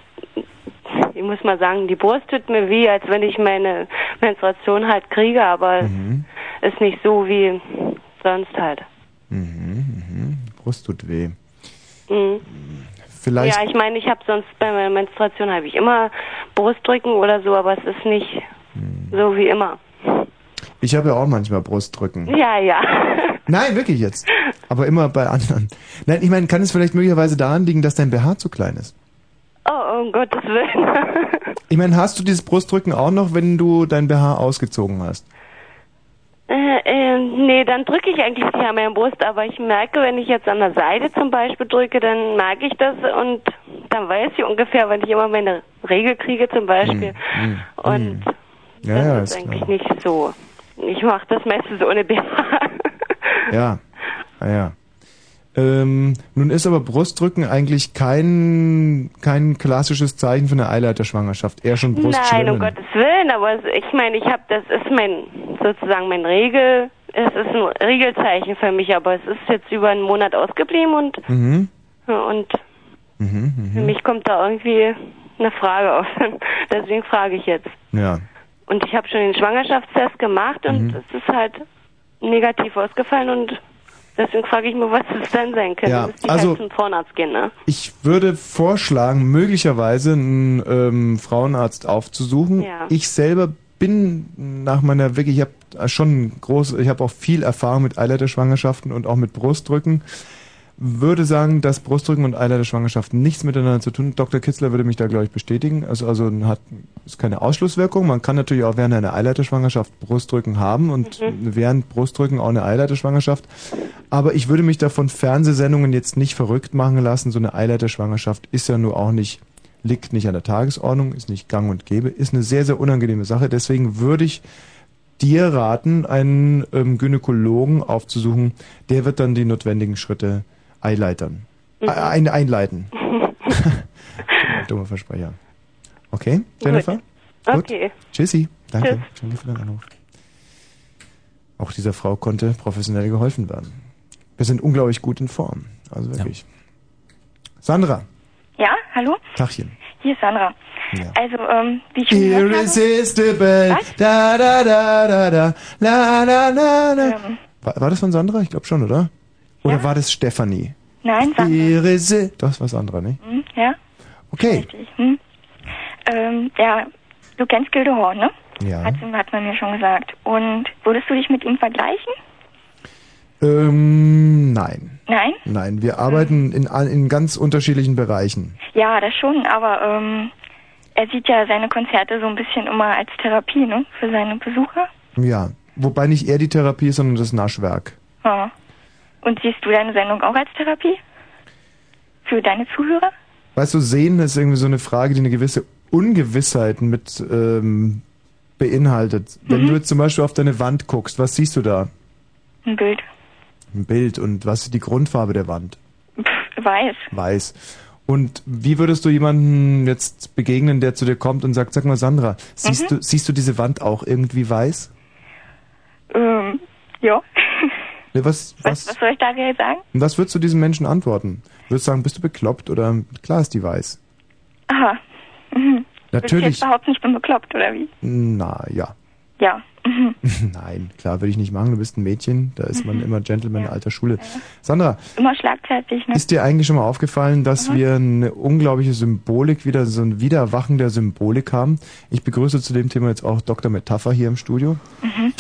ich muss mal sagen, die Brust tut mir weh, als wenn ich meine Menstruation halt kriege, aber Mhm. ist nicht so wie sonst halt. Mhm, mhm. Brust tut weh. Mhm. vielleicht. Ja, ich meine, ich habe sonst bei meiner Menstruation habe ich immer Brustdrücken oder so, aber es ist nicht Hm. so wie immer. Ich habe ja auch manchmal Brustdrücken. Ja, ja. Nein, wirklich jetzt. Aber immer bei anderen. Nein, ich meine, kann es vielleicht möglicherweise daran liegen, dass dein BH zu klein ist? Oh, um Gottes Willen. Ich meine, hast du dieses Brustdrücken auch noch, wenn du dein BH ausgezogen hast? Äh, äh, nee, dann drücke ich eigentlich nicht an meiner Brust, aber ich merke, wenn ich jetzt an der Seite zum Beispiel drücke, dann merke ich das und dann weiß ich ungefähr, wenn ich immer meine Regel kriege zum Beispiel. Hm, Und Ja, ja, das ist ist eigentlich klar. nicht so. Ich mache das meistens ohne BH. Ja, ah, ja. Ähm, nun ist aber Brustdrücken eigentlich kein, kein klassisches Zeichen für eine Eileiterschwangerschaft. Eher schon Nein, Brustschwimmen. um Gottes Willen, aber ich meine, ich habe, das ist mein, sozusagen mein Regel, es ist ein Regelzeichen für mich, aber es ist jetzt über einen Monat ausgeblieben und, Mhm. und Mhm, für mhm. mich kommt da irgendwie eine Frage auf. Deswegen frage ich jetzt. Ja. Und ich habe schon den Schwangerschaftstest gemacht und Mhm. es ist halt negativ ausgefallen und deswegen frage ich mich, was es denn sein könnte. Ja, Müsste ich also- halt zum Frauenarzt gehen, ne? Ich würde vorschlagen, möglicherweise einen ähm, Frauenarzt aufzusuchen. Ja. Ich selber bin nach meiner wirklich, ich habe schon groß, ich habe auch viel Erfahrung mit Eileiterschwangerschaften und auch mit Brustdrücken. Würde sagen, dass Brustdrücken und Eileiterschwangerschaften nichts miteinander zu tun. haben. Dr. Kitzler würde mich da glaube ich bestätigen. Also also hat ist keine Ausschlusswirkung. Man kann natürlich auch während einer Eileiterschwangerschaft Brustdrücken haben und während Brustdrücken auch eine Eileiterschwangerschaft. Aber ich würde mich da von Fernsehsendungen jetzt nicht verrückt machen lassen. So eine Eileiterschwangerschaft ist ja nur auch nicht, liegt nicht an der Tagesordnung, ist nicht gang und gäbe, ist eine sehr, sehr unangenehme Sache. Deswegen würde ich dir raten, einen ähm, Gynäkologen aufzusuchen. Der wird dann die notwendigen Schritte einleitern. Mhm. Ein, einleiten. Dummer Versprecher. Okay, Jennifer? Okay. Tschüssi. Danke. Tschüss. Danke für deinen Anruf. Auch dieser Frau konnte professionell geholfen werden. Wir sind unglaublich gut in Form. Also wirklich. Sandra, Ja, hallo? Tachchen. Hier ist Sandra. Ja. Also, ähm, wie ich Irresistible. Da, da, da, da, da. La, la, la, la. War, war das von Sandra? Ich glaube schon, oder? Oder war das Stefanie? nein, sag Irresi Das war Sandra, nicht? hm, ja, Okay. richtig. Hm. Ähm, ja, du kennst Gildehorn, ne? Ja. Hat, hat man mir schon gesagt. Und würdest du dich mit ihm vergleichen? Ähm, nein. Nein? Nein, wir arbeiten in, all- in ganz unterschiedlichen Bereichen. Ja, das schon, aber ähm, er sieht ja seine Konzerte so ein bisschen immer als Therapie, ne? Für seine Besucher. Ja. Wobei nicht er die Therapie ist, sondern das Naschwerk. Ja. Und siehst du deine Sendung auch als Therapie? Für deine Zuhörer? Weißt du, sehen ist irgendwie so eine Frage, die eine gewisse Ungewissheit mit ähm, beinhaltet. Wenn Mhm. du jetzt zum Beispiel auf deine Wand guckst, was siehst du da? Ein Bild. Ein Bild. Und was ist die Grundfarbe der Wand? Pff, weiß. Weiß. Und wie würdest du jemanden jetzt begegnen, der zu dir kommt und sagt, sag mal Sandra, siehst Mhm. du siehst du diese Wand auch irgendwie weiß? Ähm, ja. Ne, was, Was, was, soll ich da jetzt sagen? was würdest du diesem Menschen antworten? Würdest du sagen, bist du bekloppt oder klar ist die weiß? Aha. Mhm. Willst du Natürlich. jetzt behaupten, ich bin bekloppt, oder wie? Na ja. Ja. Mhm. Nein, klar würde ich nicht machen. Du bist ein Mädchen, da ist man Mhm. immer Gentleman alter Schule. Sandra, Immer schlagzeitig, ne? ist dir eigentlich schon mal aufgefallen, dass Mhm. wir eine unglaubliche Symbolik, wieder so ein Wiedererwachen der Symbolik haben? Ich begrüße zu dem Thema jetzt auch Dr. Metapher hier im Studio. Mhm.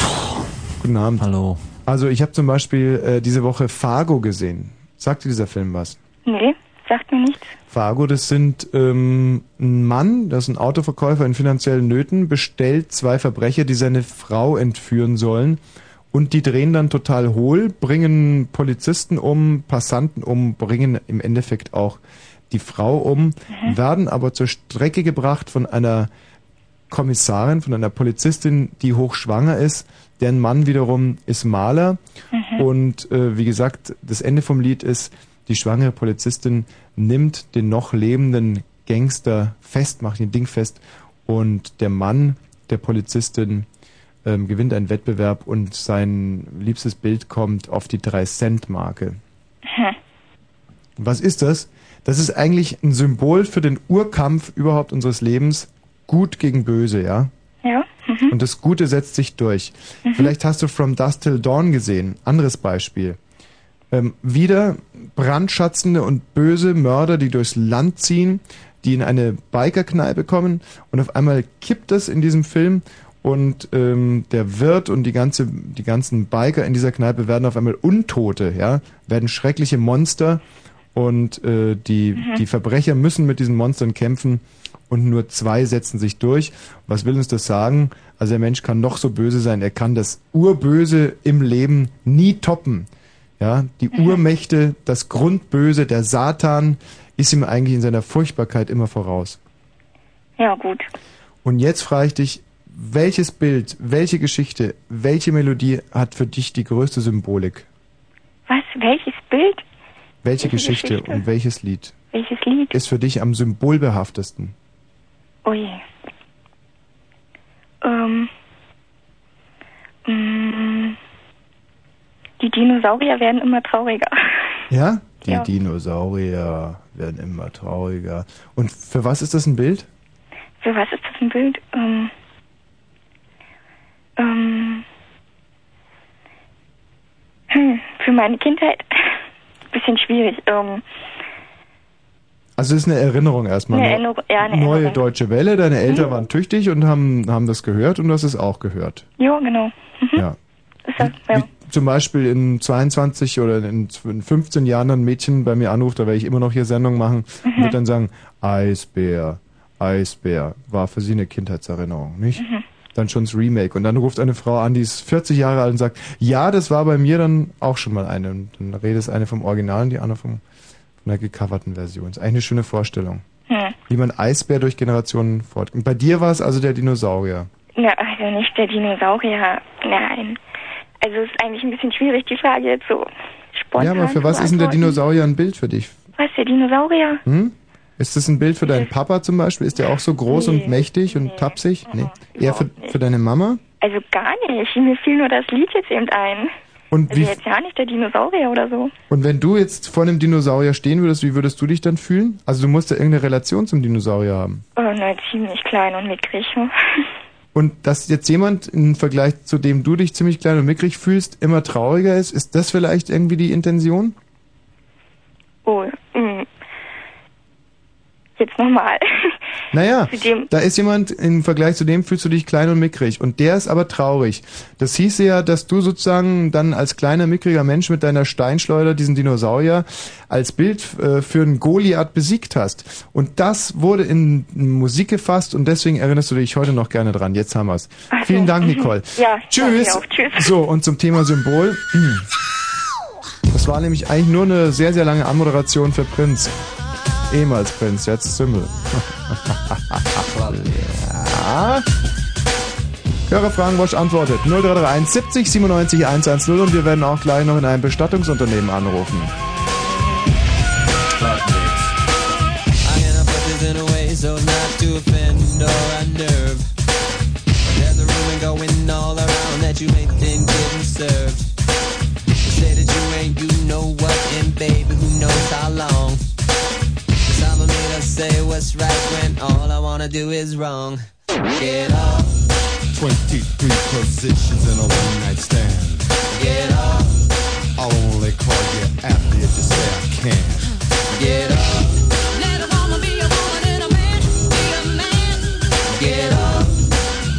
Guten Abend. Hallo. Also ich habe zum Beispiel äh, diese Woche Fargo gesehen. Sagt dir dieser Film was? Nee, sagt mir nichts. Fargo, das sind ähm, ein Mann, das ist ein Autoverkäufer in finanziellen Nöten, bestellt zwei Verbrecher, die seine Frau entführen sollen. Und die drehen dann total hohl, bringen Polizisten um, Passanten um, bringen im Endeffekt auch die Frau um, werden aber zur Strecke gebracht von einer Kommissarin, von einer Polizistin, die hochschwanger ist. Deren Mann wiederum ist Maler. Mhm. Und äh, wie gesagt, das Ende vom Lied ist, die schwangere Polizistin nimmt den noch lebenden Gangster fest, macht ihn dingfest und der Mann der Polizistin ähm, gewinnt einen Wettbewerb und sein liebstes Bild kommt auf die 3-Cent-Marke. Hm. Was ist das? Das ist eigentlich ein Symbol für den Urkampf überhaupt unseres Lebens. Gut gegen böse, ja? Ja. Mhm. Und das Gute setzt sich durch. Mhm. Vielleicht hast du From Dusk Till Dawn gesehen. Anderes Beispiel. Ähm, wieder brandschatzende und böse Mörder, die durchs Land ziehen, die in eine Bikerkneipe kommen und auf einmal kippt das in diesem Film und ähm, der Wirt und die ganze die ganzen Biker in dieser Kneipe werden auf einmal Untote, ja, werden schreckliche Monster und äh, die Mhm. die Verbrecher müssen mit diesen Monstern kämpfen und nur zwei setzen sich durch. Was will uns das sagen? Also der Mensch kann noch so böse sein, er kann das Urböse im Leben nie toppen. Ja, die Urmächte, das Grundböse, der Satan ist ihm eigentlich in seiner Furchtbarkeit immer voraus. Ja, gut. Und jetzt frage ich dich, welches Bild, welche Geschichte, welche Melodie hat für dich die größte Symbolik? Was? Welches Bild? Welche, Welche Geschichte, Geschichte? und welches Lied Welches Lied? ist für dich am symbolbehaftesten? Oh je. Ähm. mm, Die Dinosaurier werden immer trauriger. Ja? Die Ja. Dinosaurier werden immer trauriger. Und für was ist das ein Bild? Für was ist das ein Bild? Ähm. Ähm. Hm, für meine Kindheit? Bisschen schwierig. Ähm, Also es ist eine Erinnerung erstmal. Eine Neu- Erinnerung- ja, eine Neue Erinnerung. deutsche Welle, deine Eltern Mhm. waren tüchtig und haben, haben das gehört und du hast es auch gehört. ja, genau. Mhm. Ja. Das, ja. Zum Beispiel in 22 oder in in 15 Jahren ein Mädchen bei mir anruft, da werde ich immer noch hier Sendung machen und Mhm. wird dann sagen, Eisbär, Eisbär, war für sie eine Kindheitserinnerung, nicht? Mhm. Dann schon das Remake. Und dann ruft eine Frau an, die ist 40 Jahre alt und sagt, ja, das war bei mir dann auch schon mal eine. Und dann redet eine vom Original und die andere vom, von der gecoverten Version. Ist eigentlich eine schöne Vorstellung. Hm. Wie man Eisbär durch Generationen fort. Und bei dir war es also der Dinosaurier. Na, also nicht der Dinosaurier. Nein. Also es ist eigentlich ein bisschen schwierig, die Frage jetzt so spontan ja, aber für was ist denn der. Dinosaurier ein Bild für dich? Was, der Dinosaurier? Hm? Ist das ein Bild für deinen Papa zum Beispiel? Ist der auch so groß Nee. und mächtig und tapsig? Nee. Eher für, für deine Mama? Also gar nicht. Mir fiel nur das Lied jetzt eben ein. Und, Also wie, jetzt ja nicht der Dinosaurier oder so. und wenn du jetzt vor einem Dinosaurier stehen würdest, wie würdest du dich dann fühlen? Also du musst ja irgendeine Relation zum Dinosaurier haben. Oh, na, ziemlich klein und mickrig. Und dass jetzt jemand im Vergleich zu dem du dich ziemlich klein und mickrig fühlst, immer trauriger ist, ist das vielleicht irgendwie die Intention? Oh, mm. Jetzt nochmal. Naja, da ist jemand, im Vergleich zu dem fühlst du dich klein und mickrig und der ist aber traurig. Das hieße ja, dass du sozusagen dann als kleiner, mickriger Mensch mit deiner Steinschleuder diesen Dinosaurier als Bild äh, für einen Goliath besiegt hast. Und das wurde in Musik gefasst und deswegen erinnerst du dich heute noch gerne dran. Jetzt haben wir's. So, Vielen Dank, mhm. Nicole. Ja, Tschüss. Tschüss. So, und zum Thema Symbol. Das war nämlich eigentlich nur eine sehr, sehr lange Anmoderation für Prinz. Ehemals Prinz, jetzt Symbol. ja. Hörerfragen, Wosch antwortet. 0331 70 97 110 und wir werden auch gleich noch in einem Bestattungsunternehmen anrufen. So not to offend or unnerve. There's a rumor going all around that you ain't us say what's right when all I wanna do is wrong. Get off, 23 positions in a one night stand. get off, I'll only call you after if you say I can. get off. Let a woman be a woman and a man be a man. Get off.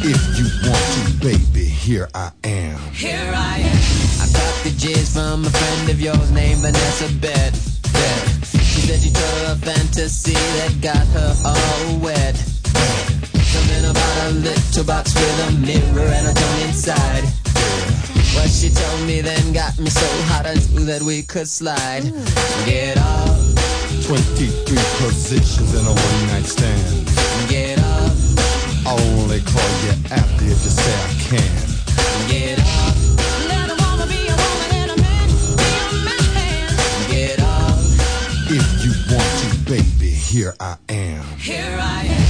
If you want to, baby, here I am. Here I am. I got the jizz from a friend of yours named Vanessa Bet. Bet. She said you told a fantasy that got her all wet. Something about a little box with a mirror and a tongue inside. What she told me then got me so hot I knew that we could slide. Get off, 23 positions in a one night stand. get off, I'll only call you after if you say I can. get off. If you want to, baby, here I am. here I am.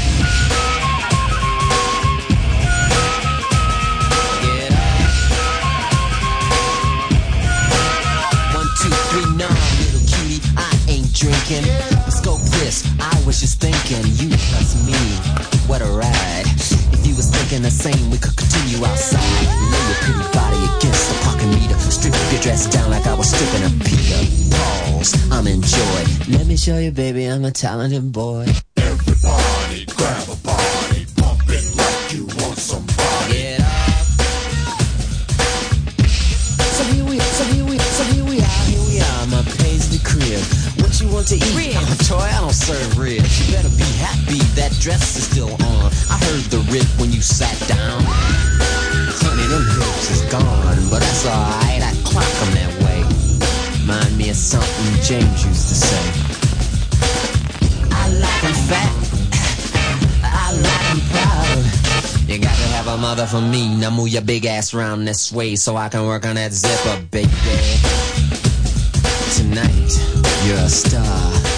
Drinking. Scope this, I was just thinking, you plus me, what a ride. If you was thinking the same, we could continue outside. Lay your pretty body against the parking meter. Strip your dress down like I was stripping a Peter. Let me show you, baby, I'm a talented boy. Everybody grab a body, pump it like you want somebody. Get up. So here we, so here we, so here we are, here we are, my paisley crib. What you want to eat? Ribs. Toy, I don't serve ribs. You better be happy that dress is still on. I heard the rip when you sat down. Honey, them hips is gone, but that's alright. I clock 'em that of something James used to say. I like like 'em fat. I like like 'em proud. You got to have a mother for me. Now move your big ass round this way so I can work on that zipper, baby. Tonight, you're a star.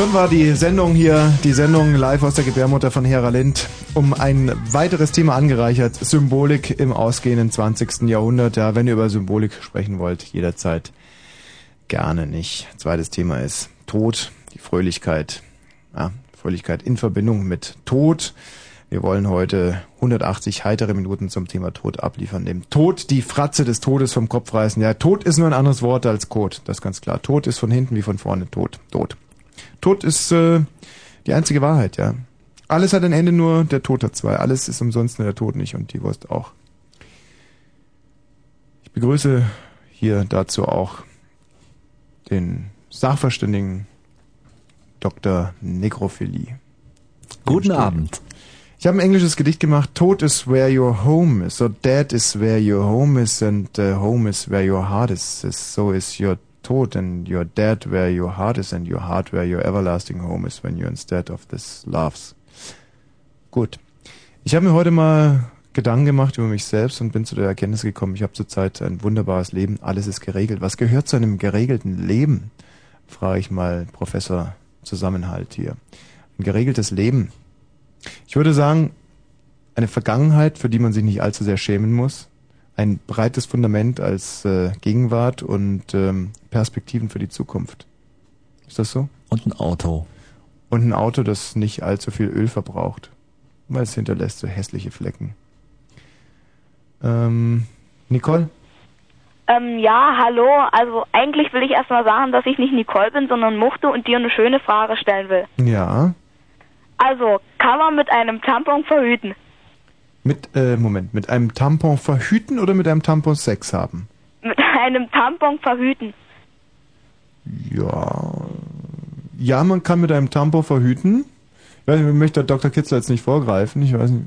Schon war die Sendung hier, die Sendung live aus der Gebärmutter von Hera Lind, um ein weiteres Thema angereichert. Symbolik im ausgehenden 20. Jahrhundert. Ja, wenn ihr über Symbolik sprechen wollt, jederzeit gerne nicht. Zweites Thema ist Tod, die Fröhlichkeit. Ja, Fröhlichkeit in Verbindung mit Tod. Wir wollen heute 180 heitere Minuten zum Thema Tod abliefern. Dem Tod die Fratze des Todes vom Kopf reißen. Ja, Tod ist nur ein anderes Wort als Kot. Das ist ganz klar. Tod ist von hinten wie von vorne. Tod. Tod. Tod ist äh, die einzige Wahrheit, ja. Alles hat ein Ende, nur der Tod hat zwei. Alles ist umsonst, nur der Tod nicht und die Wurst auch. Ich begrüße hier dazu auch den Sachverständigen Dr. Nekrophilie. Guten Abend. Ich habe ein englisches Gedicht gemacht. Tod is where your home is. So dead is where your home is and uh, home is where your heart is. So is your Tod and you're dead where your heart is and your heart where your everlasting home is when you're instead of this loves. Gut. Ich habe mir heute mal Gedanken gemacht über mich selbst und bin zu der Erkenntnis gekommen, ich habe zurzeit ein wunderbares Leben, alles ist geregelt. Was gehört zu einem geregelten Leben? Frage ich mal Professor Zusammenhalt hier. Ein geregeltes Leben. Ich würde sagen, eine Vergangenheit, für die man sich nicht allzu sehr schämen muss, ein breites Fundament als äh, Gegenwart und ähm, Perspektiven für die Zukunft. Ist das so? Und ein Auto. Und ein Auto, das nicht allzu viel Öl verbraucht, weil es hinterlässt so hässliche Flecken. Ähm, Nicole? Ähm, ja, hallo. Also eigentlich will ich erstmal sagen, dass ich nicht Nicole bin, sondern Muchte und dir eine schöne Frage stellen will. Ja. Also, kann man mit einem Tampon verhüten? Mit, äh, Moment, mit einem Tampon verhüten oder mit einem Tampon Sex haben? Mit einem Tampon verhüten. Ja. Ja, man kann mit einem Tampon verhüten. Ich weiß nicht, ich möchte Dr. Kitzler jetzt nicht vorgreifen, ich weiß nicht.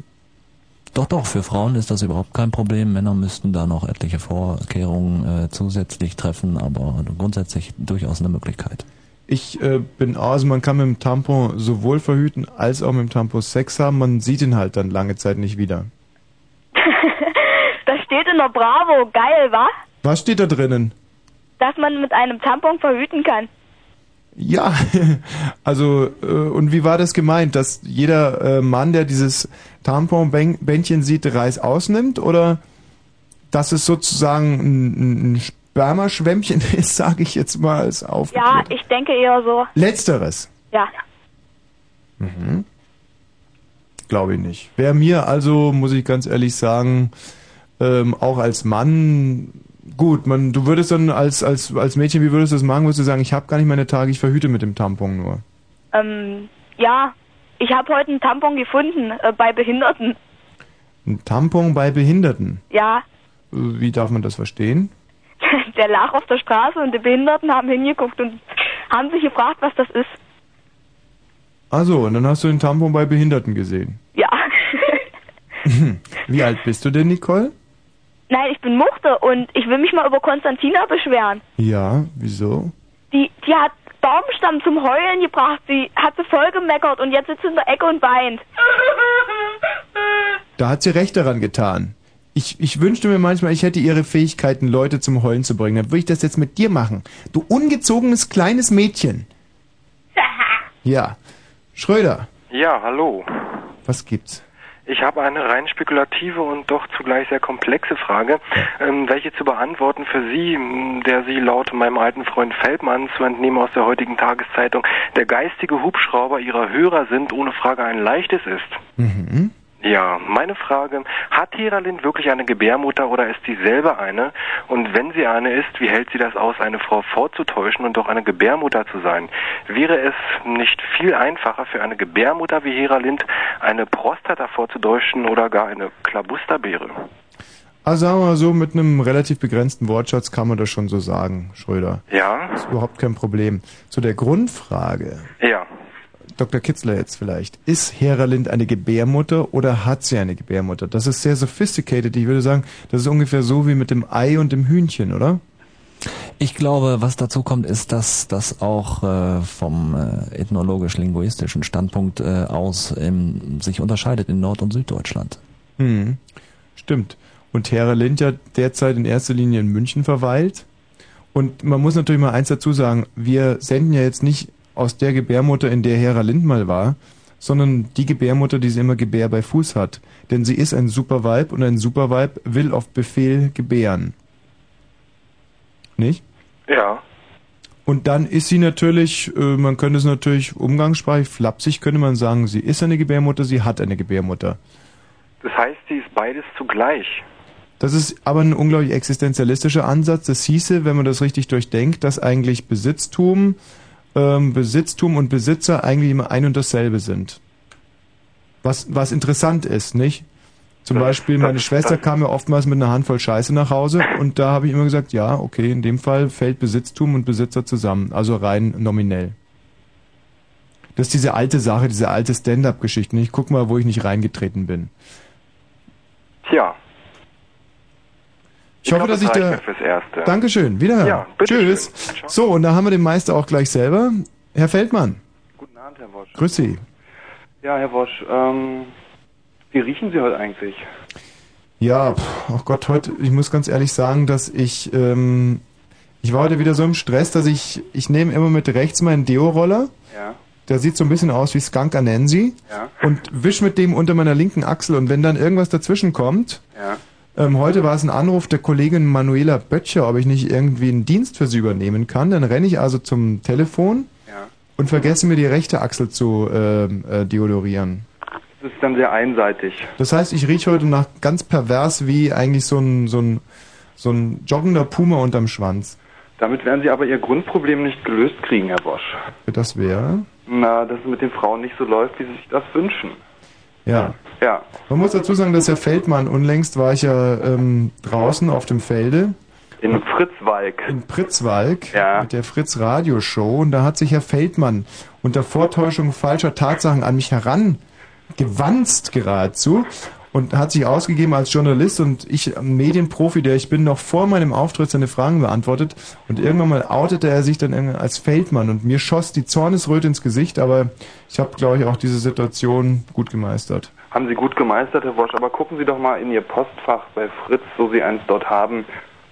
Doch, doch, für Frauen ist das überhaupt kein Problem. Männer müssten da noch etliche Vorkehrungen äh, zusätzlich treffen, aber grundsätzlich durchaus eine Möglichkeit. Ich äh, bin also man kann mit dem Tampon sowohl verhüten als auch mit dem Tampon Sex haben. Man sieht ihn halt dann lange Zeit nicht wieder. das steht in der Bravo. Geil, wa? Was steht da drinnen? Dass man mit einem Tampon verhüten kann. Ja, also äh, und wie war das gemeint, dass jeder äh, Mann, der dieses Tamponbändchen sieht, Reis ausnimmt oder dass es sozusagen ein, ein Spermaschwämmchen ist, sage ich jetzt mal als auf. Ja, ich denke eher so. Letzteres. Ja. Mhm. glaube ich nicht. Wäre mir also, muss ich ganz ehrlich sagen, ähm, auch als Mann gut, man, du würdest dann als, als, als Mädchen, wie würdest du das machen? Würdest du sagen, ich habe gar nicht meine Tage, ich verhüte mit dem Tampon nur. Ähm, ja, ich habe heute einen Tampon gefunden äh, bei Behinderten. Ein Tampon bei Behinderten. Ja, Wie darf man das verstehen? Der lag auf der Straße und die Behinderten haben hingeguckt und haben sich gefragt, was das ist. Also, und dann hast du den Tampon bei Behinderten gesehen. Ja. Wie alt bist du denn, Nicole? Nein, ich bin Muchte und ich will mich mal über Konstantina beschweren. Ja, wieso? Die, die hat Baumstamm zum Heulen gebracht. Sie hat sie voll gemeckert und jetzt sitzt sie in der Ecke und weint. Da hat sie recht daran getan. Ich, ich wünschte mir manchmal, ich hätte ihre Fähigkeiten, Leute zum Heulen zu bringen. Dann würde ich das jetzt mit dir machen. Du ungezogenes kleines Mädchen. Ja. Schröder, Ja, hallo. was gibt's? Ich habe eine rein spekulative und doch zugleich sehr komplexe Frage, ähm, welche zu beantworten für Sie, der Sie laut meinem alten Freund Feldmann zu entnehmen aus der heutigen Tageszeitung, der geistige Hubschrauber Ihrer Hörer sind, ohne Frage ein leichtes ist. Mhm. Ja, meine Frage, hat Hera Lind wirklich eine Gebärmutter oder ist sie selber eine? Und wenn sie eine ist, wie hält sie das aus, eine Frau vorzutäuschen und doch eine Gebärmutter zu sein? Wäre es nicht viel einfacher für eine Gebärmutter wie Hera Lind, eine Prostata vorzutäuschen oder gar eine Klabusterbeere? Also sagen wir mal so, mit einem relativ begrenzten Wortschatz kann man das schon so sagen, Schröder. Ja? Ist überhaupt kein Problem. Zu der Grundfrage, Ja. Dr. Kitzler jetzt vielleicht, ist Hera Lind eine Gebärmutter oder hat sie eine Gebärmutter? Das ist sehr sophisticated. Ich würde sagen, das ist ungefähr so wie mit dem Ei und dem Hühnchen, oder? Ich glaube, was dazu kommt, ist, dass das auch äh, vom äh, ethnologisch-linguistischen Standpunkt äh, aus ähm, sich unterscheidet in Nord- und Süddeutschland. Hm, stimmt. Und Hera Lind ja derzeit in erster Linie in München verweilt. Und man muss natürlich mal eins dazu sagen, wir senden ja jetzt nicht aus der Gebärmutter, in der Hera Lind mal war, sondern die Gebärmutter, die sie immer Gebär bei Fuß hat. Denn sie ist ein Superweib und ein Superweib will auf Befehl gebären. Nicht? Ja. Und dann ist sie natürlich, äh, man könnte es natürlich umgangssprachlich, flapsig könnte man sagen, sie ist eine Gebärmutter, sie hat eine Gebärmutter. Das heißt, sie ist beides zugleich. Das ist aber ein unglaublich existenzialistischer Ansatz. Das hieße, wenn man das richtig durchdenkt, dass eigentlich Besitztum, ähm, Besitztum und Besitzer eigentlich immer ein und dasselbe sind. Was, was interessant ist, nicht? Zum Beispiel, meine Schwester kam ja oftmals mit einer Handvoll Scheiße nach Hause und da habe ich immer gesagt, ja, okay, in dem Fall fällt Besitztum und Besitzer zusammen, also rein nominell. Das ist diese alte Sache, diese alte Stand-up-Geschichte. Ich guck mal, wo ich nicht reingetreten bin. Tja. Ich hoffe, dass ich das da. fürs Erste. Dankeschön, wiederhören. Ja, bitte Tschüss. So, und da haben wir den Meister auch gleich selber. Herr Feldmann, Guten Abend, Herr Wosch. grüß Sie. Ja, Herr Wosch, ähm, wie riechen Sie heute eigentlich? Ja, pff, oh Gott, heute, ich muss ganz ehrlich sagen, dass ich, ähm, ich war heute wieder so im Stress, dass ich, ich nehme immer mit rechts meinen Deo-Roller. Ja. Der sieht so ein bisschen aus wie Skunk Anansi. Ja. Und wisch mit dem unter meiner linken Achsel. Und wenn dann irgendwas dazwischen kommt, Ja. Ähm, heute war es ein Anruf der Kollegin Manuela Böttcher, ob ich nicht irgendwie einen Dienst für sie übernehmen kann. Dann renne ich also zum Telefon Ja. und vergesse mir die rechte Achsel zu ähm, äh, deodorieren. Das ist dann sehr einseitig. Das heißt, ich rieche heute nach ganz pervers wie eigentlich so ein, so ein, so ein joggender Puma unterm Schwanz. Damit werden Sie aber Ihr Grundproblem nicht gelöst kriegen, Herr Wosch. Das wäre? Na, dass es mit den Frauen nicht so läuft, wie Sie sich das wünschen. Ja. Ja. Man muss dazu sagen, dass Herr Feldmann, unlängst war ich ja ähm, draußen auf dem Felde. In Fritzwalk. In Pritzwalk mit der Fritz Radio Show und da hat sich Herr Feldmann unter Vortäuschung falscher Tatsachen an mich herangewanzt geradezu und hat sich ausgegeben als Journalist und ich, Medienprofi, der ich bin, noch vor meinem Auftritt seine Fragen beantwortet und irgendwann mal outete er sich dann irgendwann als Feldmann und mir schoss die Zornesröte ins Gesicht, aber ich habe, glaube ich, auch diese Situation gut gemeistert. Haben Sie gut gemeistert, Herr Wosch, aber gucken Sie doch mal in Ihr Postfach bei Fritz, so Sie eins dort haben.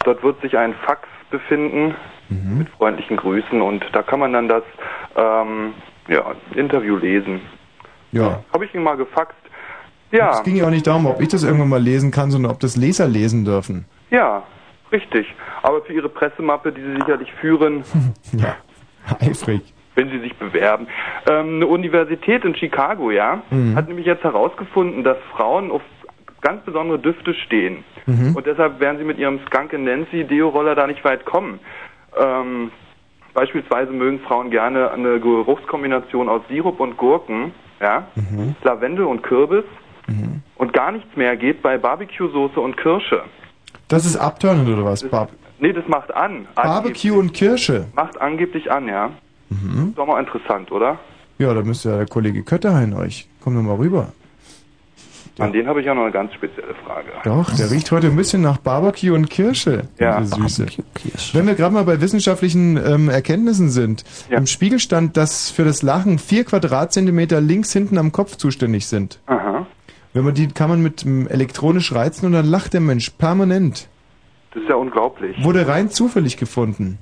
Dort wird sich ein Fax befinden mit freundlichen Grüßen und da kann man dann das ähm, ja, Interview lesen. Ja. Habe ich Ihnen mal gefaxt. Ja, Es ging ja auch nicht darum, ob ich das irgendwann mal lesen kann, sondern ob das Leser lesen dürfen. ja, richtig. Aber für Ihre Pressemappe, die Sie sicherlich führen, Ja, eifrig. Wenn sie sich bewerben. Ähm, eine Universität in Chicago, ja, Mhm. hat nämlich jetzt herausgefunden, dass Frauen auf ganz besondere Düfte stehen. Mhm. Und deshalb werden sie mit ihrem Skunk Nancy Deo-Roller da nicht weit kommen. Ähm, beispielsweise mögen Frauen gerne eine Geruchskombination aus Sirup und Gurken, ja, Mhm. Lavendel und Kürbis. Und gar nichts mehr geht bei Barbecue-Soße und Kirsche. Das ist abturnend oder was? Bar Nee, das macht an. Barbecue und Kirsche. Macht angeblich an, ja. Mhm. Ist doch mal interessant, oder? Ja, da müsste ja der Kollege Kötterhain euch. Komm doch mal rüber. An den habe ich ja noch eine ganz spezielle Frage. Doch, der riecht heute ein bisschen nach Barbecue und Kirsche. Ja. diese Süße. Wenn wir gerade mal bei wissenschaftlichen ähm, Erkenntnissen sind, im Spiegel stand, dass für das Lachen vier Quadratzentimeter links hinten am Kopf zuständig sind. Aha. Wenn man die kann man mit ähm, elektronisch reizen und dann lacht der Mensch permanent. Das ist ja unglaublich. Wurde rein zufällig gefunden.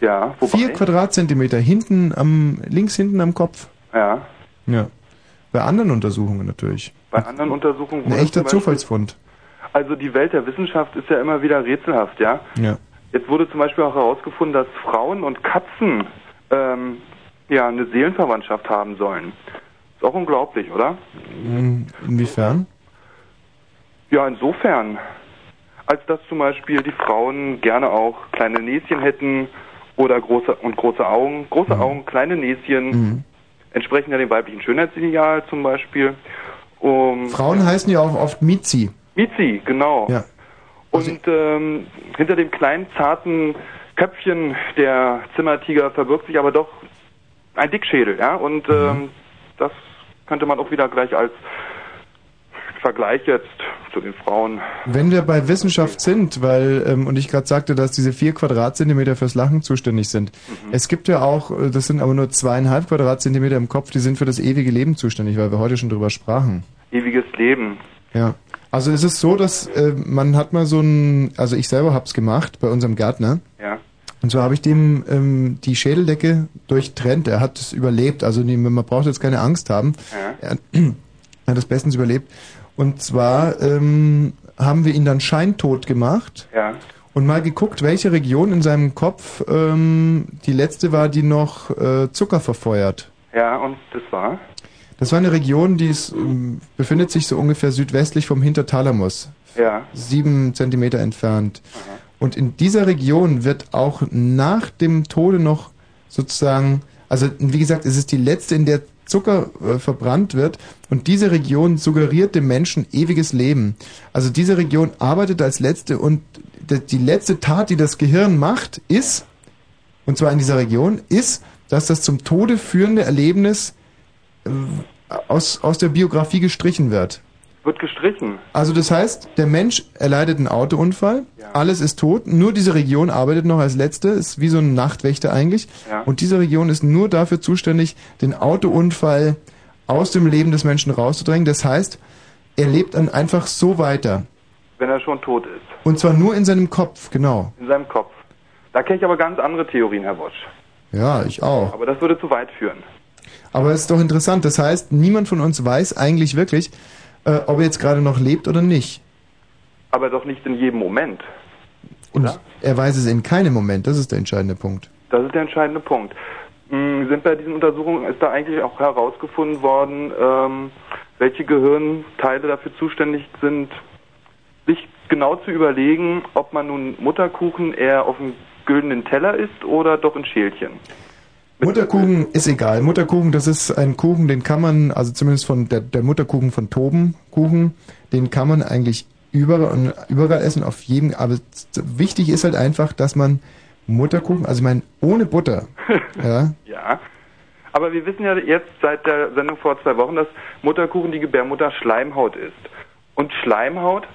Ja, wobei? Vier Quadratzentimeter hinten am links hinten am Kopf. Ja. Ja. Bei anderen Untersuchungen natürlich. Bei anderen Untersuchungen Ein echter Zufallsfund. Also die Welt der Wissenschaft ist ja immer wieder rätselhaft, ja. Ja. Jetzt wurde zum Beispiel auch herausgefunden, dass Frauen und Katzen ähm, ja eine Seelenverwandtschaft haben sollen. Ist auch unglaublich, oder? Hm, Inwiefern? Ja, insofern, als dass zum Beispiel die Frauen gerne auch kleine Näschen hätten oder große und große Augen. Große Augen, kleine Näschen, entsprechen ja dem weiblichen Schönheitsideal zum Beispiel. Um, Frauen heißen ja auch oft Mizi. Mizi, genau. Ja. Und ähm, hinter dem kleinen, zarten Köpfchen der Zimmertiger verbirgt sich aber doch ein Dickschädel, ja. Und ähm, das könnte man auch wieder gleich als Vergleich jetzt zu den Frauen. Wenn wir bei Wissenschaft sind, weil, ähm, und ich gerade sagte, dass diese vier Quadratzentimeter fürs Lachen zuständig sind. Es gibt ja auch, äh, das sind aber nur zweieinhalb Quadratzentimeter im Kopf, die sind für das ewige Leben zuständig, weil wir heute schon drüber sprachen. Ewiges Leben. Ja. Also es ist so, dass äh, man hat mal so ein, also ich selber hab's gemacht bei unserem Gärtner. Ja. Und so habe ich dem ähm, die Schädeldecke durchtrennt. Er hat es überlebt. Also man braucht jetzt keine Angst haben. Ja. Er, er hat es bestens überlebt. Und zwar ähm, haben wir ihn dann scheintot gemacht Ja. und mal geguckt, welche Region in seinem Kopf ähm, die letzte war, die noch äh, Zucker verfeuert. Ja, und das war? Das war eine Region, die ist, ähm, befindet sich so ungefähr südwestlich vom Hinterthalamus. Ja. Sieben Zentimeter entfernt. Und in dieser Region wird auch nach dem Tode noch sozusagen, also wie gesagt, es ist die letzte, in der Zucker äh, verbrannt wird. Und diese Region suggeriert dem Menschen ewiges Leben. Also diese Region arbeitet als letzte und die letzte Tat, die das Gehirn macht, ist, und zwar in dieser Region, ist, dass das zum Tode führende Erlebnis äh, aus, aus der Biografie gestrichen wird. Wird gestrichen. Also das heißt, der Mensch erleidet einen Autounfall, alles ist tot, nur diese Region arbeitet noch als letzte, ist wie so ein Nachtwächter eigentlich. Ja. Und diese Region ist nur dafür zuständig, den Autounfall aus dem Leben des Menschen rauszudrängen. Das heißt, er lebt dann einfach so weiter. Wenn er schon tot ist. Und zwar nur in seinem Kopf, genau. In seinem Kopf. Da kenne ich aber ganz andere Theorien, Herr Wosch. Ja, ich auch. Aber das würde zu weit führen. Aber es ist doch interessant. Das heißt, niemand von uns weiß eigentlich wirklich, äh, ob er jetzt gerade noch lebt oder nicht. Aber doch nicht in jedem Moment. Und er weiß es in keinem Moment. Das ist der entscheidende Punkt. Das ist der entscheidende Punkt. Hm, Sind bei diesen Untersuchungen, ist da eigentlich auch herausgefunden worden, ähm, welche Gehirnteile dafür zuständig sind, sich genau zu überlegen, ob man nun Mutterkuchen eher auf dem güldenen Teller isst oder doch in Schälchen. Mutterkuchen ist egal. Mutterkuchen, das ist ein Kuchen, den kann man, also zumindest von der, der Mutterkuchen von Toben Kuchen, den kann man eigentlich überall, überall essen, auf jedem, aber wichtig ist halt einfach, dass man Mutterkuchen, also ich meine, ohne Butter, ja, Ja. Aber wir wissen ja jetzt seit der Sendung vor zwei Wochen, dass Mutterkuchen die Gebärmutter Schleimhaut ist. Und Schleimhaut,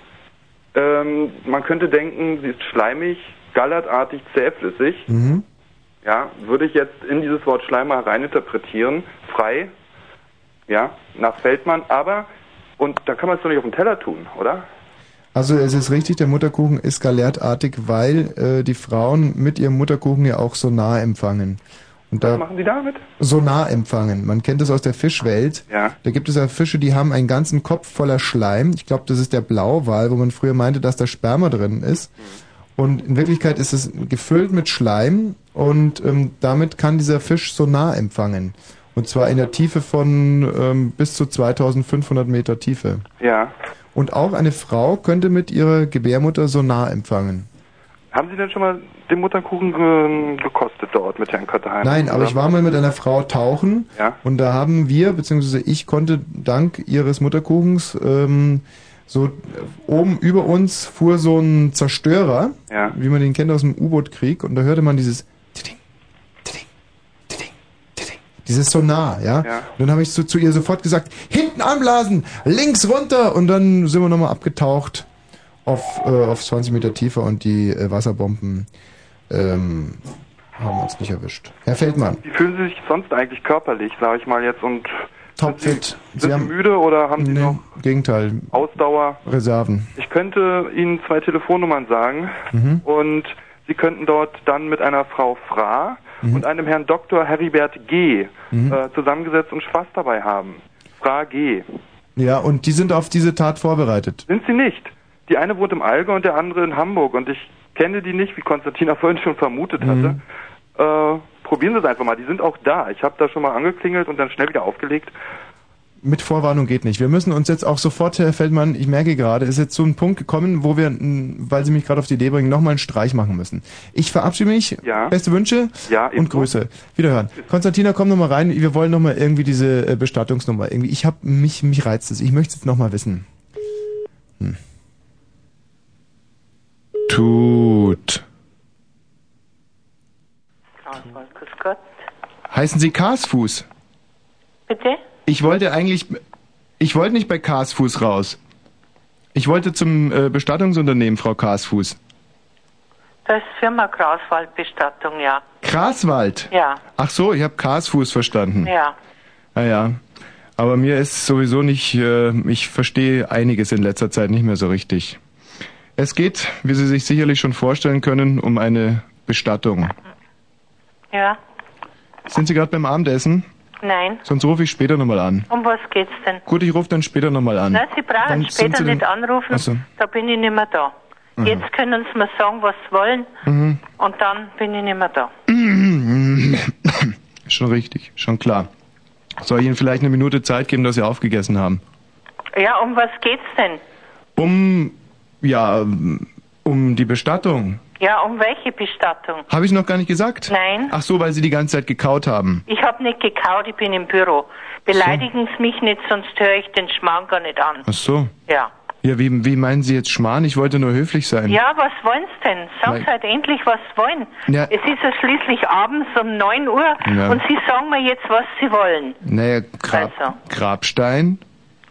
ähm, man könnte denken, sie ist schleimig, gallertartig, zähflüssig. mhm. Ja, würde ich jetzt in dieses Wort Schleim reininterpretieren, frei, ja, nach Feldmann, aber, und da kann man es doch nicht auf den Teller tun, oder? Also es ist richtig, der Mutterkuchen ist galertartig, weil äh, die Frauen mit ihrem Mutterkuchen ja auch Sonar empfangen. Und Was da machen Sie damit? Sonar empfangen. Man kennt das aus der Fischwelt. Ja. Da gibt es ja Fische, die haben einen ganzen Kopf voller Schleim. Ich glaube, das ist der Blauwal, wo man früher meinte, dass da Sperma drin ist. Und in Wirklichkeit ist es gefüllt mit Schleim und ähm, damit kann dieser Fisch Sonar empfangen. Und zwar in der Tiefe von ähm, bis zu 2500 Meter Tiefe. Ja. Und auch eine Frau könnte mit ihrer Gebärmutter Sonar empfangen. Haben Sie denn schon mal den Mutterkuchen ähm, gekostet dort mit Herrn Kötterheim? Nein, aber ich war mal mit einer Frau tauchen Ja. und da haben wir, beziehungsweise ich konnte dank ihres Mutterkuchens ähm, so äh, oben über uns fuhr so ein Zerstörer, Ja. wie man den kennt aus dem U-Boot-Krieg und da hörte man dieses dieses Sonar, ja. Ja. Und dann habe ich so zu ihr sofort gesagt, hinten anblasen, links runter und dann sind wir nochmal abgetaucht auf, äh, auf 20 Meter Tiefe und die äh, Wasserbomben ähm, haben uns nicht erwischt. Herr Feldmann, Wie fühlen Sie sich sonst eigentlich körperlich, sage ich mal jetzt, und topfit. sind Sie müde oder haben Sie noch Gegenteil, Ausdauer? Reserven. Ich könnte Ihnen zwei Telefonnummern sagen Mhm. und Sie könnten dort dann mit einer Frau Fra Mhm. und einem Herrn Dr. Heribert G. Mhm. Äh, zusammengesetzt und Spaß dabei haben. Fra G. Ja, und die sind auf diese Tat vorbereitet. Sind sie nicht? Die eine wohnt im Allgäu und der andere in Hamburg und ich kenne die nicht, wie Konstantina vorhin schon vermutet hatte. Äh, probieren Sie es einfach mal, die sind auch da. Ich habe da schon mal angeklingelt und dann schnell wieder aufgelegt. Mit Vorwarnung geht nicht. Wir müssen uns jetzt auch sofort, Herr Feldmann, ich merke gerade, ist jetzt so ein Punkt gekommen, wo wir, weil Sie mich gerade auf die Idee bringen, nochmal einen Streich machen müssen. Ich verabschiede mich. Ja. Beste Wünsche Ja, und Grüße. Wiederhören. Konstantina, komm nochmal rein. Wir wollen nochmal irgendwie diese äh, Bestattungsnummer. Irgendwie, ich hab mich, mich reizt es. Ich möchte es jetzt nochmal wissen. Hm. Tut. Grüß Gott. Heißen Sie Karsfuß? Bitte? Ich wollte eigentlich, ich wollte nicht bei Karsfuß raus. Ich wollte zum äh, Bestattungsunternehmen, Frau Karsfuß. Das ist Firma Krauswaldbestattung, ja. Kraswald. Ja, Ach so, ich habe Karsfuß verstanden. ja. Naja, aber mir ist sowieso nicht, äh, ich verstehe einiges in letzter Zeit nicht mehr so richtig. Es geht, wie Sie sich sicherlich schon vorstellen können, um eine Bestattung. Ja, Sind Sie gerade beim Abendessen? Nein. Sonst rufe ich später nochmal an. Um was geht's denn? Gut, ich rufe dann später nochmal an. Nein, Sie brauchen Wann später Sie nicht anrufen, so. da bin ich nicht mehr da. Mhm. Jetzt können Sie mir sagen, was Sie wollen Mhm. und dann bin ich nicht mehr da. schon richtig, schon klar. Soll ich Ihnen vielleicht eine Minute Zeit geben, dass Sie aufgegessen haben? Ja, um was geht's denn? Um, ja, um die Bestattung. Ja, um welche Bestattung? Habe ich noch gar nicht gesagt? Nein. Ach so, weil Sie die ganze Zeit gekaut haben. Ich hab nicht gekaut, ich bin im Büro. Beleidigen Sie mich nicht, sonst höre ich den Schmarrn gar nicht an. Ach so. Ja. Ja, wie, wie meinen Sie jetzt Schmarrn? Ich wollte nur höflich sein. Ja, was wollen Sie denn? Sagen. Sie halt endlich, was Sie wollen. Ja. Es ist ja schließlich abends um 9 Uhr Ja. und Sie sagen mir jetzt, was Sie wollen. Naja, Grab, Also. Grabstein,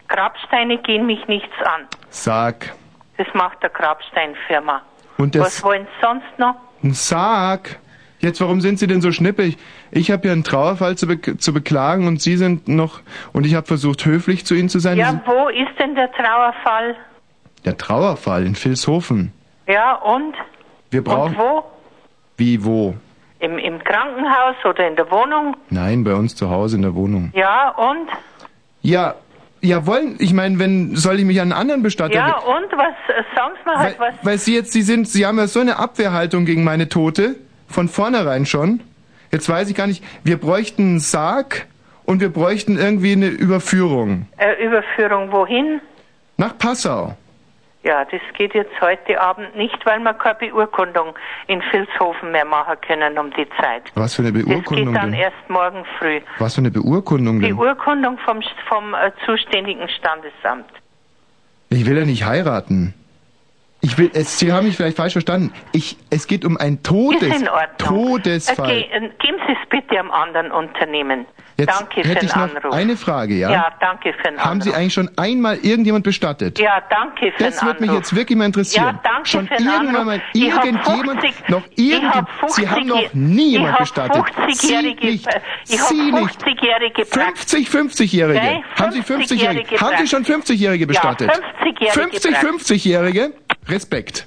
Grabsteine gehen mich nichts an. Sarg Das macht der Grabsteinfirma. Und Was das wollen Sie sonst noch? ein Sarg. Jetzt, warum sind Sie denn so schnippig? Ich habe ja einen Trauerfall zu, be zu beklagen und Sie sind noch und ich habe versucht höflich zu Ihnen zu sein. Ja, wo ist denn der Trauerfall? Der Trauerfall in Vilshofen. Ja, und? Wir brauchen Und wo? wie wo? Im, Im Krankenhaus oder in der Wohnung? Nein, bei uns zu Hause in der Wohnung. Ja, und? Ja, ja wollen. Ich meine, wenn soll ich mich an einen anderen Bestatter? Ja, und was? äh, Sagen Sie mir halt was. Weil Sie jetzt, Sie sind, Sie haben ja so eine Abwehrhaltung gegen meine Tote, von vornherein schon. Jetzt weiß ich gar nicht, wir bräuchten einen Sarg und wir bräuchten irgendwie eine Überführung. Äh, Überführung wohin? Nach Passau. Ja, das geht jetzt heute Abend nicht, weil wir keine Beurkundung in Vilshofen mehr machen können um die Zeit. Was für eine Das geht Beurkundung dann denn? erst morgen früh. Was für eine Beurkundung denn? Beurkundung vom, vom äh, zuständigen Standesamt. Ich will ja nicht heiraten. Ich will, es, Sie haben mich vielleicht falsch verstanden. Ich, es geht um einen Todes, Ist in Ordnung. Todesfall. Okay, äh, geben Sie es bitte am anderen Unternehmen. Jetzt danke für hätte den ich noch Anruf. eine Frage, ja? Ja, danke für den Haben Anruf. Sie eigentlich schon einmal irgendjemand bestattet? ja, danke für Das den würde mich Anruf. jetzt wirklich mal interessieren. Ja, danke Schon für den irgendwann Anruf. mal irgendjemand 50 noch ich irgend hab Sie haben 50 noch nie jemand bestattet. 50-jährige, Sie nicht. ich Sie nicht. 50-jährige 50 50-Jährige. Nein, haben Sie 50-Jährige? 50-Jährige Haben Sie schon 50-Jährige bestattet? Ja, 50-Jährige 50 50-Jährige? Respekt.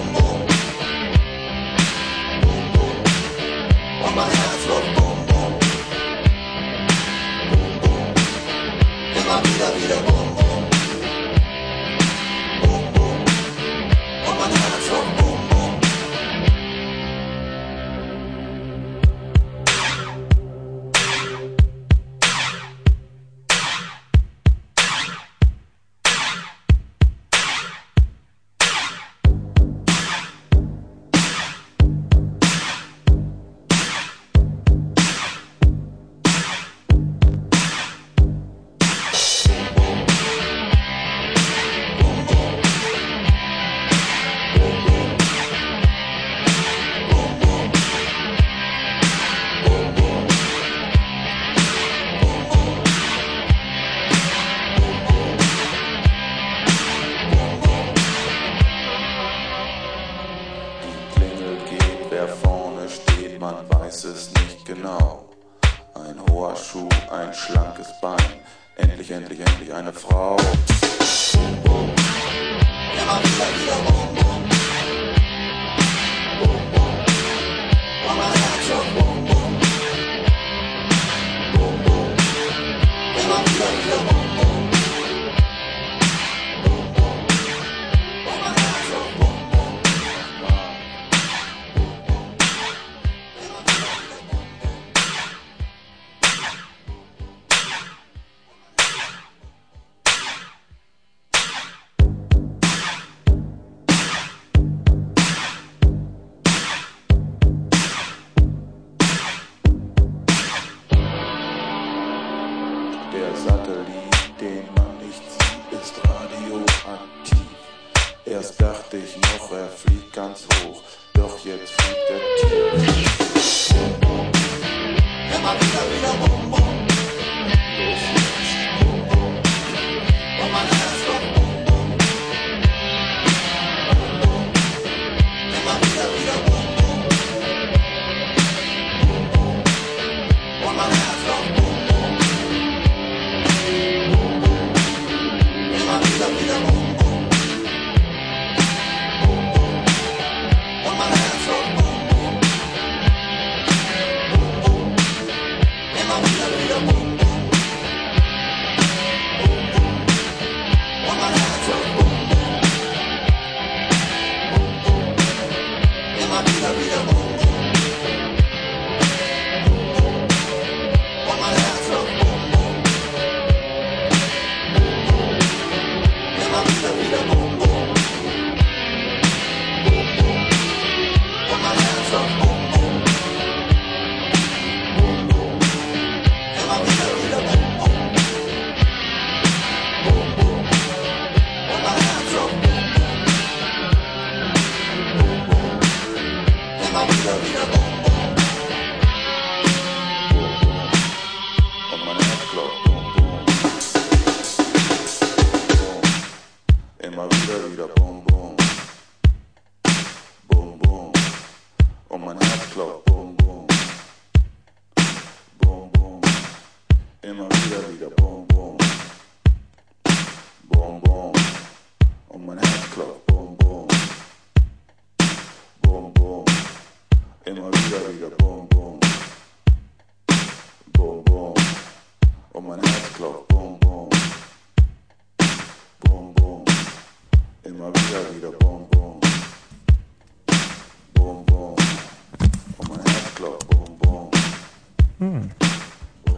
vida, vida, boy.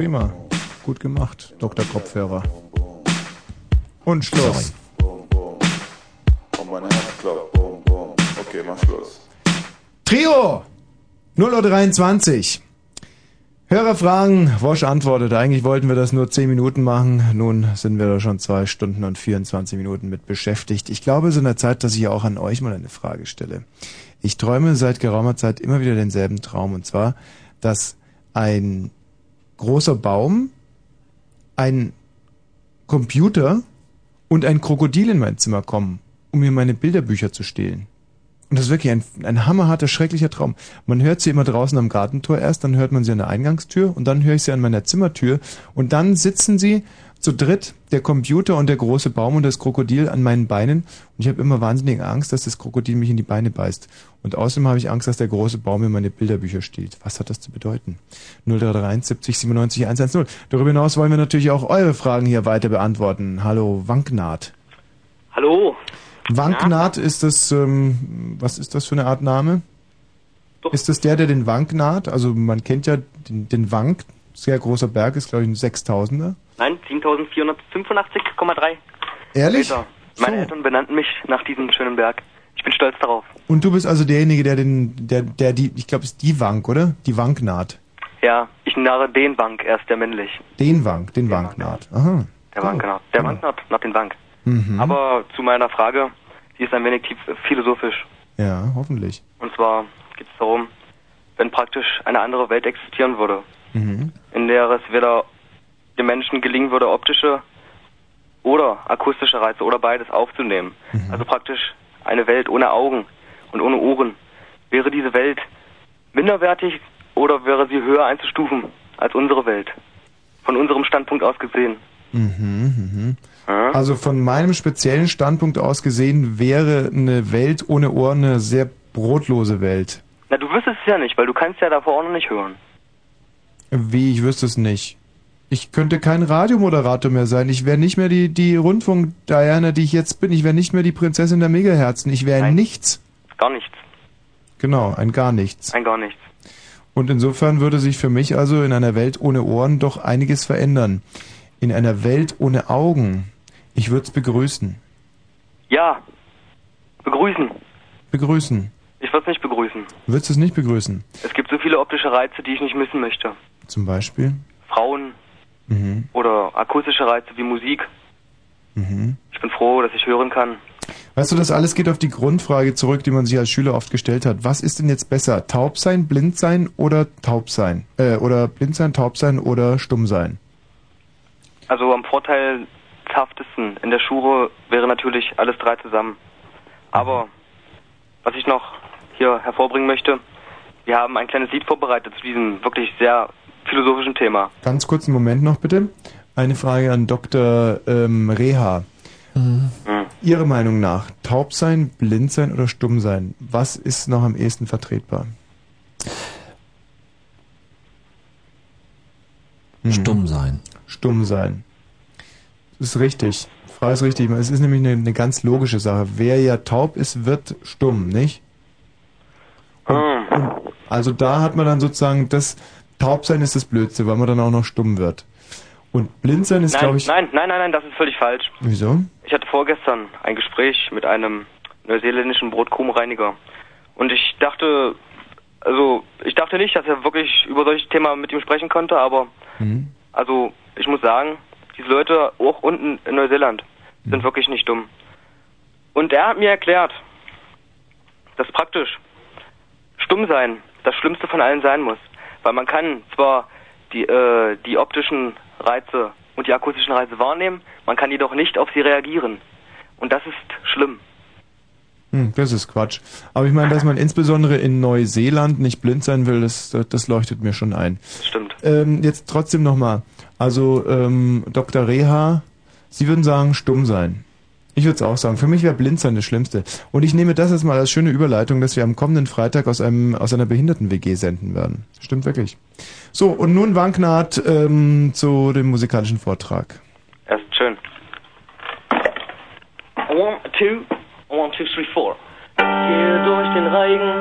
Prima. Gut gemacht, Dr. Kopfhörer. Und Schluss. Okay, mach Schluss. Trio! 0.23 Uhr. Hörerfragen, Wosch antwortet. Eigentlich wollten wir das nur 10 Minuten machen. Nun sind wir da schon 2 Stunden und 24 Minuten mit beschäftigt. Ich glaube, es ist in der Zeit, dass ich auch an euch mal eine Frage stelle. Ich träume seit geraumer Zeit immer wieder denselben Traum. Und zwar, dass ein großer Baum, ein Computer und ein Krokodil in mein Zimmer kommen, um mir meine Bilderbücher zu stehlen. Und das ist wirklich ein, ein hammerharter, schrecklicher Traum. Man hört sie immer draußen am Gartentor erst, dann hört man sie an der Eingangstür und dann höre ich sie an meiner Zimmertür und dann sitzen sie zu dritt, der Computer und der große Baum und das Krokodil an meinen Beinen und ich habe immer wahnsinnige Angst, dass das Krokodil mich in die Beine beißt. Und außerdem habe ich Angst, dass der große Baum mir meine Bilderbücher stiehlt. Was hat das zu bedeuten? 0331 70 97 110. Darüber hinaus wollen wir natürlich auch eure Fragen hier weiter beantworten. Hallo, Wanknaht. Hallo. Wanknaht ist das, ähm, was ist das für eine Art Name? Ist das der, der den Wank naht? Also man kennt ja den, den Wank, sehr großer Berg, ist glaube ich ein 6000er. Nein, 7485,3. Ehrlich? Meter. Meine So. Eltern benannten mich nach diesem schönen Berg. Ich bin stolz darauf. Und du bist also derjenige, der den, der, der die, ich glaube, es ist die Wank, oder? Die Wank naht. Ja, ich narre den Wank, er ist der männlich. Den Wank, den Wank naht. Aha. Der Wank, genau. Der Wank naht, naht den Wank. Mhm. Aber zu meiner Frage, die ist ein wenig tief philosophisch. Ja, hoffentlich. Und zwar geht es darum, wenn praktisch eine andere Welt existieren würde, Mhm. in der es weder dem Menschen gelingen würde, optische oder akustische Reize oder beides aufzunehmen. Also praktisch eine Welt ohne Augen und ohne Ohren. Wäre diese Welt minderwertig oder wäre sie höher einzustufen als unsere Welt? Von unserem Standpunkt aus gesehen. Mhm, mhm. Also von meinem speziellen Standpunkt aus gesehen wäre eine Welt ohne Ohren eine sehr brotlose Welt. Na, du wüsstest es ja nicht, weil du kannst ja davor auch noch nicht hören. Wie, ich wüsste es nicht. Ich könnte kein Radiomoderator mehr sein. Ich wäre nicht mehr die, die Rundfunk-Diana, die ich jetzt bin. Ich wäre nicht mehr die Prinzessin der Megaherzen. Ich wäre nichts. Gar nichts. Genau, ein gar nichts. Ein gar nichts. Und insofern würde sich für mich also in einer Welt ohne Ohren doch einiges verändern. In einer Welt ohne Augen. Ich würde es begrüßen. Ja. Begrüßen. Begrüßen. Ich würde es nicht begrüßen. Würdest du es nicht begrüßen? Es gibt so viele optische Reize, die ich nicht missen möchte. Zum Beispiel? Frauen Mhm. oder akustische Reize wie Musik. Mhm. Ich bin froh, dass ich hören kann. Weißt du, das alles geht auf die Grundfrage zurück, die man sich als Schüler oft gestellt hat. Was ist denn jetzt besser? Taub sein, blind sein oder taub sein? Äh, oder blind sein, taub sein oder stumm sein? Also am vorteilhaftesten in der Schule wäre natürlich alles drei zusammen. Aber was ich noch hier hervorbringen möchte, wir haben ein kleines Lied vorbereitet zu diesem wirklich sehr philosophischen Thema. Ganz kurz einen Moment noch bitte. Eine Frage an Dr. Ähm, Reha. Ihrer Meinung nach, taub sein, blind sein oder stumm sein, was ist noch am ehesten vertretbar? Stumm sein. Stumm sein. Das ist richtig. Frage ist richtig. Es ist nämlich eine, eine ganz logische Sache. Wer ja taub ist, wird stumm, nicht? Und, und also da hat man dann sozusagen das Taubsein ist das Blödste, weil man dann auch noch stumm wird. Und blind sein ist, glaube ich. nein, nein, nein, nein, das ist völlig falsch. Wieso? Ich hatte vorgestern ein Gespräch mit einem neuseeländischen Brotkrumenreiniger. Und ich dachte, also ich dachte nicht, dass er wirklich über solche Themen mit ihm sprechen konnte, aber Mhm. also ich muss sagen, diese Leute auch unten in Neuseeland sind wirklich nicht dumm. Und er hat mir erklärt, dass praktisch stumm sein das Schlimmste von allen sein muss. Weil man kann zwar die, äh, die optischen Reize und die akustischen Reize wahrnehmen, man kann jedoch nicht auf sie reagieren. Und das ist schlimm. Hm, das ist Quatsch. Aber ich meine, dass man insbesondere in Neuseeland nicht blind sein will, das, das leuchtet mir schon ein. Stimmt. Ähm, jetzt trotzdem nochmal. Also, ähm, Dr. Reha, Sie würden sagen, stumm sein. Ich würde es auch sagen. Für mich wäre blind das Schlimmste. Und ich nehme das jetzt mal als schöne Überleitung, dass wir am kommenden Freitag aus einem aus einer Behinderten-WG senden werden. Stimmt wirklich. So, und nun Wanknaht ähm, zu dem musikalischen Vortrag. Erst schön. One, two, one, two, three, four. Gehe durch den Regen,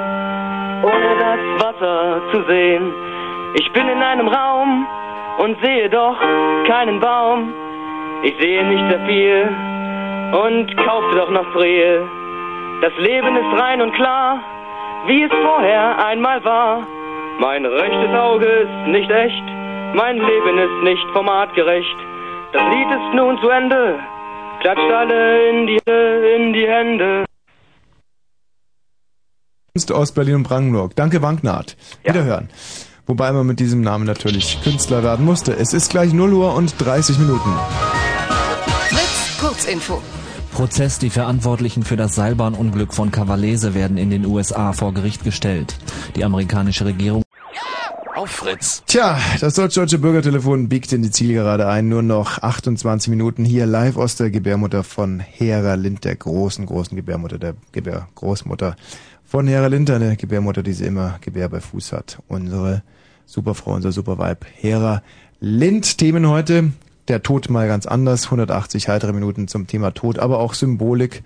ohne das Wasser zu sehen. Ich bin in einem Raum und sehe doch keinen Baum. Ich sehe nicht sehr viel und kaufte doch noch Rehe. Das Leben ist rein und klar, wie es vorher einmal war. Mein rechtes Auge ist nicht echt, mein Leben ist nicht formatgerecht. Das Lied ist nun zu Ende, klatscht alle in die, in die Hände. Aus Berlin und Brandenburg. Danke, Wanknaht. Wiederhören. Wobei man mit diesem Namen natürlich Künstler werden musste. Es ist gleich 0 Uhr und 30 Minuten. Fritz, Kurzinfo. Prozess. Die Verantwortlichen für das Seilbahnunglück von Cavalese werden in den USA vor Gericht gestellt. Die amerikanische Regierung Auf Fritz. Tja, das deutsch-deutsche Bürgertelefon biegt in die Zielgerade ein. Nur noch 28 Minuten hier live aus der Gebärmutter von Hera Lind, der großen, großen Gebärmutter, der Gebärgroßmutter von Hera Lind, eine Gebärmutter, die sie immer Gebär bei Fuß hat. Unsere Superfrau, unser Superweib Hera Lind. Themen heute. Der Tod mal ganz anders. 180 heitere Minuten zum Thema Tod, aber auch Symbolik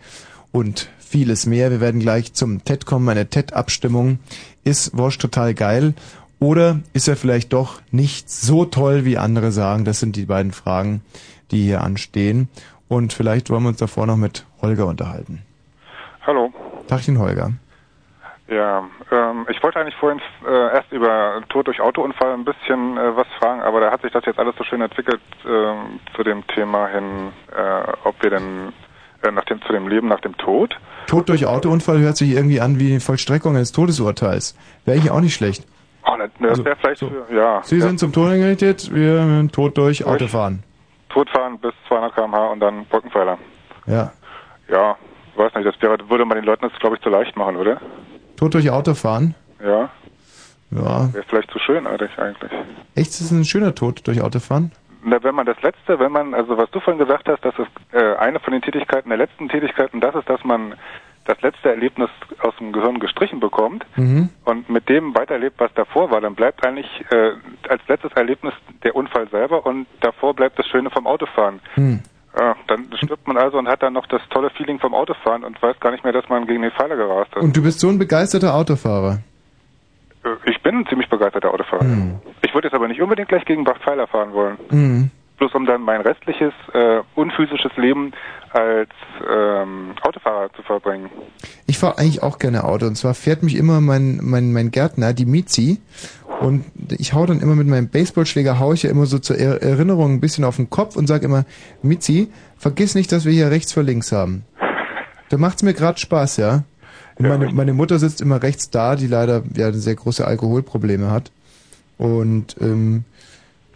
und vieles mehr. Wir werden gleich zum TED kommen, eine TED-Abstimmung. Ist Wosch total geil? Oder ist er vielleicht doch nicht so toll, wie andere sagen? Das sind die beiden Fragen, die hier anstehen. Und vielleicht wollen wir uns davor noch mit Holger unterhalten. Hallo. Tagchen, Holger. Ja, ähm, ich wollte eigentlich vorhin äh, erst über Tod durch Autounfall ein bisschen äh, was fragen, aber da hat sich das jetzt alles so schön entwickelt ähm, zu dem Thema hin, äh, ob wir denn äh, nach dem, zu dem Leben nach dem Tod. Tod durch Autounfall hört sich irgendwie an wie die Vollstreckung eines Todesurteils. Wäre ich auch nicht schlecht. Oh, ne, ne, das wäre vielleicht für, ja. Sie ja. sind zum Tod angerichtet, wir Tod durch Autofahren. Todfahren bis 200 km/h und dann Brückenpfeiler. Ja. Ja, weiß nicht, das wäre, würde man den Leuten das, glaube ich, zu leicht machen, oder? Tod durch Autofahren? Ja, Ja. wäre vielleicht zu schönartig eigentlich. Echt, ist es ein schöner Tod durch Autofahren? Na, wenn man das letzte, wenn man, also was du vorhin gesagt hast, dass es äh, eine von den Tätigkeiten, der letzten Tätigkeiten, das ist, dass man das letzte Erlebnis aus dem Gehirn gestrichen bekommt Mhm. und mit dem weiterlebt, was davor war, dann bleibt eigentlich äh, als letztes Erlebnis der Unfall selber und davor bleibt das Schöne vom Autofahren. Hm. Ja, dann stirbt man also und hat dann noch das tolle Feeling vom Autofahren und weiß gar nicht mehr, dass man gegen den Pfeiler gerast ist. Und du bist so ein begeisterter Autofahrer. Äh, Ich bin ein ziemlich begeisterter Autofahrer. Hm. Ich würde jetzt aber nicht unbedingt gleich gegen Pfeiler fahren wollen. Mhm. bloß um dann mein restliches äh, unphysisches Leben als ähm, Autofahrer zu verbringen. Ich fahre eigentlich auch gerne Auto. Und zwar fährt mich immer mein, mein, mein Gärtner, die Mizi. Und ich hau dann immer mit meinem Baseballschläger, hau ich ja immer so zur Er- Erinnerung ein bisschen auf den Kopf und sag immer, Mizi, vergiss nicht, dass wir hier rechts vor links haben. Da macht's mir gerade Spaß, ja. Und meine, meine Mutter sitzt immer rechts da, die leider ja sehr große Alkoholprobleme hat. Und ähm,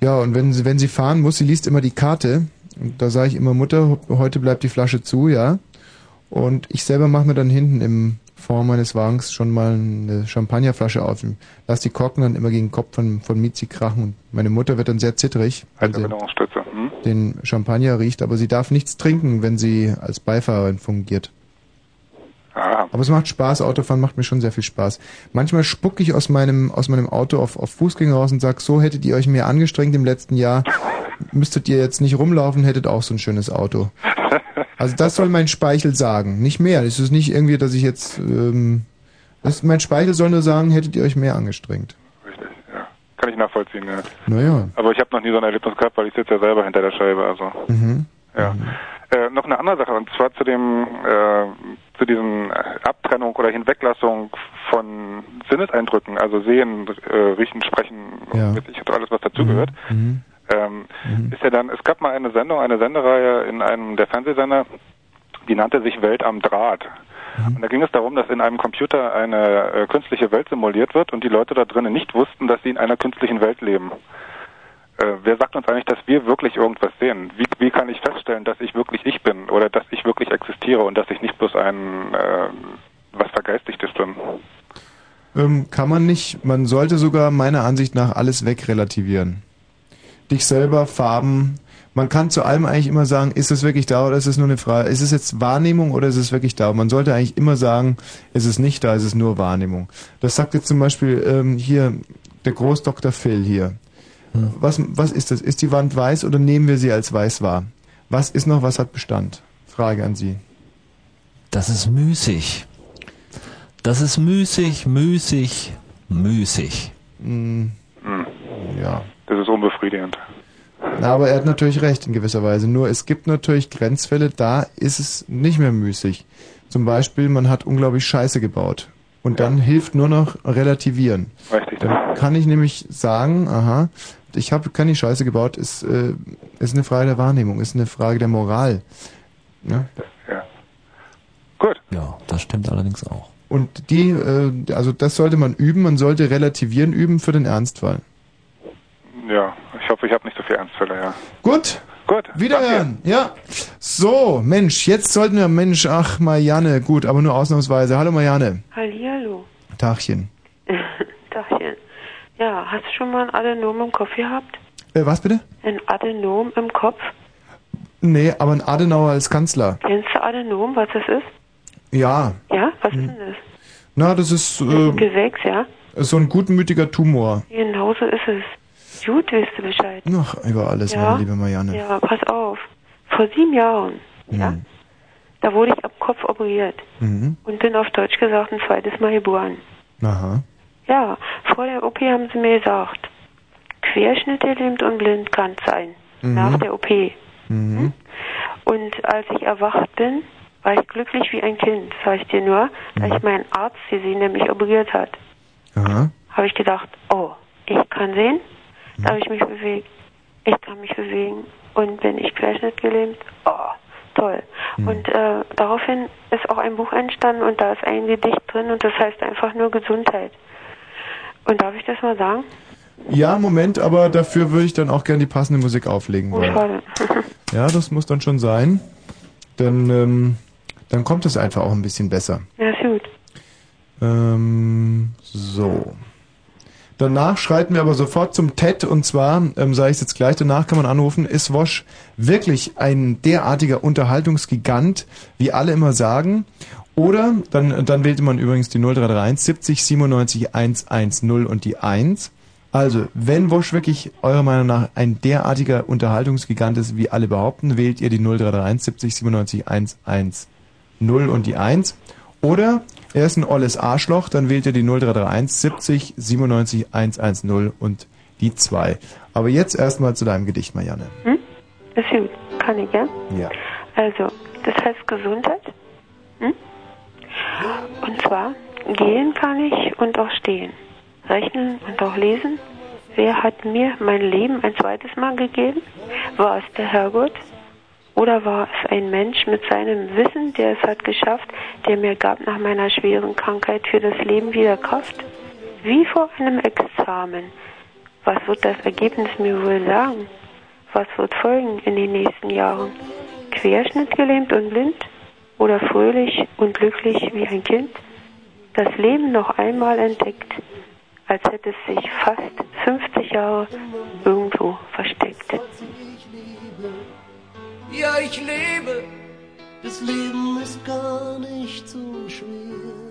ja, und wenn sie, wenn sie fahren muss, sie liest immer die Karte. Und da sage ich immer, Mutter, heute bleibt die Flasche zu, ja. Und ich selber mache mir dann hinten im Fond meines Wagens schon mal eine Champagnerflasche auf. Lass die Korken dann immer gegen den Kopf von, von Mizi krachen. Und meine Mutter wird dann sehr sie Erinnerungsstütze. Hm? den Champagner riecht. Aber sie darf nichts trinken, wenn sie als Beifahrerin fungiert. Ah, Aber es macht Spaß, Autofahren macht mir schon sehr viel Spaß. Manchmal spucke ich aus meinem, aus meinem Auto auf, auf Fußgänger raus und sag, so hättet ihr euch mehr angestrengt im letzten Jahr, müsstet ihr jetzt nicht rumlaufen, hättet auch so ein schönes Auto. Also das soll mein Speichel sagen, nicht mehr. Es ist nicht irgendwie, dass ich jetzt, ähm, das, mein Speichel soll nur sagen, hättet ihr euch mehr angestrengt. kann ich nachvollziehen. Ja. Naja. Aber ich habe noch nie so ein Erlebnis gehabt, weil ich sitze ja selber hinter der Scheibe. Also Mhm. ja. Äh, noch eine andere Sache und zwar zu dem äh, zu diesen Abtrennung oder Hinweglassung von Sinneseindrücken, also sehen, äh, riechen, sprechen, Ja. weiß ich und alles was dazugehört. Mhm. Ähm, ist ja dann, es gab mal eine Sendung, eine Sendereihe in einem der Fernsehsender, die nannte sich Welt am Draht. Und da ging es darum, dass in einem Computer eine äh, künstliche Welt simuliert wird und die Leute da drinnen nicht wussten, dass sie in einer künstlichen Welt leben. Äh, wer sagt uns eigentlich, dass wir wirklich irgendwas sehen? Wie, wie kann ich feststellen, dass ich wirklich ich bin oder dass ich wirklich existiere und dass ich nicht bloß ein äh, was Vergeistigtes bin? Ähm, kann man nicht. Man sollte sogar meiner Ansicht nach alles wegrelativieren. Dich selber, Farben. Man kann zu allem eigentlich immer sagen, ist es wirklich da oder ist es nur eine Frage, ist es jetzt Wahrnehmung oder ist es wirklich da? Man sollte eigentlich immer sagen, ist es nicht da, ist es nur Wahrnehmung. Das sagt jetzt zum Beispiel ähm, hier der Großdoktor Phil hier. Was, was ist das? Ist die Wand weiß oder nehmen wir sie als weiß wahr? Was ist noch, was hat Bestand? Frage an Sie. Das ist müßig. Das ist müßig, müßig, müßig. Hm, ja. Das ist unbefriedigend. Na, aber er hat natürlich recht in gewisser Weise. Nur es gibt natürlich Grenzfälle, da ist es nicht mehr müßig. Zum Beispiel, man hat unglaublich Scheiße gebaut. Und dann hilft nur noch relativieren. Richtig. Dann kann ich nämlich sagen, aha, ich habe keine Scheiße gebaut, ist, äh, ist eine Frage der Wahrnehmung, ist eine Frage der Moral. Ja? Gut. Ja, das stimmt allerdings auch. Und die, äh, also das sollte man üben, man sollte relativieren üben für den Ernstfall. Ja, ich hoffe, ich habe nicht so viel Ernstfälle, ja. Gut. Gut. Wiederhören. Ja. So, Mensch, jetzt sollten wir, Mensch, ach, Marianne, gut, aber nur ausnahmsweise. Hallo Marianne. Hallihallo. Tachchen. Dachchen. Ja, hast du schon mal ein Adenom im Kopf gehabt? Äh, was bitte? Ein Adenom im Kopf? Nee, aber ein Adenauer als Kanzler. Kennst du Adenom, was das ist? Ja. Ja, was Hm. ist denn das? Na, das ist Ein äh, Gewächs, ja? so ein gutmütiger Tumor. Genau so ist es. Gut, weißt du Bescheid. Ach, über alles, Ja. meine liebe Marianne. Ja, pass auf. Vor sieben Jahren, ja, Mhm. da wurde ich am Kopf operiert Mhm. und bin auf Deutsch gesagt ein zweites Mal geboren. Aha. Ja, vor der OP haben sie mir gesagt, querschnittgelähmt und blind kann sein. Mhm. Nach der OP. Mhm. Und als ich erwacht bin, war ich glücklich wie ein Kind, sag ich dir nur, Mhm. ich meinen Arzt gesehen, der mich operiert hat. Aha. Habe ich gedacht, oh, ich kann sehen. Da habe ich mich bewegt. Ich kann mich bewegen. Und bin ich querschnittgelähmt, oh, toll. Mhm. Und äh, daraufhin ist auch ein Buch entstanden und da ist ein Gedicht drin und das heißt einfach nur Gesundheit. Und darf ich das mal sagen? Ja, Moment, aber dafür würde ich dann auch gerne die passende Musik auflegen wollen. schade. Ja, das muss dann schon sein. Dann, ähm, dann kommt es einfach auch ein bisschen besser. ja, ist gut. Ähm, so. Danach schreiten wir aber sofort zum TED und zwar, ähm, sage ich jetzt gleich, danach kann man anrufen, ist Wosch wirklich ein derartiger Unterhaltungsgigant, wie alle immer sagen? Oder, dann, dann wählte man übrigens die 0331 70 97 110 und die 1. Also, wenn Wosch wirklich eurer Meinung nach ein derartiger Unterhaltungsgigant ist, wie alle behaupten, wählt ihr die 0331 70 97 110 und die 1. Oder er ist ein olles Arschloch, dann wählt ihr die 0331 70 97 110 und die 2. Aber jetzt erstmal zu deinem Gedicht, Marianne. Hm? Ist gut. Kann ich, ja? Ja. Also, das heißt Gesundheit. Hm? Und zwar, gehen kann ich und auch stehen. Rechnen und auch lesen. Wer hat mir mein Leben ein zweites Mal gegeben? War es der Herrgott? Oder war es ein Mensch mit seinem Wissen, der es hat geschafft, der mir gab nach meiner schweren Krankheit für das Leben wieder Kraft? Wie vor einem Examen. Was wird das Ergebnis mir wohl sagen? Was wird folgen in den nächsten Jahren? Querschnittgelähmt und blind? Oder fröhlich und glücklich wie ein Kind? Das Leben noch einmal entdeckt, als hätte es sich fast 50 Jahre irgendwo versteckt. Ja, ich lebe. Das Leben ist gar nicht so schwer.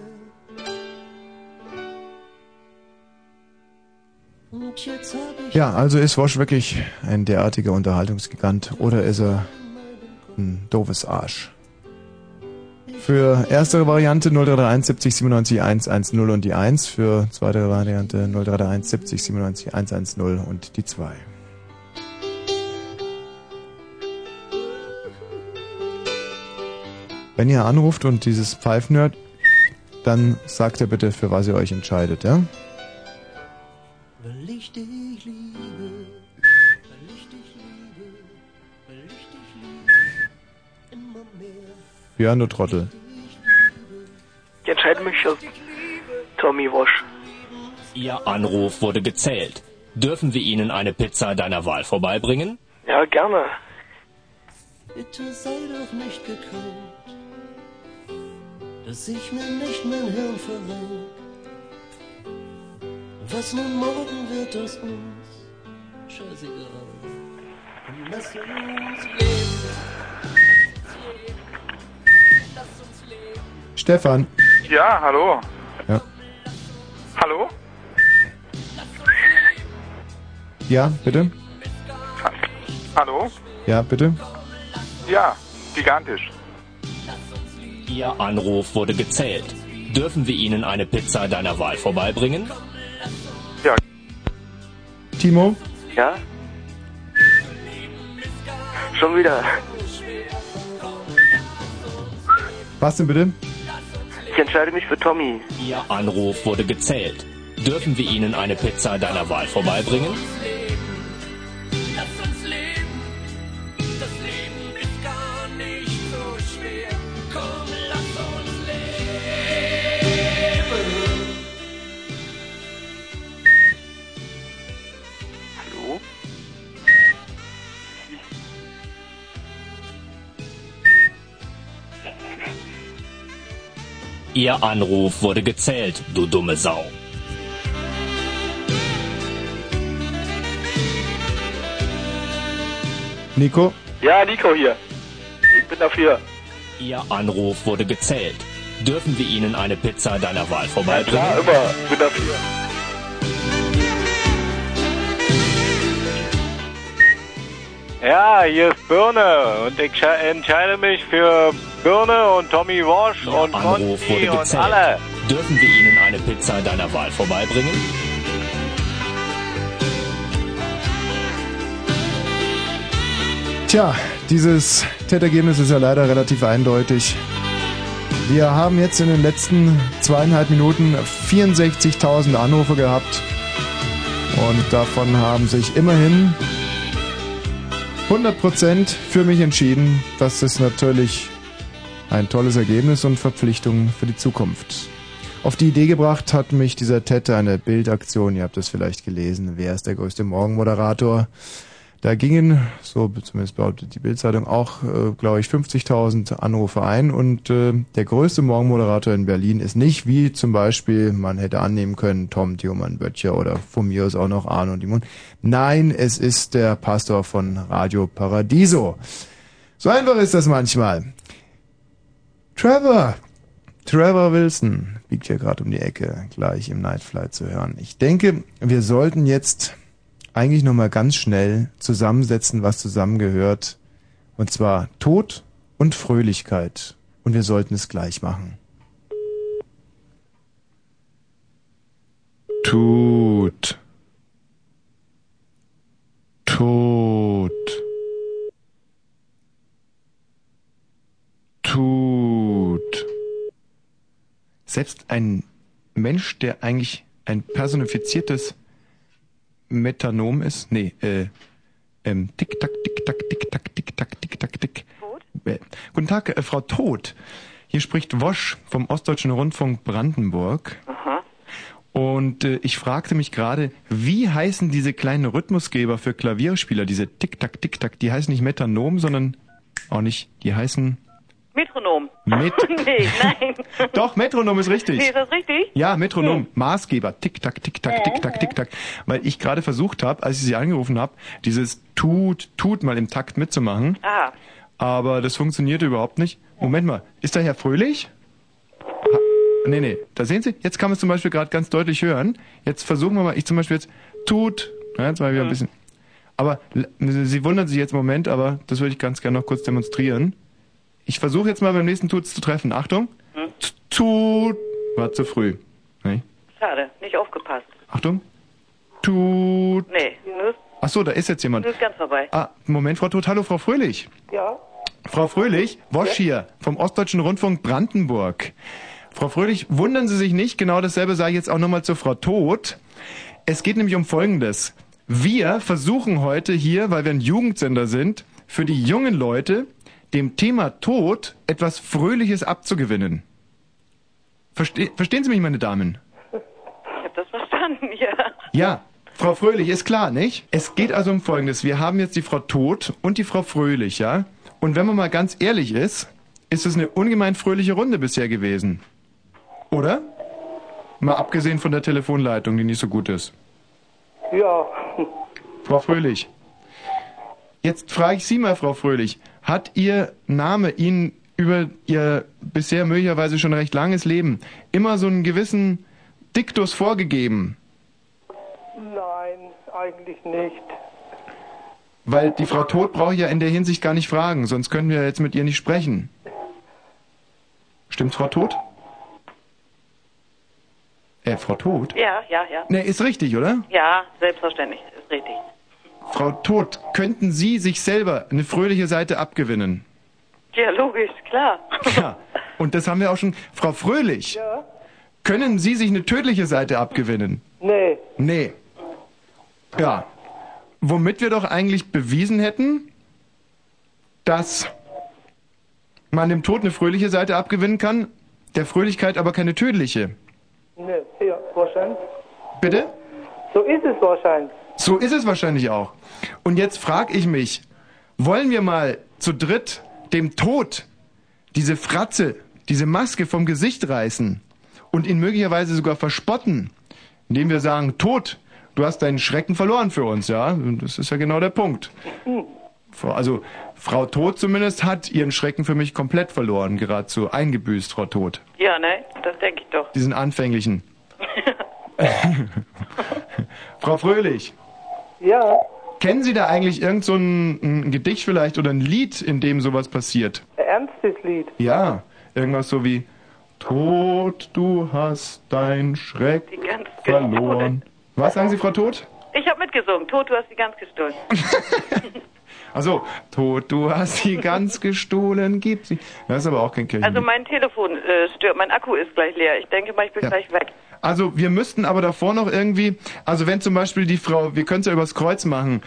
Ja, also ist Wosch wirklich ein derartiger Unterhaltungsgigant oder ist er ein doofes Arsch? Für erstere Variante 0331 70 97 110 und die 1. Für zweite Variante 0331 70 97 110 und die 2. Wenn ihr anruft und dieses Pfeifen hört, dann sagt ihr bitte, für was ihr euch entscheidet, ja? Weil ich dich liebe, weil ich dich liebe, weil ich dich liebe, immer mehr. Björn, du Trottel. Ich entscheide mich für Tommy Wash. Ihr Anruf wurde gezählt. Dürfen wir Ihnen eine Pizza deiner Wahl vorbeibringen? Ja, gerne. Bitte sei doch nicht gekränkt, dass ich mir nicht mein Hirn verrenk. Was nun morgen wird aus uns, scheißegal. Und lass uns leben. Stefan. Ja, hallo. Ja. Hallo? Ja, bitte? Hallo? Ja, bitte? Ja, gigantisch. Ihr Anruf wurde gezählt. Dürfen wir Ihnen eine Pizza deiner Wahl vorbeibringen? Ja. Timo? Ja? Schon wieder. Was denn bitte? Ich entscheide mich für Tommy. Ihr Anruf wurde gezählt. Dürfen wir Ihnen eine Pizza deiner Wahl vorbeibringen? Ihr Anruf wurde gezählt, du dumme Sau. Nico? Ja, Nico hier. Ich bin dafür. Ihr Anruf wurde gezählt. Dürfen wir Ihnen eine Pizza deiner Wahl Ja, vorbeibringen? klar, immer. Ich bin dafür. Ja, hier ist Birne und ich sche- entscheide mich für Birne und Tommy Walsh und Anruf Conti wurde und alle. Dürfen wir Ihnen eine Pizza deiner Wahl vorbeibringen? Tja, dieses Tätergebnis ist ja leider relativ eindeutig. Wir haben jetzt in den letzten zweieinhalb Minuten 64.000 Anrufe gehabt und davon haben sich immerhin 100% für mich entschieden. Das ist natürlich ein tolles Ergebnis und Verpflichtung für die Zukunft. Auf die Idee gebracht hat mich dieser Täter eine Bildaktion, ihr habt es vielleicht gelesen, wer ist der größte Morgenmoderator? Da gingen, so zumindest behauptet die Bildzeitung, auch, äh, glaube ich, 50.000 Anrufe ein. Und äh, der größte Morgenmoderator in Berlin ist nicht, wie zum Beispiel, man hätte annehmen können, Tom Thiomann Böttcher oder von mir aus auch noch Arno Dimon. Nein, es ist der Pastor von Radio Paradiso. So einfach ist das manchmal. Trevor, Trevor Wilson liegt hier gerade um die Ecke, gleich im Nightflight zu hören. Ich denke, wir sollten jetzt eigentlich nochmal ganz schnell zusammensetzen, was zusammengehört. Und zwar Tod und Fröhlichkeit. Und wir sollten es gleich machen. Tod. Tod. Tod. Selbst ein Mensch, der eigentlich ein personifiziertes Metanom ist, nee, äh, ähm, tick tack tick tack tick tack tick tack tick tack tick. Äh, guten Tag, äh, Frau Tod. Hier spricht Wosch vom Ostdeutschen Rundfunk Brandenburg. Und äh, ich fragte mich gerade, wie heißen diese kleinen Rhythmusgeber für Klavierspieler, diese Tick-Tack, Tick-Tack, die heißen nicht Metronom, sondern auch nicht, die heißen Metronom. Met nee, nein. Doch, Metronom ist richtig. Nee, ist das richtig? Ja, Metronom, Maßgeber, Tick-Tack, Tick-Tack, Tick-Tack, Tick-Tack. Weil ich gerade versucht habe, als ich Sie angerufen habe, dieses Tut, Tut mal im Takt mitzumachen. Ah. Aber das funktionierte überhaupt nicht. Moment mal, ist der Herr Fröhlich? Ha nee, nee, da sehen Sie, jetzt kann man es zum Beispiel gerade ganz deutlich hören. Jetzt versuchen wir mal, ich zum Beispiel jetzt Tut. Ja, jetzt mal wieder ein bisschen. Aber Sie wundern sich jetzt im Moment, aber das würde ich ganz gerne noch kurz demonstrieren. Ich versuche jetzt mal beim nächsten Tut zu treffen. Achtung. Hm? Tut. War zu früh. Nee. Schade, nicht aufgepasst. Achtung. Tut. Nee, nur Ach so, da ist jetzt jemand. nur ist ganz vorbei. Ah, Moment, Frau Tut. Hallo, Frau Fröhlich. Ja. Frau Fröhlich, Wosch hier vom Ostdeutschen Rundfunk Brandenburg. Frau Fröhlich, wundern Sie sich nicht, genau dasselbe sage ich jetzt auch nochmal zu Frau Tod. Es geht nämlich um Folgendes. Wir versuchen heute hier, weil wir ein Jugendsender sind, für die jungen Leute dem Thema Tod etwas Fröhliches abzugewinnen. Verste verstehen Sie mich, meine Damen? Ich hab das verstanden, ja. Ja, Frau Fröhlich, ist klar, nicht? Es geht also um Folgendes. Wir haben jetzt die Frau Tod und die Frau Fröhlich, ja? Und wenn man mal ganz ehrlich ist, ist es eine ungemein fröhliche Runde bisher gewesen. Oder? Mal abgesehen von der Telefonleitung, die nicht so gut ist. Ja. Frau Fröhlich. Jetzt frage ich Sie mal, Frau Fröhlich. Hat Ihr Name Ihnen über Ihr bisher möglicherweise schon recht langes Leben immer so einen gewissen Diktus vorgegeben? Nein, eigentlich nicht. Weil die Frau Tod brauche ich ja in der Hinsicht gar nicht fragen, sonst können wir jetzt mit ihr nicht sprechen. Stimmt's, Frau Tod? Äh, Frau Tod? Ja, ja, ja. Ne, ist richtig, oder? Ja, selbstverständlich, ist richtig. Frau Tod, könnten Sie sich selber eine fröhliche Seite abgewinnen? Ja, logisch, klar. Ja. Und das haben wir auch schon. Frau Fröhlich, Ja? können Sie sich eine tödliche Seite abgewinnen? Nee. Nee. Ja. Womit wir doch eigentlich bewiesen hätten, dass man dem Tod eine fröhliche Seite abgewinnen kann, der Fröhlichkeit aber keine tödliche. Nee, ja, wahrscheinlich. Bitte? So ist es wahrscheinlich. So ist es wahrscheinlich auch. Und jetzt frage ich mich, wollen wir mal zu dritt dem Tod diese Fratze, diese Maske vom Gesicht reißen und ihn möglicherweise sogar verspotten, indem wir sagen, Tod, du hast deinen Schrecken verloren für uns, ja? Und Das ist ja genau der Punkt. Also Frau Tod zumindest hat ihren Schrecken für mich komplett verloren, geradezu eingebüßt, Frau Tod. Ja, ne? Das denke ich doch. Diesen anfänglichen. Frau Fröhlich. Ja. Kennen Sie da eigentlich irgend so ein, ein Gedicht vielleicht oder ein Lied, in dem sowas passiert? Ein ernstes Lied. Ja, irgendwas so wie Tod, du hast dein Schreck Die ganz verloren. Was sagen Sie, Frau Tod? Ich habe mitgesungen. Tod, du hast die ganz gestohlen. Also, Tod, du hast sie ganz gestohlen, gib sie. Das ist aber auch kein Kirchen. Also mein Telefon äh, stört, mein Akku ist gleich leer. Ich denke mal, ich bin Ja. gleich weg. Also wir müssten aber davor noch irgendwie, also wenn zum Beispiel die Frau, wir können es ja übers Kreuz machen,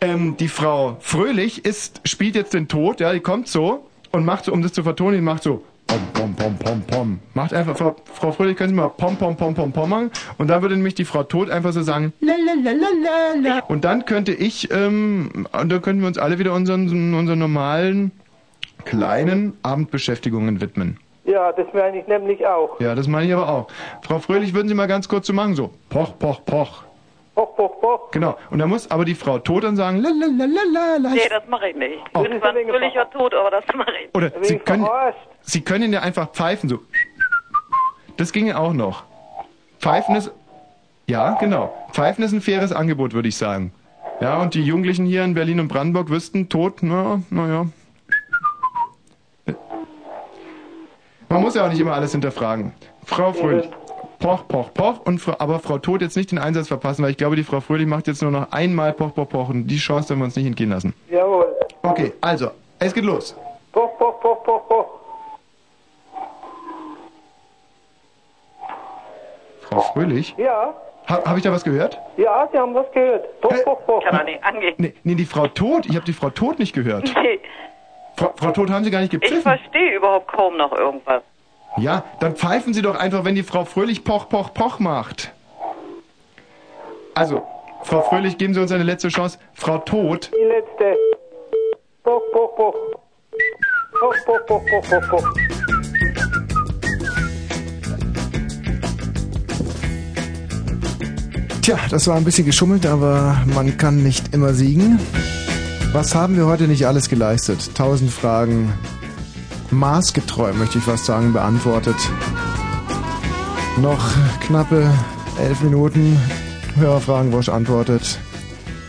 ähm, die Frau Fröhlich ist, spielt jetzt den Tod, ja, die kommt so und macht so, um das zu vertonen, die macht so pom pom pom pom pom. Macht einfach, Frau, Frau Fröhlich, können Sie mal pom pom pom pom pom machen und dann würde nämlich die Frau Tod einfach so sagen lalalala. und dann könnte ich, ähm, und dann könnten wir uns alle wieder unseren, unseren normalen kleinen Abendbeschäftigungen widmen. Ja, das meine ich nämlich auch. Ja, das meine ich aber auch. Frau Fröhlich, würden Sie mal ganz kurz so machen, so poch, poch, poch. Poch, poch, poch. Genau. Und da muss aber die Frau tot dann sagen, lalalala. Nee, das mache ich nicht. Oh. Irgendwann will ich ja tot, aber das mache ich nicht. Oder Sie können, Sie können ja einfach pfeifen, so. Das ginge auch noch. Pfeifen ist, ja, genau. Pfeifen ist ein faires Angebot, würde ich sagen. Ja, und die Jugendlichen hier in Berlin und Brandenburg wüssten, tot, na, naja. Man muss ja auch nicht immer alles hinterfragen. Frau Fröhlich, poch, poch, poch, und Frau, aber Frau Tod jetzt nicht den Einsatz verpassen, weil ich glaube, die Frau Fröhlich macht jetzt nur noch einmal poch, poch, poch und die Chance dürfen wir uns nicht entgehen lassen. Jawohl. Okay, also, es geht los. Poch, poch, poch, poch, poch. Frau Fröhlich? Ja. Ha, Habe ich da was gehört? Ja, Sie haben was gehört. Poch, poch, poch. Kann er nicht angehen. Nee, nee, die Frau Tod, ich habe die Frau Tod nicht gehört. Nee, Frau, Frau Tod haben Sie gar nicht ich gepfiffen. verstehe überhaupt kaum noch irgendwas. Ja, dann pfeifen Sie doch einfach, wenn die Frau Fröhlich poch, poch, poch macht. Also, Frau Fröhlich, geben Sie uns eine letzte Chance. Frau Tod, Die letzte. Poch, poch, poch. Poch, poch, poch, poch, poch, poch. Tja, das war ein bisschen geschummelt, aber man kann nicht immer siegen. Was haben wir heute nicht alles geleistet? Tausend Fragen. Maßgetreu, möchte ich fast sagen, beantwortet. Noch knappe elf Minuten. Hörerfragen, Wosch antwortet.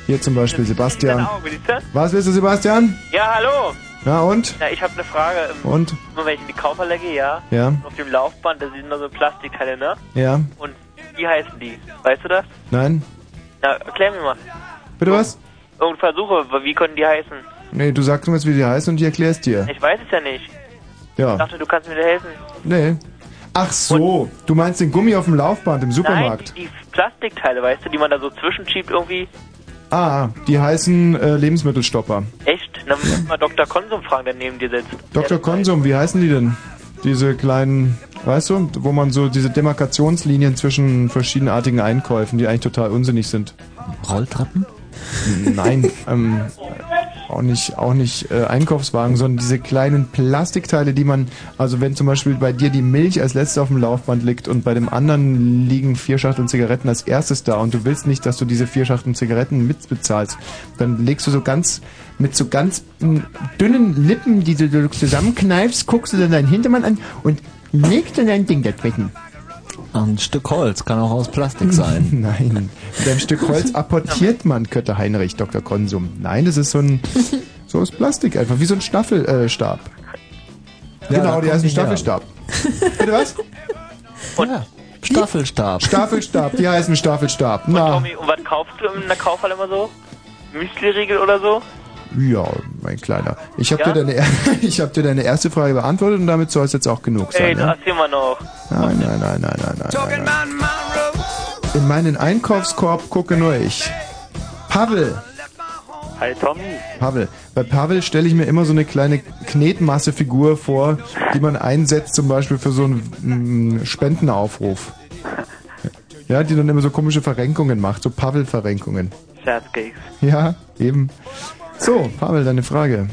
Hier zum Beispiel Sebastian. Genau, bitte? Was willst du, Sebastian? Ja, hallo. Ja, und? Ja, ich habe eine Frage. Und? Immer wenn ich in die Kaufhalle gehe, ja. Ja. Auf dem Laufband, da sind nur so Plastikteile, ne? Ja. Und wie heißen die? Weißt du das? Nein? Na, erklär mir mal. Bitte was? Und versuche, wie können die heißen? Nee, du sagst mir jetzt, wie die heißen und ich erklär's dir. Ich weiß es ja nicht. Ich Ja. dachte, du kannst mir da helfen. Nee. Ach so, du meinst den Gummi auf dem Laufband im Supermarkt? Nein, die Plastikteile, weißt du, die man da so zwischenschiebt irgendwie. Ah, die heißen äh, Lebensmittelstopper. Echt? Dann muss mal Dr. Konsum fragen, der neben dir sitzt. Dr. Konsum, wie heißen die denn? Diese kleinen, weißt du, wo man so diese Demarkationslinien zwischen verschiedenartigen Einkäufen, die eigentlich total unsinnig sind. Rolltreppen? Nein, ähm, auch nicht, auch nicht äh, Einkaufswagen, sondern diese kleinen Plastikteile, die man, also wenn zum Beispiel bei dir die Milch als letzte auf dem Laufband liegt und bei dem anderen liegen vier Schachteln Zigaretten als erstes da und du willst nicht, dass du diese vier Schachteln Zigaretten mitbezahlst, dann legst du so ganz, mit so ganz dünnen Lippen, die du zusammenkneifst, guckst du dann deinen Hintermann an und legst dann dein Ding dazwischen. Ein Stück Holz kann auch aus Plastik sein. Nein, mit einem Stück Holz apportiert man, Kötter Heinrich, Dr. Konsum. Nein, das ist so ein, so aus Plastik einfach, wie so ein Staffelstab. Äh. Ja, genau, die die her. Staffelstab. Bitte was? Ja, Staffelstab. Staffelstab, die heißen Staffelstab. Na, Tommy, und was kaufst du in der Kaufhalle immer so? Müsli-Riegel oder so? Ja, mein Kleiner. Ich habe Ja? dir, deine, ich hab dir deine erste Frage beantwortet und damit soll es jetzt auch genug Ey, sein. da Ja? wir noch. Nein, nein, nein, nein, nein, nein, nein, nein. In meinen Einkaufskorb gucke nur ich. Pavel, Hi Tommy. Pavel. Bei Pavel stelle ich mir immer so eine kleine Knetmassefigur vor, die man einsetzt, zum Beispiel für so einen mm, Spendenaufruf. Ja, die dann immer so komische Verrenkungen macht, so Pavel-Verrenkungen. Scherzkeks. Ja, eben. So, Pavel, deine Frage.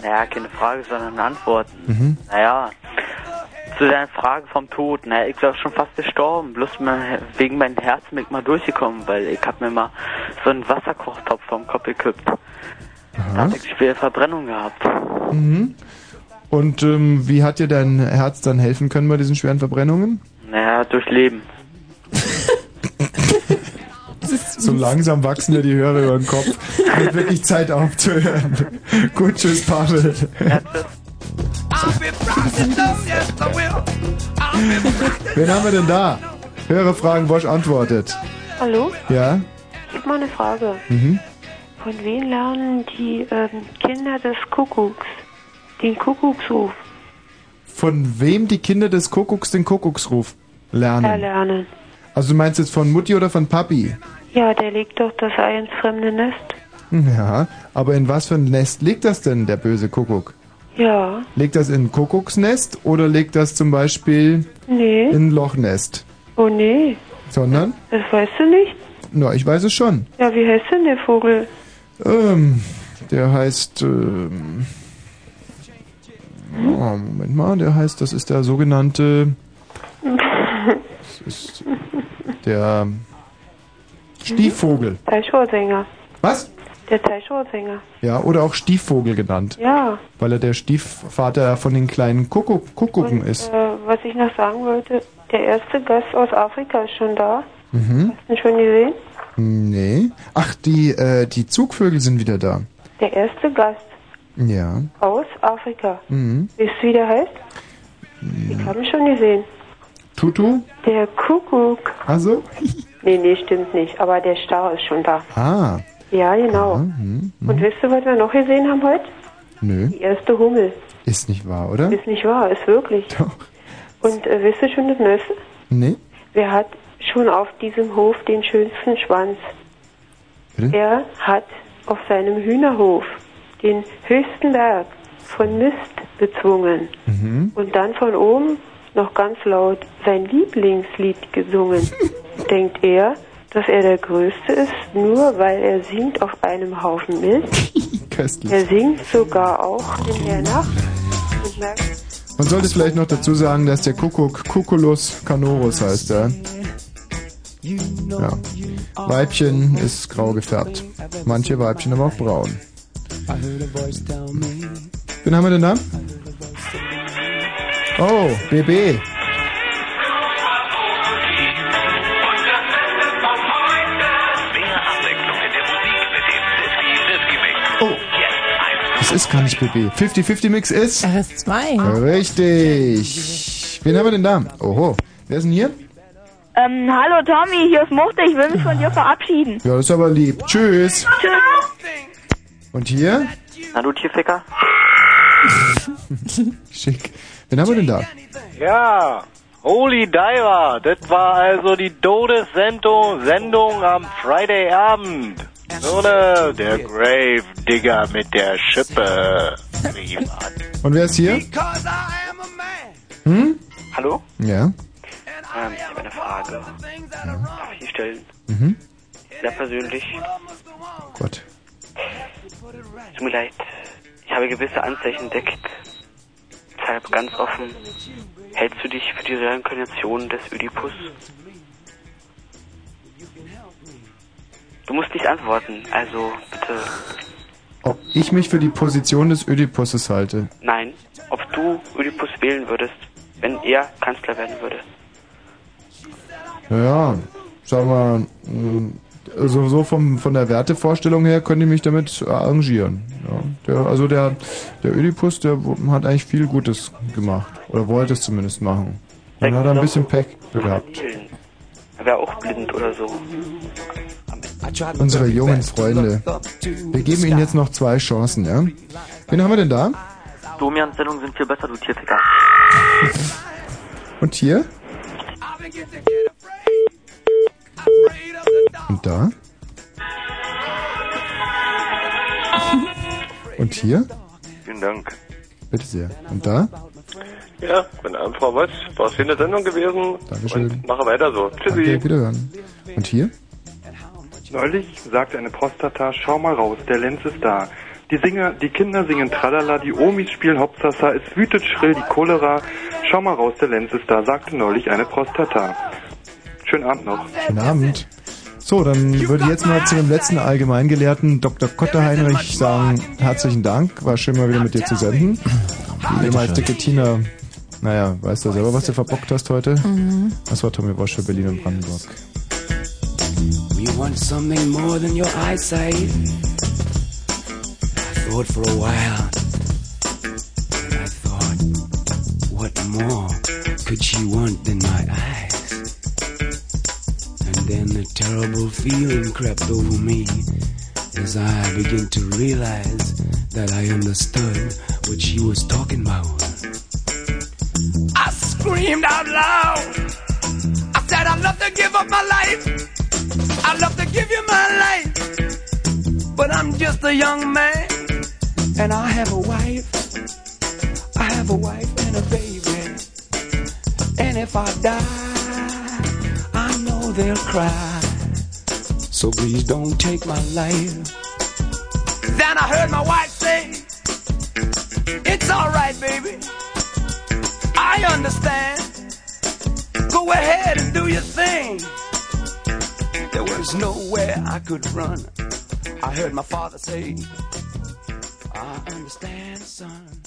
Naja, keine Frage, sondern eine Antwort. Mhm. Naja, zu deiner Frage vom Tod. Naja, ich war schon fast gestorben. Bloß mal, wegen meinem Herzen bin ich mal durchgekommen, weil ich hab mir mal so einen Wasserkochtopf vom Kopf gekippt. Da hatte ich schwere Verbrennung gehabt. Mhm. Und ähm, wie hat dir dein Herz dann helfen können bei diesen schweren Verbrennungen? Naja, durch Leben. So langsam wachsen dir die Hörer über den Kopf. Wird wirklich Zeit aufzuhören. Gut, tschüss, Pavel. Wen haben wir denn da? Höhere Fragen, Bosch antwortet. Hallo? Ja? Ich habe mal eine Frage. Mhm. Von wem lernen die ähm, Kinder des Kuckucks den Kuckucksruf Von wem die Kinder des Kuckucks den Kuckucksruf lernen? erlernen? Also du meinst jetzt von Mutti oder von Papi? Ja, der legt doch das Ei ins fremde Nest. Ja, aber in was für ein Nest legt das denn, der böse Kuckuck? Ja, Legt das in ein Kuckucksnest oder legt das zum Beispiel nee. in ein Lochnest? Oh nee, Sondern? das weißt du nicht? Na, ich weiß es schon. Ja, wie heißt denn der Vogel? Ähm, der heißt, ähm, oh, Moment mal, der heißt, das ist der sogenannte, das ist der Stieffvogel. Teichrohrsänger. Was? Der Teichrohrsänger. Ja, oder auch Stieffvogel genannt. Ja. Weil er der Stiefvater von den kleinen Kuckuck, Kuckucken ist. Äh, was ich noch sagen wollte, der erste Gast aus Afrika ist schon da. Mhm. Hast du ihn schon gesehen? Nee. Ach, die, äh, die Zugvögel sind wieder da. Der erste Gast Ja. aus Afrika. Mhm. Weißt du, wie der heißt? Ich habe ihn schon gesehen. Tutu? Der Kuckuck. Also? Nee, nee, stimmt nicht. Aber der Star ist schon da. Ah. Ja, genau. Mhm. Und wisst ihr, was wir noch gesehen haben heute? Nö. Die erste Hummel. Ist nicht wahr, oder? Ist nicht wahr, ist wirklich. Und äh, wisst ihr schon das Neueste? Nee. Wer hat schon auf diesem Hof den schönsten Schwanz? Bitte? Er hat auf seinem Hühnerhof den höchsten Berg von Mist bezwungen Mhm. und dann von oben noch ganz laut sein Lieblingslied gesungen. Denkt er, dass er der Größte ist, nur weil er singt auf einem Haufen Mist? Köstlich. Er singt sogar auch in der Nacht Man sollte es vielleicht noch dazu sagen, dass der Kuckuck Cuculus canorus heißt, ja. Ja. Weibchen ist grau gefärbt. Manche Weibchen aber auch braun. Wen haben wir denn da? Oh, BB. Oh. Das ist gar nicht BB. 50-50-Mix ist? RS2. Richtig. Wen haben wir denn da? Oho. Wer ist denn hier? Ähm, hallo Tommy, hier ist Muchte, ich will mich von dir verabschieden. Ja, das ist aber lieb. Tschüss. Und hier? Na du Tierficker? Schick. Wen haben wir denn da? Ja, Holy Diver, das war also die Todessendung Sendung am Friday-Abend. So ne, der Grave Digger mit der Schippe. Und wer ist hier? Hm? Hallo? Ja. Ähm, ich habe eine Frage. Darf ich die stellen? Mhm. Sehr persönlich. Gott. Tut mir leid. Ich habe gewisse Anzeichen entdeckt. Deshalb ganz offen. Hältst du dich für die Reinkarnation des Ödipus? Du musst nicht antworten, also bitte. Ob ich mich für die Position des Ödipusses halte? Nein. Ob du Ödipus wählen würdest, wenn er Kanzler werden würde. Naja, sagen wir, mh, also so vom, von der Wertevorstellung her könnte ich mich damit arrangieren. Ja, der, also der, der Ödipus, der hat eigentlich viel Gutes gemacht. Oder wollte es zumindest machen. Dann hat er ein bisschen Pech gehabt. Er wäre auch blind oder so. unsere jungen Freunde. Wir geben ihnen jetzt noch zwei Chancen, ja? Wen haben wir denn da? Domians Sendungen sind viel besser, du Tierficker. Und hier? Und da? Und hier? Vielen Dank. Bitte sehr. Und da? Ja, guten Abend, Frau Watz. War eine schöne Sendung gewesen. Dankeschön. Und mache weiter so. Tschüssi. Danke, wiederhören. Und hier? Neulich sagte eine Prostata, schau mal raus, der Lenz ist da. Die, Singer, die Kinder singen Tralala, die Omis spielen Hopsasa, es wütet schrill die Cholera. Schau mal raus, der Lenz ist da, sagte neulich eine Prostata. Schönen Abend noch. Schönen Abend. So, dann würde ich jetzt mal zu dem letzten Allgemeingelehrten Dr. Kotter-Heinrich sagen, herzlichen Dank, war schön mal wieder mit dir zu senden. Die ehemalige dicke Tina, naja, weißt du selber, was du verbockt hast heute? Mhm. Das war Tommy Walsh für Berlin und Brandenburg. We want something more than your eyesight. I thought for a while, and I thought, what more could she want than my eyes? And then a terrible feeling crept over me as I began to realize that I understood what she was talking about. I screamed out loud. I said, I'd love to give up my life. I'd love to give you my life. But I'm just a young man. And I have a wife. I have a wife and a baby. And if I die, know they'll cry. So please don't take my life. Then I heard my wife say, It's alright, baby. I understand. Go ahead and do your thing. There was nowhere I could run. I heard my father say, I understand, son.